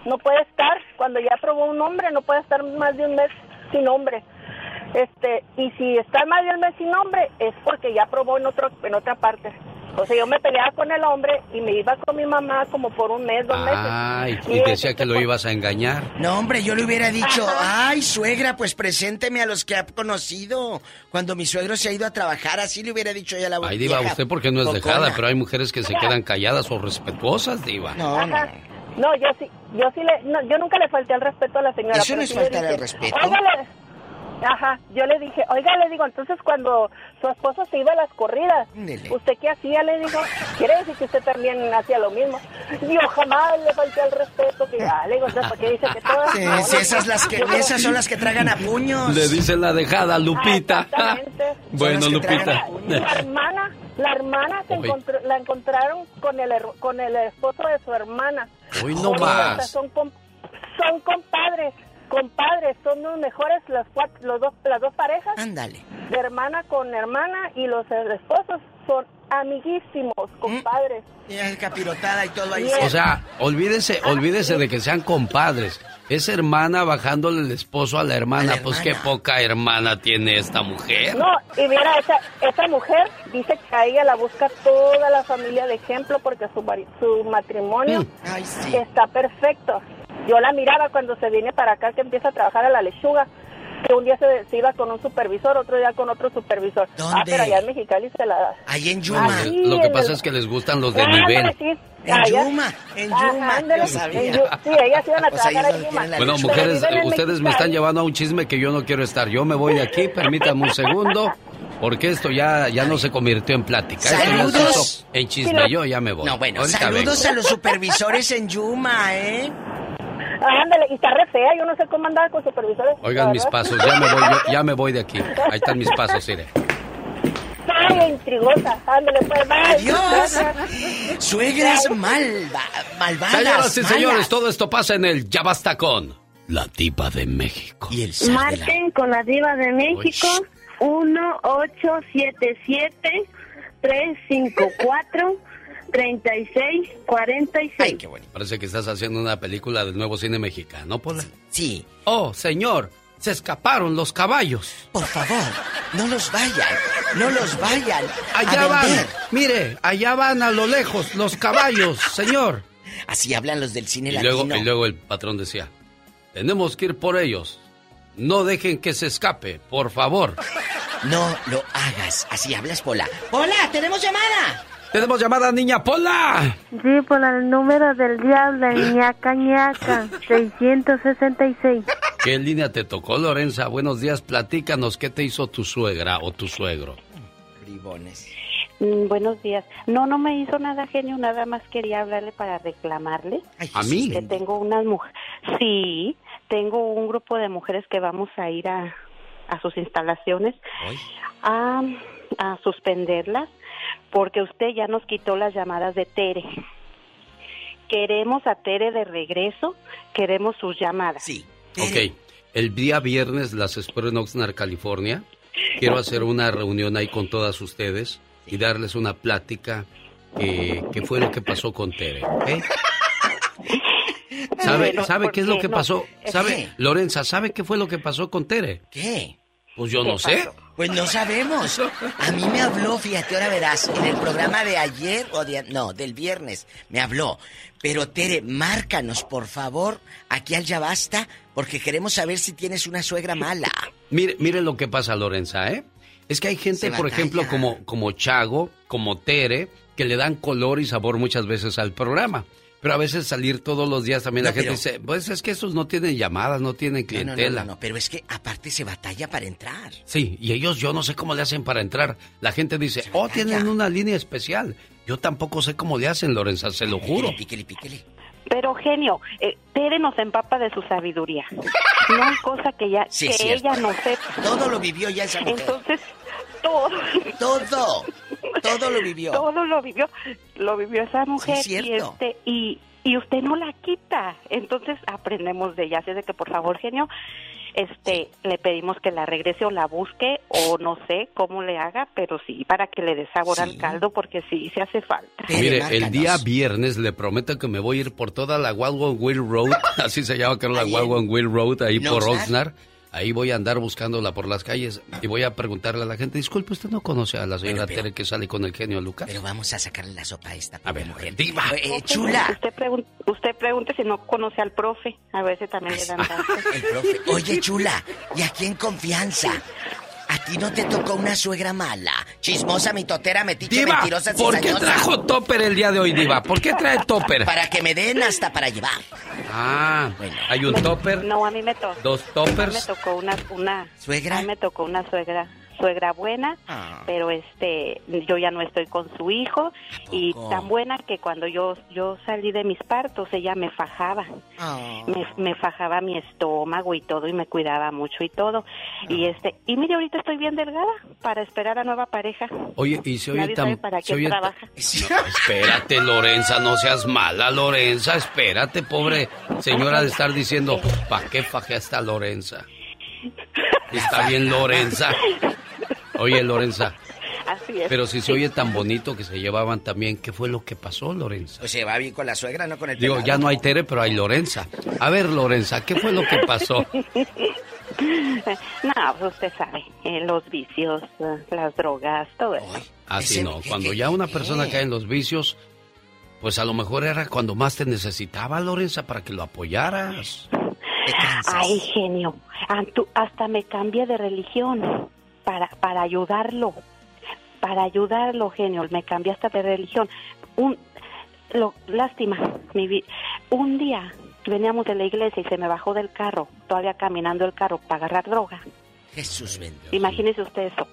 no puede estar, cuando ya probó un hombre, no puede estar más de un mes sin hombre. Este, y si está de un mes sin hombre, es porque ya probó en, otro, en otra parte. O sea, yo me peleaba con el hombre y me iba con mi mamá como por un mes, dos meses. Ay, Y y decía que lo ibas a engañar. No, hombre, yo le hubiera dicho, ay, suegra, pues presénteme a los que ha conocido. Cuando mi suegro se ha ido a trabajar, así le hubiera dicho ya a la Ay, diva, usted porque no es cocona. dejada, pero hay mujeres que se quedan calladas o respetuosas, diva. No, no. Ajá. No, yo sí, yo sí le, no, yo nunca le falté al respeto a la señora. Eso no es sí faltar al dije, respeto. "Óigale". Ajá, yo le dije, oiga, le digo, entonces cuando su esposo se iba a las corridas. ¿usted qué hacía? Le digo, quiere decir que usted también hacía lo mismo. Yo jamás le falté al respeto, que ya, le digo, ¿por qué dice que todas? Sí, No, sí, no, esas, las que, esas son las que tragan a puños. Le dicen la dejada, Lupita. Exactamente. bueno, Lupita. La hermana, la hermana se encontró- la encontraron con el con el esposo de su hermana. Hoy no más. Son, com- son compadres, compadres, son los mejores los cuatro, los dos, las dos parejas. Ándale. De hermana con hermana y los esposos son amiguísimos, compadres. Y es capirotada y todo ahí. O sea, olvídese, olvídese de que sean compadres. Es hermana bajándole el esposo a la hermana. Pues qué poca hermana tiene esta mujer. No, y mira, esa, esa mujer dice que a ella la busca toda la familia de ejemplo porque su, su matrimonio está perfecto. Yo la miraba cuando se viene para acá, que empieza a trabajar a la lechuga, que un día se, se iba con un supervisor, otro día con otro supervisor. Ah, pero allá en Mexicali se la da. Ahí en que- lo que pasa es que les gustan los de nivel. En Yuma, en Yuma, yo sabía. Sí, ellas iban a O sea, trabajar en Yuma. Bueno, mujeres, ustedes me están llevando a un chisme que yo no quiero estar. Yo me voy de aquí, permítanme un segundo, porque esto ya, ya no se convirtió en plática. Esto ya se Saludos. hizo en chisme. Yo ya me voy. No, bueno, Ahorita saludos vengo. a los supervisores en Yuma, ¿eh? Ah, Ándale, y está re fea, yo no sé cómo andaba con supervisores. Oigan la mis pasos, ya me voy, yo- ya me voy de aquí. Ahí están mis pasos, mire. Ay, intrigosa. Ándale, pues, bye. Adiós. Suegras malva, malvadas. Señoras y malas. señores, todo esto pasa en el Ya Basta con la tipa de México. Y el Marquen con la diva de México 1877-354-3646. Ay, qué bonito. Parece que estás haciendo una película del nuevo cine mexicano, Pola. Sí. Oh, señor, se escaparon los caballos. Por favor, no los vayan, no los vayan. Allá a van, mire, allá van a lo lejos los caballos, señor. Así hablan los del cine Y latino. luego, y luego el patrón decía, tenemos que ir por ellos. No dejen que se escape, por favor. No lo hagas. Así hablas, Pola. ¡Pola, tenemos llamada! Tenemos llamada, niña Pola. Sí, por el número del diablo, ñaca ñaca, 666. ¿Qué línea te tocó, Lorenza? Buenos días, platícanos, ¿qué te hizo tu suegra o tu suegro? Bribones. Mm, buenos días. No, no me hizo nada genio, nada más quería hablarle para reclamarle. ¿A mí? Que tengo unas mujeres. Sí, tengo un grupo de mujeres que vamos a ir a, a sus instalaciones a, a suspenderlas porque usted ya nos quitó las llamadas de Tere. Queremos a Tere de regreso, queremos sus llamadas. Sí. Ok, el día viernes las espero en Oxnard, California. Quiero hacer una reunión ahí con todas ustedes y darles una plática que, que fue lo que pasó con Tere. ¿Sabe, Bueno, ¿sabe qué es lo que no- pasó? ¿Sabe, Lorenza, ¿sabe qué fue lo que pasó con Tere? ¿Qué? Pues yo no sé. Pues no sabemos. A mí me habló, fíjate, ahora verás, en el programa de ayer o de, no, del viernes, me habló. Pero Tere, márcanos, por favor, aquí al Ya Basta, porque queremos saber si tienes una suegra mala. Mire, mire lo que pasa, Lorenza, ¿eh? Es que hay gente, por ejemplo, como, como Chago, como Tere, que le dan color y sabor muchas veces al programa. Pero a veces salir todos los días también No, la gente pero- dice, pues es que esos no tienen llamadas, no tienen No, no, no, clientela. no, no, pero es que aparte se batalla para entrar. Sí, y ellos yo no sé cómo le hacen para entrar. La gente dice, oh, tienen una línea especial. Yo tampoco sé cómo le hacen, Lorenza, se lo juro. Píquele, píquele. Pero genio, eh, Tere nos empapa de su sabiduría. No hay cosa que, ya, Sí, que ella no sepa. Todo lo vivió ya esa mujer. Entonces, todo. Todo. Todo lo vivió. Todo lo vivió. Lo vivió esa mujer. Sí, es y, este, y, y usted no la quita. Entonces aprendemos de ella. Así es de que, por favor, genio, este, le pedimos que la regrese o la busque o no sé cómo le haga, pero sí, para que le dé sabor al caldo porque sí, se hace falta. Mire, el día viernes le prometo que me voy a ir por toda la Wild One Wheel Road, así se llama, creo, la Wild One Wheel Road, ahí ¿En por Oxnard? Oxnard. Ahí voy a andar buscándola por las calles y voy a preguntarle a la gente, disculpe, ¿usted no conoce a la señora pero- Tere que sale con el genio Lucas? Pero vamos a sacarle la sopa a esta A ver, mujer. diva. Eh, chula. Usted, pregun- usted pregunte si no conoce al profe. A ver si también le dan. El profe. Oye, chula, y aquí en confianza. ¿A ti no te tocó una suegra mala? Chismosa, mitotera, metiche, Diva, mentirosa, ¿por qué trajo topper el día de hoy, Diva? ¿Por qué trae topper? Para que me den hasta para llevar. Ah, hay un topper, No, a mí me tocó. dos A mí me toppers. tocó una, una ¿Suegra? A mí me tocó una suegra, suegra buena, Ah. pero este, yo ya no estoy con su hijo y tan buena que cuando yo yo salí de mis partos ella me fajaba, Ah. me, me fajaba mi estómago y todo y me cuidaba mucho y todo y este y mire ahorita estoy bien delgada para esperar a nueva pareja. Oye, y se oye Nadie tan... sabe para se qué trabaja. No, espérate, Lorenza, no seas mala, Lorenza, espérate, pobre señora de estar diciendo, ¿para qué fajé a esta Lorenza? Está bien, Lorenza. Oye, Lorenza, Así es. pero si se oye tan bonito que se llevaban también, ¿qué fue lo que pasó, Lorenza? Pues se va bien con la suegra, no con el Digo, pelado. ya no hay Tere, pero hay Lorenza. A ver, Lorenza, ¿qué fue lo que pasó? No, pues usted sabe, eh, los vicios, eh, las drogas, todo eso. Así no, cuando ya una persona cae en los vicios, pues a lo mejor era cuando más te necesitaba, Lorenza, para que lo apoyaras. Ay, genio, Ah, hasta me cambié de religión para, para ayudarlo, para ayudarlo, genio, me cambié hasta de religión. Un, lo, lástima, mi un día veníamos de la iglesia y se me bajó del carro, todavía caminando el carro para agarrar droga. Jesús bendito. Imagínese usted eso.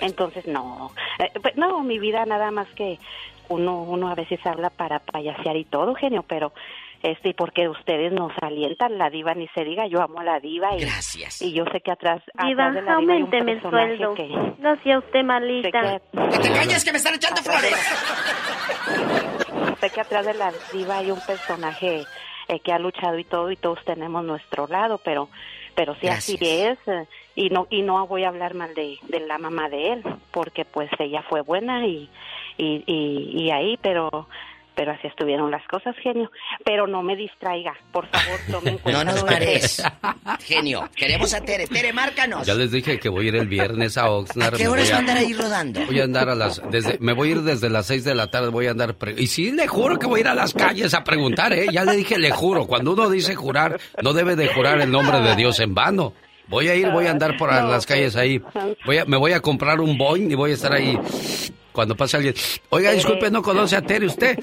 Entonces, no. Eh, pues, no, mi vida nada más que uno, uno a veces habla para payasear y todo, genio, pero este, y porque ustedes nos alientan, la diva ni se diga, yo amo a la diva y, Gracias. y yo sé que atrás, Diva, atrás de la diva hay un aumenteme el personaje sueldo. que... No sea usted malita. ¡Que te calles que me están echando flores! sé que atrás de la diva hay un personaje eh, que ha luchado y todo y todos tenemos nuestro lado, pero pero sí así es eh, y no y no voy a hablar mal de, de la mamá de él porque pues ella fue buena y y, y, y ahí pero pero así estuvieron las cosas genio pero no me distraiga por favor tome en cuenta No nos mares. Genio, queremos a Tere. Tere, márcanos. Ya les dije que voy a ir el viernes a Oxnard. ¿A qué horas voy va a andar ahí rodando? Voy a andar a las... Desde, me voy a ir desde las 6 de la tarde, voy a andar... pre- y sí, le juro que voy a ir a las calles a preguntar, ¿eh? Ya le dije, le juro. Cuando uno dice jurar, no debe de jurar el nombre de Dios en vano. Voy a ir, voy a andar por las calles ahí. Voy a- me voy a comprar un Boeing y voy a estar ahí cuando pase alguien. Oiga, disculpe, ¿no conoce a Tere usted?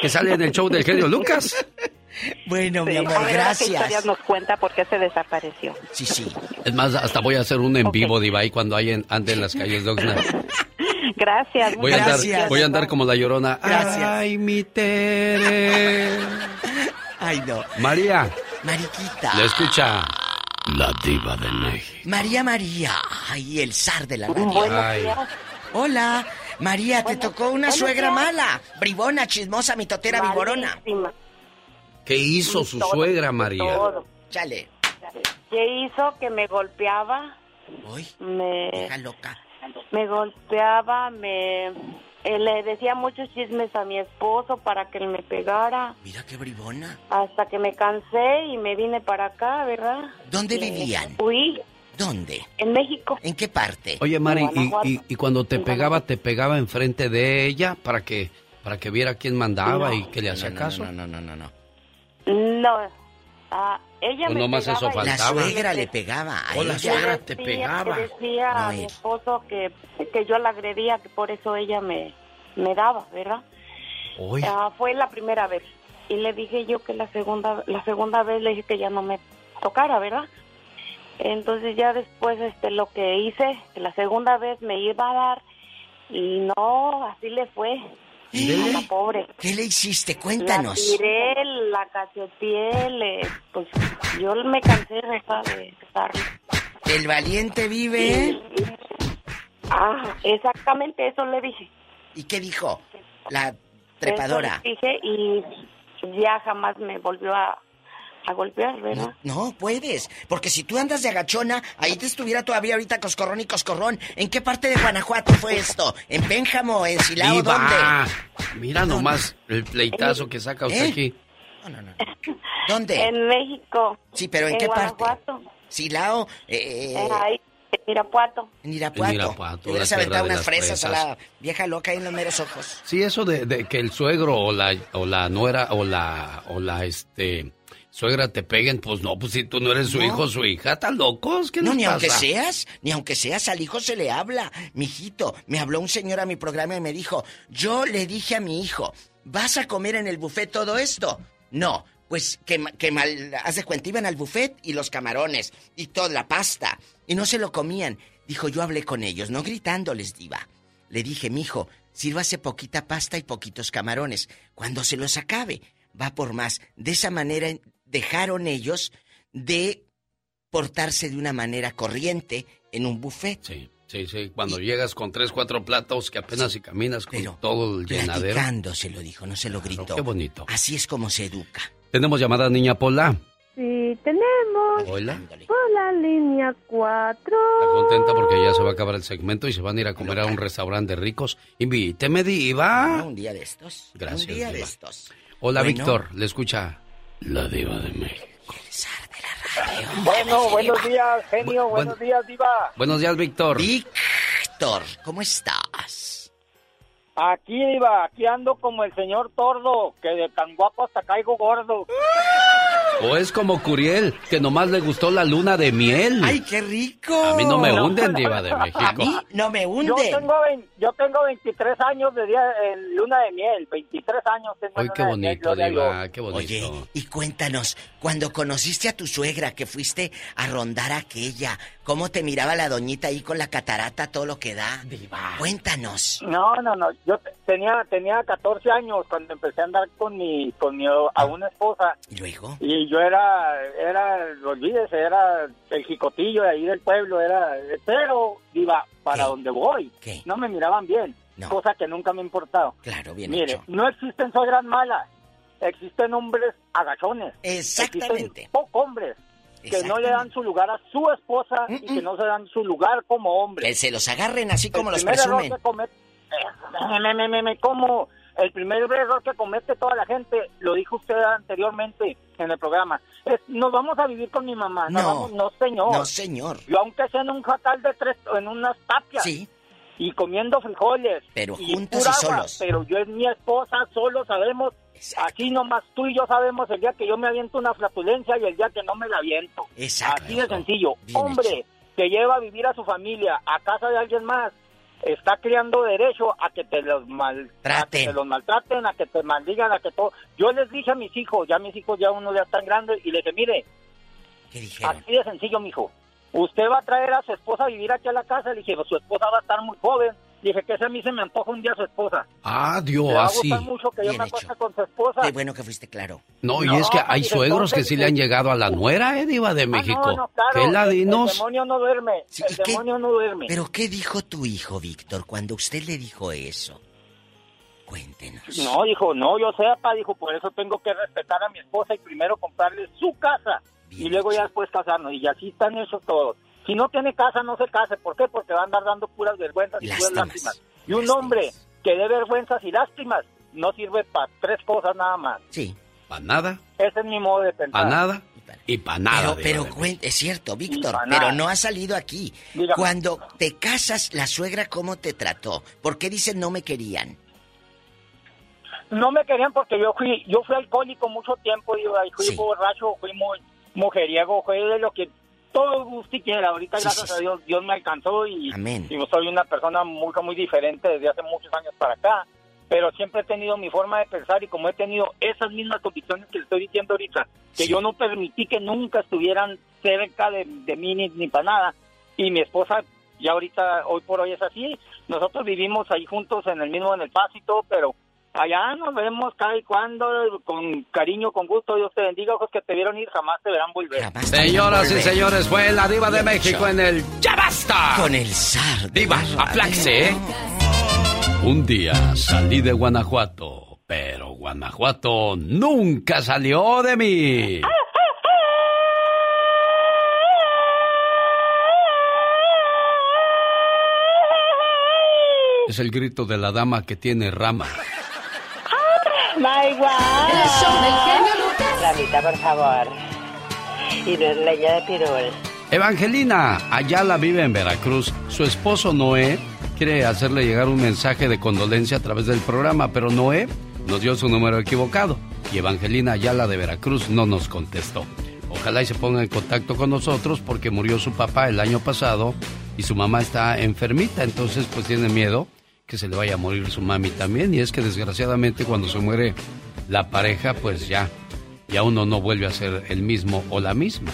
Que sale en el show del genio Lucas. Bueno, Sí, a ver a qué historias nos cuenta por qué se desapareció Sí, sí. Es más, hasta voy a hacer un en vivo, Diva, ahí cuando hay en, ande en las calles de Oxnard. gracias Voy a, andar, gracias. voy a andar como la llorona. Gracias. Ay, mi Tere. Ay, no. María, Mariquita. le escucha la diva de México. María María. Ay, el zar de la radio. Ay. Hola. María, te tocó una suegra mala. Bribona, chismosa, mitotera, vigorona. ¿Qué hizo su Todo, suegra, María? todo. Chale. ¿Qué hizo? Que me golpeaba. Uy, Me, loca. me golpeaba, me eh, le decía muchos chismes a mi esposo para que él me pegara. Mira qué bribona. Hasta que me cansé y me vine para acá, ¿verdad? ¿Dónde vivían? Huí ¿Dónde? en México. ¿En qué parte? Oye, Mari, y, y- y cuando te pegaba, te pegaba enfrente de ella para que para que viera quién mandaba No. y que le No, hacía no, caso? No, no, no, no, no. No, ah, ella Pues me nomás pegaba eso y- La faltaba. suegra le pegaba a O la ella. suegra te decía- pegaba. que decía No a mi esposo que, que yo la agredía, que por eso ella me, me daba, ¿verdad? Uy. Ah, fue la primera vez. Y le dije yo que la segunda, la segunda vez le dije que ya no me tocara, ¿verdad? Entonces ya después este lo que hice, que la segunda vez me iba a dar y no, así le fue. La pobre. ¿Qué le hiciste? La Cuéntanos. tiré, la cacheteé, le, pues yo me cansé de estar. De estar. El valiente vive. Ah, exactamente eso le dije. ¿Y qué dijo? La trepadora. Eso le dije y ya jamás me volvió a, a golpear, ¿verdad? No puedes, porque si tú andas de agachona, ahí te estuviera todavía ahorita coscorrón y coscorrón. ¿En qué parte de Guanajuato fue esto? ¿En Pénjamo? ¿En Silao? ¿Dónde? Mira nomás el pleitazo que saca usted ¿Eh? aquí. ¿Dónde? En México. Sí, pero ¿en qué parte? Guanajuato. Silao, eh, Era ahí, en Irapuato. en Irapuato. En Irapuato, Te hubieras aventado unas fresas, a la vieja loca ahí en los meros ojos. Sí, eso de, de que el suegro o la, o la nuera o la, o la, este, suegra te peguen, pues no, pues si tú no eres su No. hijo su hija, ¿están locos? ¿Qué No, ni aunque seas, ni aunque seas, al hijo se le habla. Mijito, me habló un señor a mi programa y me dijo, yo le dije a mi hijo, ¿vas a comer en el buffet todo esto? No, pues que, que mal, haz de cuenta, iban al buffet y los camarones y toda la pasta, y no se lo comían. Dijo, yo hablé con ellos, no gritándoles, diva. Le dije, mijo, sírvase poquita pasta y poquitos camarones. Cuando se los acabe, va por más. De esa manera dejaron ellos de portarse de una manera corriente en un buffet. Sí, sí, sí. Cuando llegas con tres, cuatro platos que apenas si caminas con todo el llenadero. Platicando se lo dijo, no se lo gritó. qué bonito. Así es como se educa. Tenemos llamada niña Pola. Sí, tenemos Hola. por la línea 4. Está contenta porque ya se va a acabar el segmento y se van a ir a comer a un restaurante de ricos. Invíteme, Diva. Ah, un día de estos. Gracias, Un día de estos. Hola, Bueno. Víctor. Le escucha la Diva de México. Bueno, buenos días, genio. Bu- buenos buen- días, Diva. Buenos días, Víctor. Víctor, ¿cómo estás? Aquí, Diva, aquí ando como el señor Tordo, que de tan guapo hasta caigo gordo. O es como Curiel, que nomás le gustó la luna de miel. ¡Ay, qué rico! A mí no me hunden, Diva de México. A mí no me Yo hunde. tengo, yo tengo 23 años de día en luna de miel, 23 años tengo Ay, en qué luna de miel, bonito. Diva, qué bonito. Oye, y cuéntanos, cuando conociste a tu suegra, que fuiste a rondar a aquella, ¿cómo te miraba la doñita ahí con la catarata, todo lo que da? Cuéntanos. No, no, no. Yo te- tenía tenía 14 años cuando empecé a andar con mi con mi a una esposa. ¿Y luego? Y yo era era olvídese, era el jicotillo de ahí del pueblo, era pero iba para donde voy. No me miraban bien, cosa que nunca me ha importado. Claro, bien Mire, hecho. no existen suegras malas, existen hombres agachones. Exactamente. Existen pocos hombres que no le dan su lugar a su esposa y que no se dan su lugar como hombre. Que se los agarren así como El los error presumen. que comete, como el primer error que comete toda la gente, lo dijo usted anteriormente en el programa, es nos vamos a vivir con mi mamá. No, No. vamos, no señor. No, señor. Yo aunque sea en un jacal de tres, en unas tapias. Y comiendo frijoles. Pero y juntos pura y agua, solos. Pero yo es mi esposa, solo sabemos. Aquí nomás tú y yo sabemos el día que yo me aviento una flatulencia y el día que no me la aviento. Exacto. Así de sencillo. Bien Hombre que lleva a vivir a su familia a casa de alguien más está criando derecho a que te los mal a que te los maltraten, a que te maldigan, a que todo. Yo les dije a mis hijos, ya mis hijos ya uno ya están grandes y les dije, mire, así de sencillo, mijo. Usted va a traer a su esposa a vivir aquí a la casa. Le dije, su esposa va a estar muy joven. Dije que ese a mí se me antoja un día su esposa. Ah, Le Dios, va a así. gustar mucho que yo me hecho. con su esposa. Qué bueno que fuiste claro. No, y No, es que hay suegros que sí le han llegado a la nuera, eh, Diva de Ah, México. no, no, claro, ¿Qué el- demonio no duerme. el demonio no duerme. ¿Pero qué dijo tu hijo, Víctor, cuando usted le dijo eso? Cuéntenos. No, dijo, no, yo sé, papá, dijo, por eso tengo que respetar a mi esposa y primero comprarle su casa y luego ya después casarnos. Y así están hechos todos. Si no tiene casa, no se case. ¿Por qué? Porque va a andar dando puras vergüenzas y puras lástimas. Y un hombre que dé vergüenzas y lástimas no sirve para tres cosas nada más. Sí. ¿Para nada? Ese es mi modo de pensar. ¿Para nada? Y para nada. Pero, pero es cierto, Víctor, pero no ha salido aquí. Dígame. Cuando te casas, la suegra, ¿cómo te trató? ¿Por qué dicen no me querían? No me querían porque yo fui yo fui alcohólico mucho tiempo, y fui borracho, fui muy mujeriego, fue de lo que todo gusto y quiera. Ahorita, gracias a Dios, Dios me alcanzó y, y soy una persona muy, muy diferente desde hace muchos años para acá. Pero siempre he tenido mi forma de pensar y como he tenido esas mismas convicciones que le estoy diciendo ahorita, que yo no permití que nunca estuvieran cerca de, mí ni, ni para nada. Y mi esposa ya ahorita, hoy por hoy es así. Nosotros vivimos ahí juntos en el mismo, en el pásito, pero allá nos vemos cada y cuando, con cariño, con gusto. Dios te bendiga, ojos que te vieron ir, jamás te verán volver. Señoras y señores, fue la diva de México en el ¡Ya basta! Con el zar. Diva, aplaxe, ¿eh? Un día salí de Guanajuato, pero Guanajuato nunca salió de mí. Es el grito de la dama que tiene rama. My God. El show del genio Lucas. Ramita, por favor. Y no es leña de pirul. Evangelina Ayala vive en Veracruz. Su esposo Noé quiere hacerle llegar un mensaje de condolencia a través del programa, pero Noé nos dio su número equivocado y Evangelina Ayala de Veracruz no nos contestó. Ojalá y se ponga en contacto con nosotros porque murió su papá el año pasado y su mamá está enfermita, entonces pues tiene miedo que se le vaya a morir su mami también. Y es que desgraciadamente cuando se muere la pareja, pues ya, ya uno no vuelve a ser el mismo o la misma.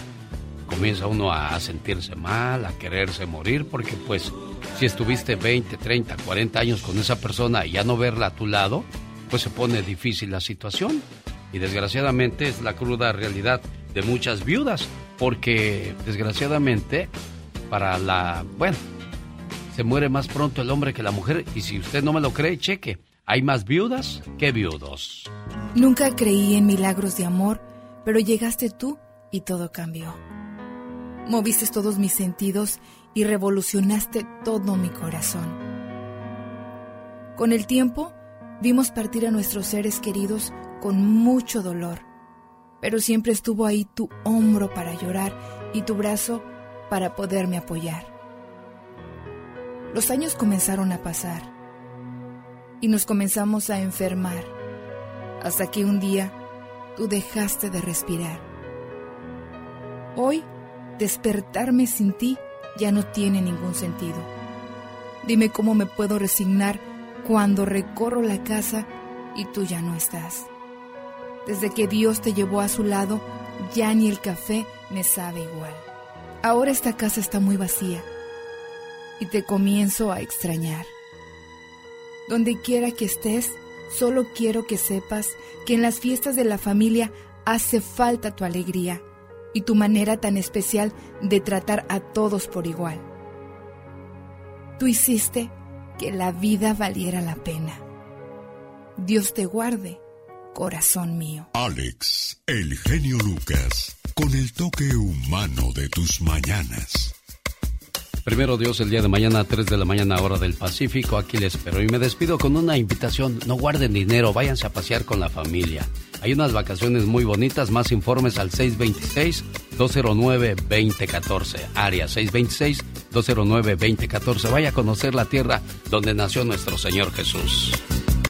Comienza uno a sentirse mal, a quererse morir, porque pues si estuviste 20, 30, 40 años con esa persona y ya no verla a tu lado, pues se pone difícil la situación. Y desgraciadamente es la cruda realidad de muchas viudas, porque desgraciadamente para la, bueno, se muere más pronto el hombre que la mujer y si usted no me lo cree, cheque. Hay más viudas que viudos. Nunca creí en milagros de amor, pero llegaste tú y todo cambió. Moviste todos mis sentidos y revolucionaste todo mi corazón. Con el tiempo, vimos partir a nuestros seres queridos con mucho dolor, pero siempre estuvo ahí tu hombro para llorar y tu brazo para poderme apoyar. Los años comenzaron a pasar y nos comenzamos a enfermar hasta que un día tú dejaste de respirar. Hoy, despertarme sin ti ya no tiene ningún sentido. Dime cómo me puedo resignar cuando recorro la casa y tú ya no estás. Desde que Dios te llevó a su lado, ya ni el café me sabe igual. Ahora esta casa está muy vacía y te comienzo a extrañar. Donde quiera que estés, solo quiero que sepas que en las fiestas de la familia hace falta tu alegría y tu manera tan especial de tratar a todos por igual. Tú hiciste que la vida valiera la pena. Dios te guarde, corazón mío. Alex, el genio Lucas, con el toque humano de tus mañanas. Primero Dios, el día de mañana a 3 de la mañana hora del Pacífico, aquí les espero. Y me despido con una invitación, no guarden dinero, váyanse a pasear con la familia. Hay unas vacaciones muy bonitas, más informes al 626-209-2014. Área 626-209-2014. Vaya a conocer la tierra donde nació nuestro Señor Jesús.